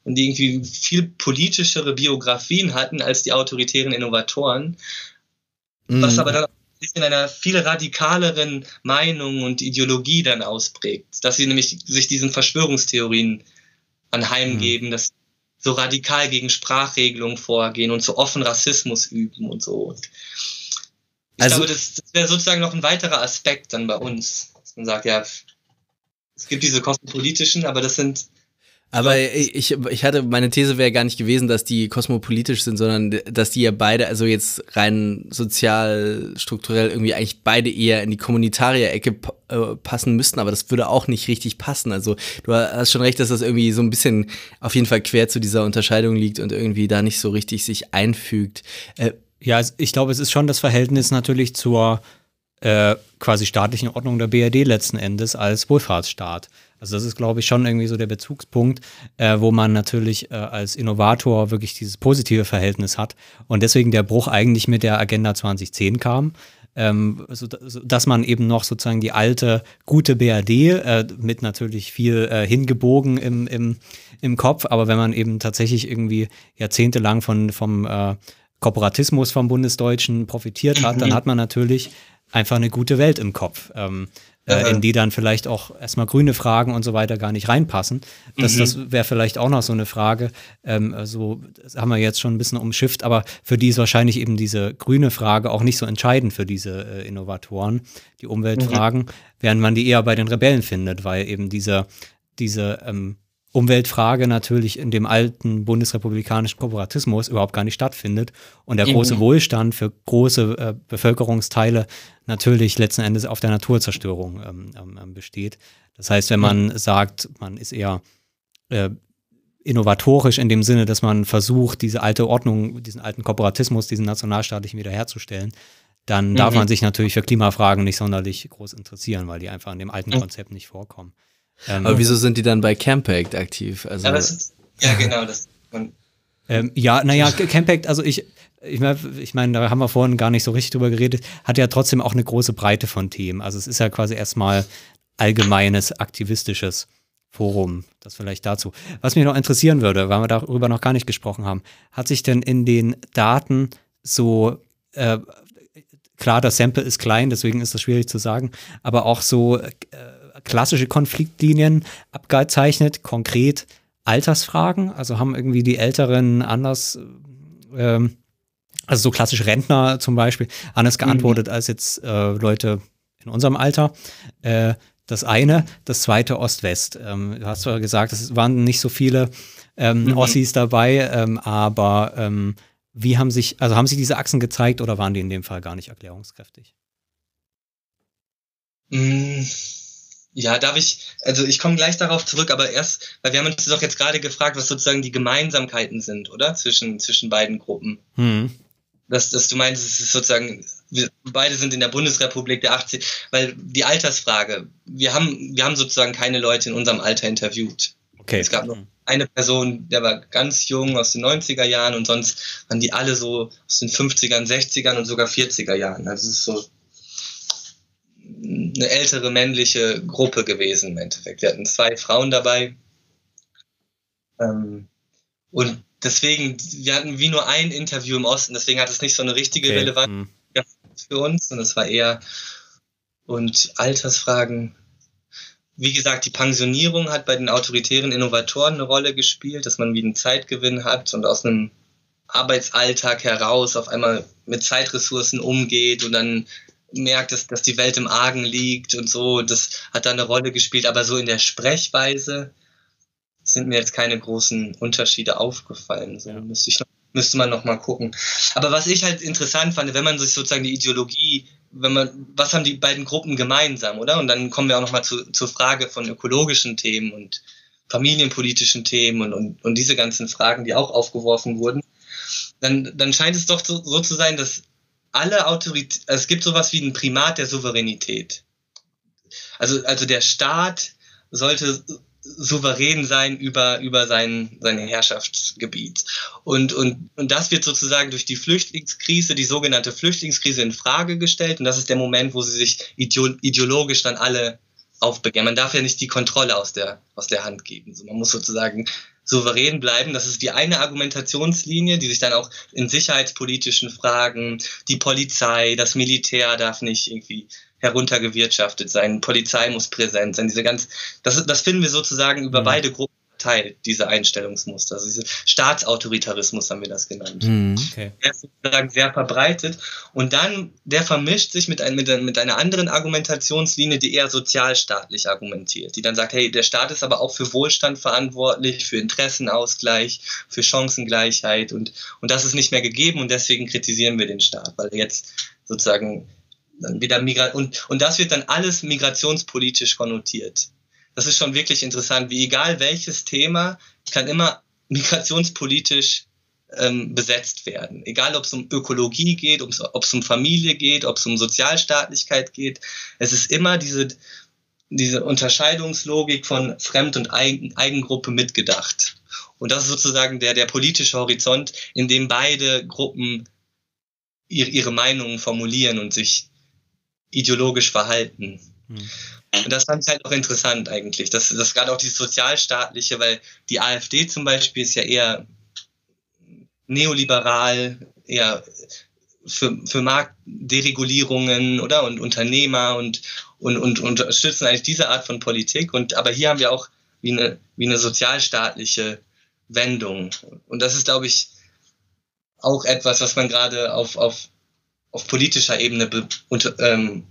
und die irgendwie viel politischere Biografien hatten als die autoritären Innovatoren, mhm. was aber dann in einer viel radikaleren Meinung und Ideologie dann ausprägt, dass sie nämlich sich diesen Verschwörungstheorien anheimgeben, mhm. dass sie so radikal gegen Sprachregelungen vorgehen und so offen Rassismus üben und so. Und ich also, glaube, das, das wäre sozusagen noch ein weiterer Aspekt dann bei uns, dass man sagt, ja, es gibt diese kosmopolitischen, aber das sind
aber ich, ich hatte, meine These wäre gar nicht gewesen, dass die kosmopolitisch sind, sondern dass die ja beide, also jetzt rein sozial, strukturell irgendwie eigentlich beide eher in die Kommunitarier-Ecke äh, passen müssten, aber das würde auch nicht richtig passen. Also du hast schon recht, dass das irgendwie so ein bisschen auf jeden Fall quer zu dieser Unterscheidung liegt und irgendwie da nicht so richtig sich einfügt.
Äh, ja, ich glaube, es ist schon das Verhältnis natürlich zur äh, quasi staatlichen Ordnung der BRD letzten Endes als Wohlfahrtsstaat. Also das ist, glaube ich, schon irgendwie so der Bezugspunkt, äh, wo man natürlich äh, als Innovator wirklich dieses positive Verhältnis hat und deswegen der Bruch eigentlich mit der Agenda 2010 kam. Ähm, so, dass man eben noch sozusagen die alte, gute BRD äh, mit natürlich viel äh, hingebogen im, im, im Kopf, aber wenn man eben tatsächlich irgendwie jahrzehntelang von, vom äh, Kooperatismus vom Bundesdeutschen profitiert hat, dann hat man natürlich einfach eine gute Welt im Kopf. Ähm, äh, in die dann vielleicht auch erstmal grüne Fragen und so weiter gar nicht reinpassen. Das, mhm. das wäre vielleicht auch noch so eine Frage. Ähm, also, das haben wir jetzt schon ein bisschen umschifft, aber für die ist wahrscheinlich eben diese grüne Frage auch nicht so entscheidend für diese äh, Innovatoren, die Umweltfragen, mhm. während man die eher bei den Rebellen findet, weil eben diese, diese ähm, Umweltfrage natürlich in dem alten bundesrepublikanischen Kooperatismus überhaupt gar nicht stattfindet und der große mhm. Wohlstand für große äh, Bevölkerungsteile natürlich letzten Endes auf der Naturzerstörung ähm, ähm, ähm besteht. Das heißt, wenn man mhm. sagt, man ist eher äh, innovatorisch in dem Sinne, dass man versucht, diese alte Ordnung, diesen alten Kooperatismus, diesen nationalstaatlichen wiederherzustellen, dann mhm. darf man sich natürlich für Klimafragen nicht sonderlich groß interessieren, weil die einfach in dem alten. Konzept nicht vorkommen.
Ähm, Aber wieso sind die dann bei Campact aktiv?
Also, ja, ist, ja genau. Das,
ähm, ja, naja, Campact, also ich, ich meine, ich mein, da haben wir vorhin gar nicht so richtig drüber geredet, hat ja trotzdem auch eine große Breite von Themen. Also es ist ja quasi erstmal allgemeines aktivistisches Forum. Das vielleicht dazu. Was mich noch interessieren würde, weil wir darüber noch gar nicht gesprochen haben, hat sich denn in den Daten so äh, klar, das Sample ist klein, deswegen ist das schwierig zu sagen, aber auch so äh, klassische Konfliktlinien abgezeichnet, konkret Altersfragen. Also haben irgendwie die Älteren anders, ähm, also so klassische Rentner zum Beispiel, anders mhm. geantwortet mhm. als jetzt äh, Leute in unserem Alter. Äh, das eine, das zweite Ost-West. Ähm, du hast zwar gesagt, es waren nicht so viele ähm, mhm. Ossis dabei, ähm, aber ähm, wie haben sich, also haben sich diese Achsen gezeigt oder waren die in dem Fall gar nicht erklärungskräftig?
Mhm. Ja, darf ich, also ich komme gleich darauf zurück, aber erst, weil wir haben uns doch jetzt gerade gefragt, was sozusagen die Gemeinsamkeiten sind, oder? Zwischen, zwischen beiden Gruppen. Hm. Dass, dass du meinst, es ist sozusagen, wir beide sind in der Bundesrepublik der 80, weil die Altersfrage, wir haben, wir haben sozusagen keine Leute in unserem Alter interviewt. Okay. Es gab noch eine Person, der war ganz jung aus den 90er Jahren und sonst waren die alle so aus den 50ern, 60ern und sogar 40er Jahren. Also es ist so eine ältere männliche Gruppe gewesen im Endeffekt. Wir hatten zwei Frauen dabei. Ähm, und deswegen, wir hatten wie nur ein Interview im Osten, deswegen hat es nicht so eine richtige okay. Relevanz. Ja, für uns und es war eher und Altersfragen. Wie gesagt, die Pensionierung hat bei den autoritären Innovatoren eine Rolle gespielt, dass man wie einen Zeitgewinn hat und aus einem Arbeitsalltag heraus auf einmal mit Zeitressourcen umgeht und dann merkt, dass, dass die Welt im Argen liegt und so. Das hat da eine Rolle gespielt, aber so in der Sprechweise sind mir jetzt keine großen Unterschiede aufgefallen. So ja. müsste, ich noch, müsste man noch mal gucken. Aber was ich halt interessant fand, wenn man sich sozusagen die Ideologie, wenn man, was haben die beiden Gruppen gemeinsam, oder? Und dann kommen wir auch noch mal zu, zur Frage von ökologischen Themen und familienpolitischen Themen und, und, und diese ganzen Fragen, die auch aufgeworfen wurden. Dann, dann scheint es doch so, so zu sein, dass alle Autorität, also es gibt sowas wie ein Primat der Souveränität. Also, also der Staat sollte souverän sein über, über sein, sein Herrschaftsgebiet. Und, und, und das wird sozusagen durch die Flüchtlingskrise, die sogenannte Flüchtlingskrise in Frage gestellt. Und das ist der Moment, wo sie sich ideologisch dann alle aufbegehren. Man darf ja nicht die Kontrolle aus der, aus der Hand geben. So, man muss sozusagen souverän bleiben. Das ist die eine Argumentationslinie, die sich dann auch in sicherheitspolitischen Fragen, die Polizei, das Militär darf nicht irgendwie heruntergewirtschaftet sein, Polizei muss präsent sein. Diese ganz, das, das finden wir sozusagen über mhm. beide Gruppen verteilt, diese Einstellungsmuster. Also diese Staatsautoritarismus haben wir das genannt. Mhm, okay. Der ist sozusagen sehr verbreitet. Und dann, der vermischt sich mit, ein, mit, mit einer anderen Argumentationslinie, die eher sozialstaatlich argumentiert, die dann sagt, hey, der Staat ist aber auch für Wohlstand verantwortlich, für Interessenausgleich, für Chancengleichheit und, und das ist nicht mehr gegeben und deswegen kritisieren wir den Staat, weil er jetzt sozusagen dann wieder Migra und, und das wird dann alles migrationspolitisch konnotiert. Das ist schon wirklich interessant, wie egal welches Thema kann immer migrationspolitisch ähm, besetzt werden. Egal, ob es um Ökologie geht, ob es um Familie geht, ob es um Sozialstaatlichkeit geht. Es ist immer diese, diese Unterscheidungslogik von Fremd- und Eigen, Eigengruppe mitgedacht. Und das ist sozusagen der, der politische Horizont, in dem beide Gruppen ihre, ihre Meinungen formulieren und sich ideologisch verhalten. Hm. Und das fand ich halt auch interessant eigentlich. Das, das gerade auch dieses sozialstaatliche, weil die AfD zum Beispiel ist ja eher neoliberal, eher für, für Marktderegulierungen oder und Unternehmer und, und, und, und unterstützen eigentlich diese Art von Politik. Und aber hier haben wir auch wie eine, wie eine sozialstaatliche Wendung. Und das ist, glaube ich, auch etwas, was man gerade auf, auf auf politischer Ebene be, unter, ähm,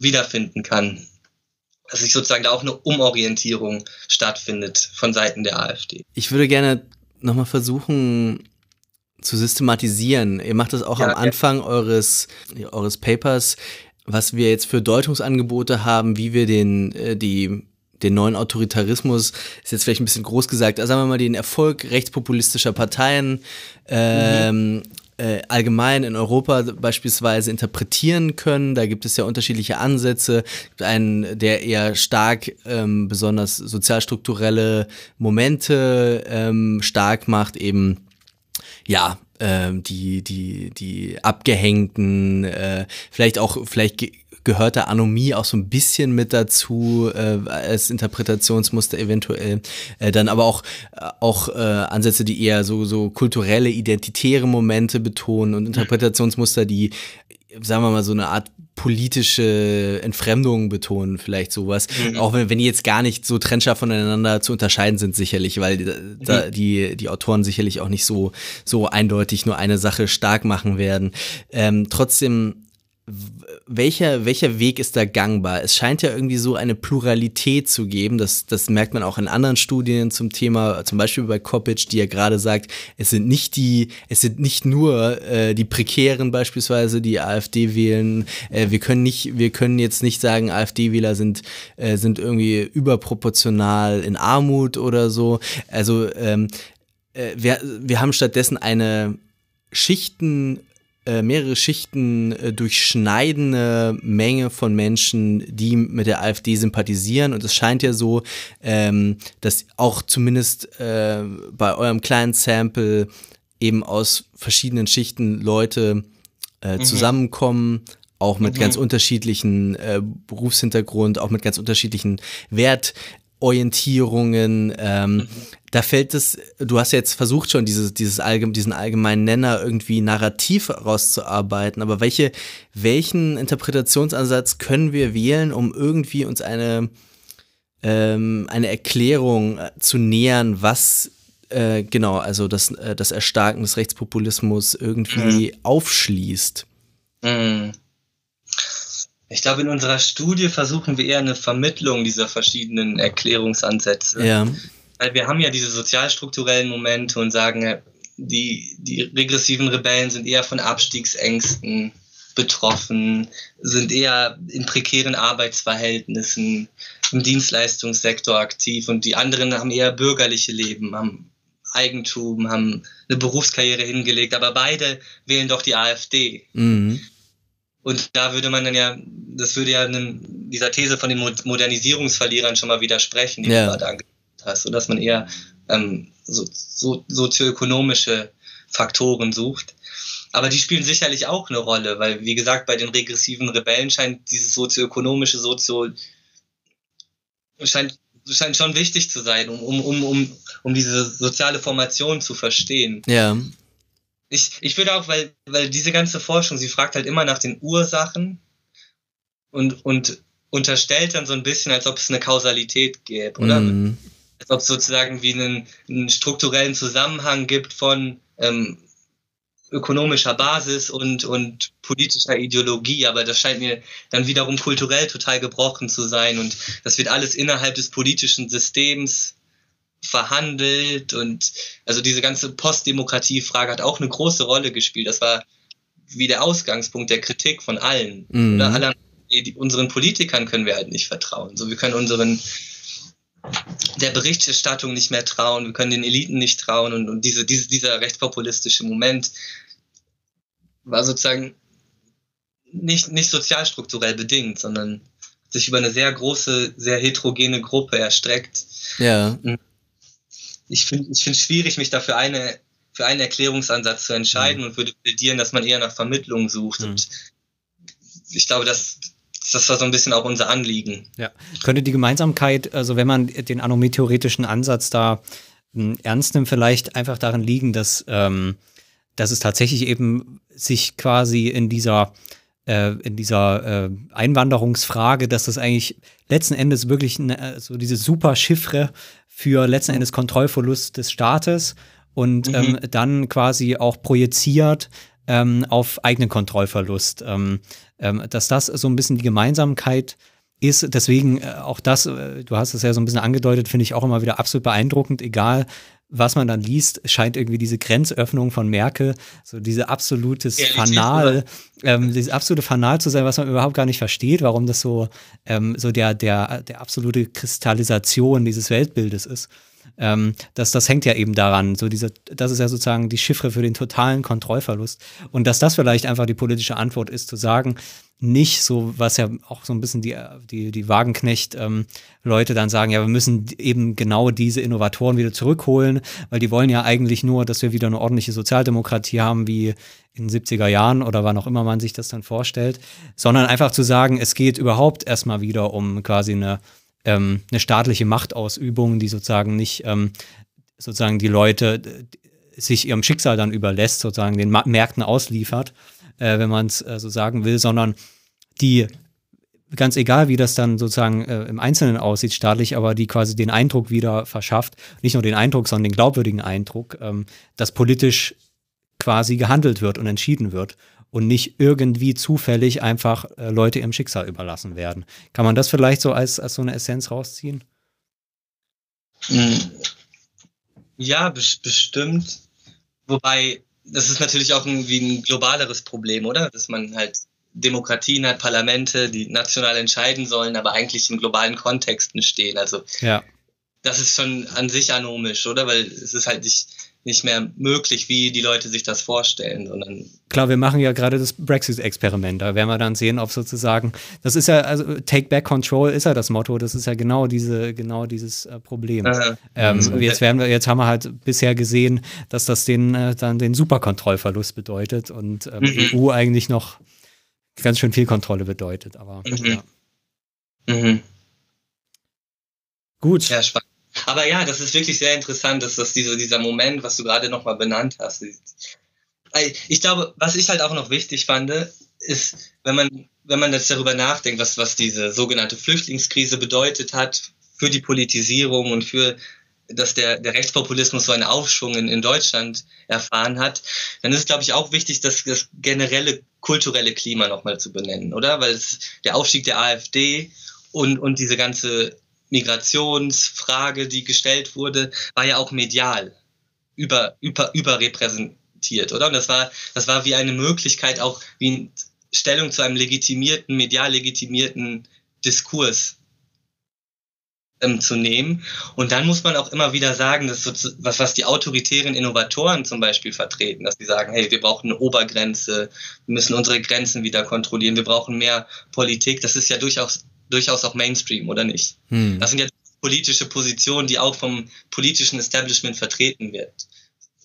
wiederfinden kann. Dass sich sozusagen da auch eine Umorientierung stattfindet von Seiten der AfD.
Ich würde gerne nochmal versuchen zu systematisieren. Ihr macht das auch ja, am Anfang ja. eures, eures Papers, was wir jetzt für Deutungsangebote haben, wie wir den, äh, die den neuen Autoritarismus, ist jetzt vielleicht ein bisschen groß gesagt, also sagen wir mal den Erfolg rechtspopulistischer Parteien ähm, mhm äh, allgemein in Europa beispielsweise interpretieren können. Da gibt es ja unterschiedliche Ansätze. Einen, der eher stark ähm, besonders sozialstrukturelle Momente ähm, stark macht, eben ja, ähm, die, die, die Abgehängten, äh, vielleicht auch, vielleicht gehört da Anomie auch so ein bisschen mit dazu äh, als Interpretationsmuster eventuell. Äh, dann aber auch, äh, auch äh, Ansätze, die eher so, so kulturelle, identitäre Momente betonen und Interpretationsmuster, die, sagen wir mal, so eine Art politische Entfremdung betonen, vielleicht sowas. Mhm. Auch wenn, wenn die jetzt gar nicht so trennscharf voneinander zu unterscheiden sind, sicherlich, weil da, mhm. die, die Autoren sicherlich auch nicht so, so eindeutig nur eine Sache stark machen werden. Ähm, trotzdem welcher, welcher Weg ist da gangbar? Es scheint ja irgendwie so eine Pluralität zu geben. Das, das merkt man auch in anderen Studien zum Thema, zum Beispiel bei Kopic, die ja gerade sagt, es sind nicht die, es sind nicht nur äh, die Prekären beispielsweise, die AfD wählen. Äh, wir können nicht, wir können jetzt nicht sagen, AfD-Wähler sind, äh, sind irgendwie überproportional in Armut oder so. Also ähm, äh, wir, wir haben stattdessen eine Schichten äh, mehrere Schichten äh, durchschneidende Menge von Menschen, die mit der AfD sympathisieren. Und es scheint ja so, ähm, dass auch zumindest äh, bei eurem kleinen Sample eben aus verschiedenen Schichten Leute äh, mhm. zusammenkommen, auch mit mhm. ganz unterschiedlichen äh, Berufshintergrund, auch mit ganz unterschiedlichen Wert, Orientierungen. Ähm, mhm. Da fällt es, du hast jetzt versucht schon, dieses, dieses allgemein, diesen allgemeinen Nenner irgendwie narrativ rauszuarbeiten, aber welche, welchen Interpretationsansatz können wir wählen, um irgendwie uns eine, ähm, eine Erklärung äh, zu nähern, was äh, genau, also das, äh, das Erstarken des Rechtspopulismus irgendwie mhm. aufschließt? Mhm.
Ich glaube, in unserer Studie versuchen wir eher eine Vermittlung dieser verschiedenen Erklärungsansätze. Ja. Weil wir haben ja diese sozialstrukturellen Momente und sagen, die, die regressiven Rebellen sind eher von Abstiegsängsten betroffen, sind eher in prekären Arbeitsverhältnissen, im Dienstleistungssektor aktiv und die anderen haben eher bürgerliche Leben, haben Eigentum, haben eine Berufskarriere hingelegt, aber beide wählen doch die AfD. Mhm. Und da würde man dann ja, das würde ja einem, dieser These von den Modernisierungsverlierern schon mal widersprechen, die ja. du gerade angesprochen hast, sodass man eher ähm, so, so, sozioökonomische Faktoren sucht. Aber die spielen sicherlich auch eine Rolle, weil, wie gesagt, bei den regressiven Rebellen scheint dieses sozioökonomische Sozio scheint, scheint schon wichtig zu sein, um, um, um, um, um diese soziale Formation zu verstehen. Ja ich, ich würde auch, weil, weil diese ganze Forschung, sie fragt halt immer nach den Ursachen und, und unterstellt dann so ein bisschen, als ob es eine Kausalität gäbe, oder? Mm. Als ob es sozusagen wie einen, einen strukturellen Zusammenhang gibt von ähm, ökonomischer Basis und, und politischer Ideologie, aber das scheint mir dann wiederum kulturell total gebrochen zu sein und das wird alles innerhalb des politischen Systems verhandelt und also diese ganze Postdemokratie-Frage hat auch eine große Rolle gespielt. Das war wie der Ausgangspunkt der Kritik von allen. Mhm. Oder alle, die, unseren Politikern können wir halt nicht vertrauen. So, wir können unseren der Berichterstattung nicht mehr trauen, wir können den Eliten nicht trauen und, und diese, diese, dieser rechtspopulistische Moment war sozusagen nicht, nicht sozialstrukturell bedingt, sondern sich über eine sehr große, sehr heterogene Gruppe erstreckt. Ja. Mhm ich finde ich finde schwierig, mich dafür eine für einen Erklärungsansatz zu entscheiden mhm. und würde plädieren, dass man eher nach Vermittlung sucht. Mhm. Und ich glaube, das, das war so ein bisschen auch unser Anliegen.
Ja. Könnte die Gemeinsamkeit, also wenn man den anometheoretischen Ansatz da hm, ernst nimmt, vielleicht einfach darin liegen, dass, ähm, dass es tatsächlich eben sich quasi in dieser äh, in dieser äh, Einwanderungsfrage, dass das eigentlich letzten Endes wirklich eine, so diese super Chiffre für letzten Endes Kontrollverlust des Staates und mhm. ähm, dann quasi auch projiziert ähm, auf eigenen Kontrollverlust. Ähm, ähm, dass das so ein bisschen die Gemeinsamkeit ist. Deswegen äh, auch das, äh, du hast es ja so ein bisschen angedeutet, finde ich auch immer wieder absolut beeindruckend, egal was man dann liest, scheint irgendwie diese Grenzöffnung von Merkel, so diese absolutes Ehrlich, Fanal, ähm, dieses absolute Fanal zu sein, was man überhaupt gar nicht versteht, warum das so, ähm, so der, der, der absolute Kristallisation dieses Weltbildes ist. Ähm, das, das hängt ja eben daran, so diese, das ist ja sozusagen die Chiffre für den totalen Kontrollverlust. Und dass das vielleicht einfach die politische Antwort ist, zu sagen, nicht so, was ja auch so ein bisschen die, die, die Wagenknecht-Leute ähm, dann sagen, ja, wir müssen eben genau diese Innovatoren wieder zurückholen, weil die wollen ja eigentlich nur, dass wir wieder eine ordentliche Sozialdemokratie haben, wie in den 70er Jahren oder wann auch immer man sich das dann vorstellt, sondern einfach zu sagen, es geht überhaupt erstmal wieder um quasi eine, ähm, eine staatliche Machtausübung, die sozusagen nicht ähm, sozusagen die Leute sich ihrem Schicksal dann überlässt, sozusagen den Märkten ausliefert, äh, wenn man es äh, so sagen will, sondern die ganz egal, wie das dann sozusagen äh, im Einzelnen aussieht, staatlich, aber die quasi den Eindruck wieder verschafft, nicht nur den Eindruck, sondern den glaubwürdigen Eindruck, ähm, dass politisch quasi gehandelt wird und entschieden wird und nicht irgendwie zufällig einfach äh, Leute ihrem Schicksal überlassen werden. Kann man das vielleicht so als, als so eine Essenz rausziehen?
Hm. Ja, bestimmt. Wobei das ist natürlich auch irgendwie ein globaleres Problem, oder? Dass man halt Demokratien hat, Parlamente, die national entscheiden sollen, aber eigentlich in globalen Kontexten stehen. Also ja. das ist schon an sich anomisch, oder? Weil es ist halt nicht nicht mehr möglich, wie die Leute sich das vorstellen, sondern
Klar, wir machen ja gerade das Brexit-Experiment. Da werden wir dann sehen, ob sozusagen, das ist ja, also Take Back Control ist ja das Motto, das ist ja genau diese, genau dieses äh, Problem. Ähm, mhm. jetzt werden wir, jetzt haben wir halt bisher gesehen, dass das den äh, dann den Superkontrollverlust bedeutet und ähm, mhm. EU eigentlich noch ganz schön viel Kontrolle bedeutet. Aber mhm. ja. Mhm. Gut.
Ja, spannend. Aber ja, das ist wirklich sehr interessant, dass das diese, dieser Moment, was du gerade nochmal benannt hast. Ich glaube, was ich halt auch noch wichtig fand, ist, wenn man, wenn man jetzt darüber nachdenkt, was, was diese sogenannte Flüchtlingskrise bedeutet hat für die Politisierung und für dass der, der Rechtspopulismus so einen Aufschwung in, in Deutschland erfahren hat, dann ist es, glaube ich, auch wichtig, das, das generelle kulturelle Klima nochmal zu benennen, oder? Weil es, der Aufstieg der AfD und, und diese ganze Migrationsfrage, die gestellt wurde, war ja auch medial über, über, überrepräsentiert, oder? Und das war, das war wie eine Möglichkeit, auch wie Stellung zu einem legitimierten, medial legitimierten Diskurs ähm, zu nehmen. Und dann muss man auch immer wieder sagen, dass so, was, was die autoritären Innovatoren zum Beispiel vertreten, dass sie sagen, hey, wir brauchen eine Obergrenze, wir müssen unsere Grenzen wieder kontrollieren, wir brauchen mehr Politik. Das ist ja durchaus durchaus auch Mainstream, oder nicht? Hm. Das sind ja politische Positionen, die auch vom politischen Establishment vertreten wird.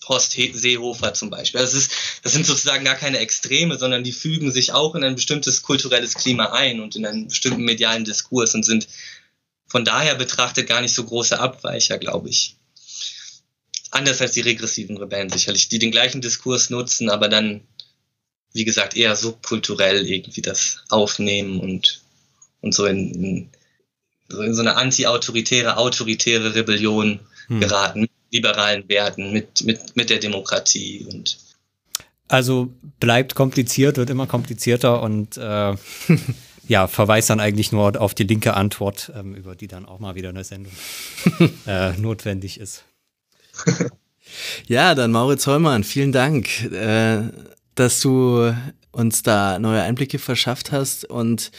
Horst Seehofer zum Beispiel. Das, ist, das sind sozusagen gar keine Extreme, sondern die fügen sich auch in ein bestimmtes kulturelles Klima ein und in einen bestimmten medialen Diskurs und sind von daher betrachtet gar nicht so große Abweicher, glaube ich. Anders als die regressiven Rebellen sicherlich, die den gleichen Diskurs nutzen, aber dann, wie gesagt, eher subkulturell irgendwie das aufnehmen und und so in, in, so, in so eine anti-autoritäre, autoritäre Rebellion hm. geraten, mit liberalen Werten, mit, mit, mit der Demokratie und
also bleibt kompliziert, wird immer komplizierter und äh, ja, verweist dann eigentlich nur auf die linke Antwort, ähm, über die dann auch mal wieder eine Sendung äh, notwendig ist.
Ja, dann Mauritz Heumann, vielen Dank, äh, dass du uns da neue Einblicke verschafft hast und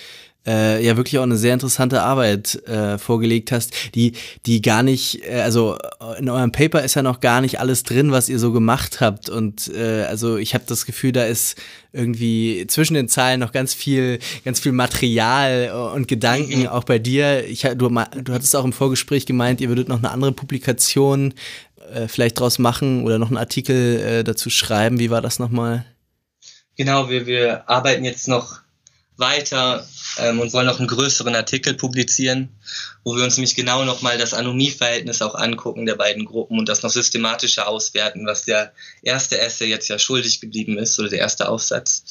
äh, ja wirklich auch eine sehr interessante Arbeit äh, vorgelegt hast, die, die gar nicht, äh, also in eurem Paper ist ja noch gar nicht alles drin, was ihr so gemacht habt. Und äh, also ich habe das Gefühl, da ist irgendwie zwischen den Zeilen noch ganz viel, ganz viel Material und Gedanken mhm. auch bei dir. Ich, du, du hattest auch im Vorgespräch gemeint, ihr würdet noch eine andere Publikation äh, vielleicht draus machen oder noch einen Artikel äh, dazu schreiben. Wie war das nochmal?
Genau, wir, wir arbeiten jetzt noch weiter ähm, und wollen noch einen größeren Artikel publizieren, wo wir uns nämlich genau nochmal das Anomie-Verhältnis auch angucken der beiden Gruppen und das noch systematischer auswerten, was der erste Essay jetzt ja schuldig geblieben ist oder der erste Aufsatz.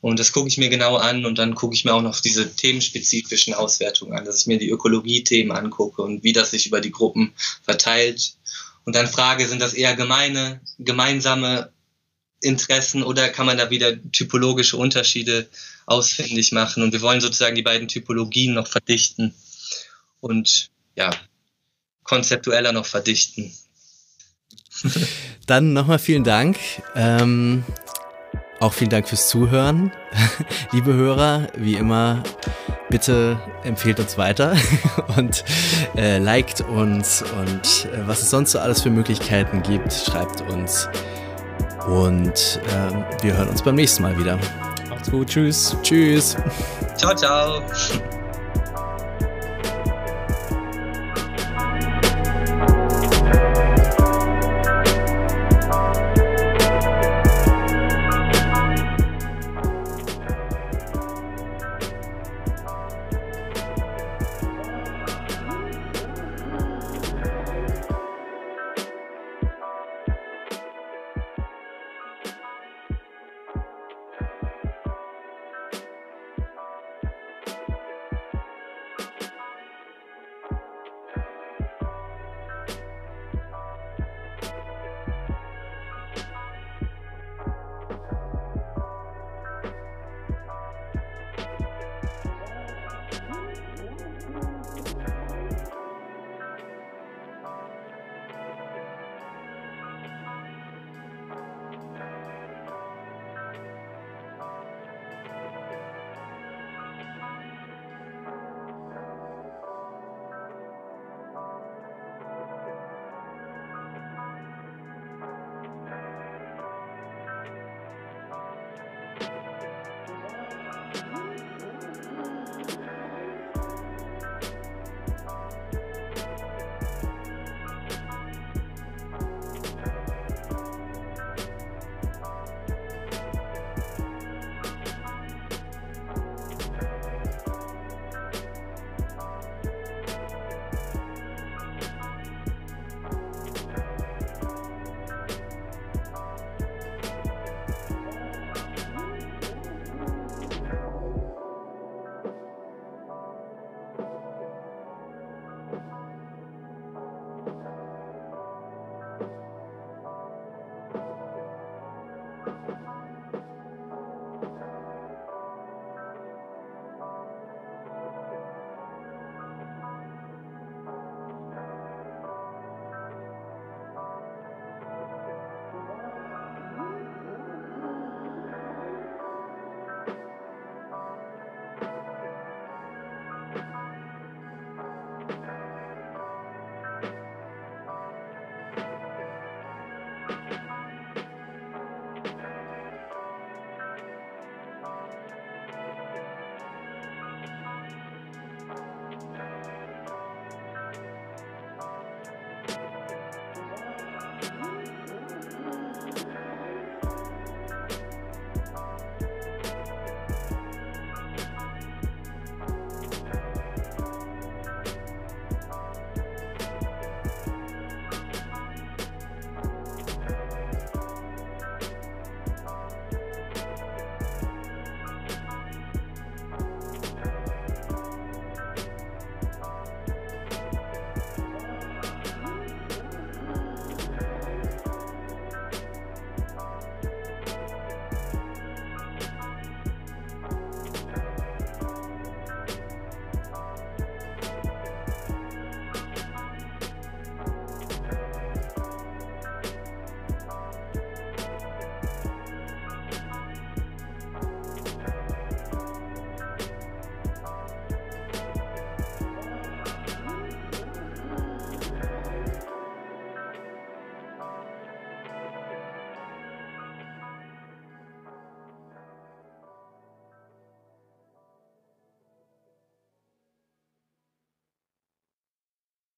Und das gucke ich mir genau an und dann gucke ich mir auch noch diese themenspezifischen Auswertungen an, dass ich mir die Ökologie-Themen angucke und wie das sich über die Gruppen verteilt. Und dann frage, sind das eher gemeine, gemeinsame Interessen oder kann man da wieder typologische Unterschiede ausfindig machen. Und wir wollen sozusagen die beiden Typologien noch verdichten und ja, konzeptueller noch verdichten.
Dann nochmal vielen Dank. Ähm, auch vielen Dank fürs Zuhören. Liebe Hörer, wie immer, bitte empfehlt uns weiter und äh, liked uns und äh, was es sonst so alles für Möglichkeiten gibt, schreibt uns. Und äh, wir hören uns beim nächsten Mal wieder.
Macht's gut. Tschüss.
Tschüss.
Ciao, ciao.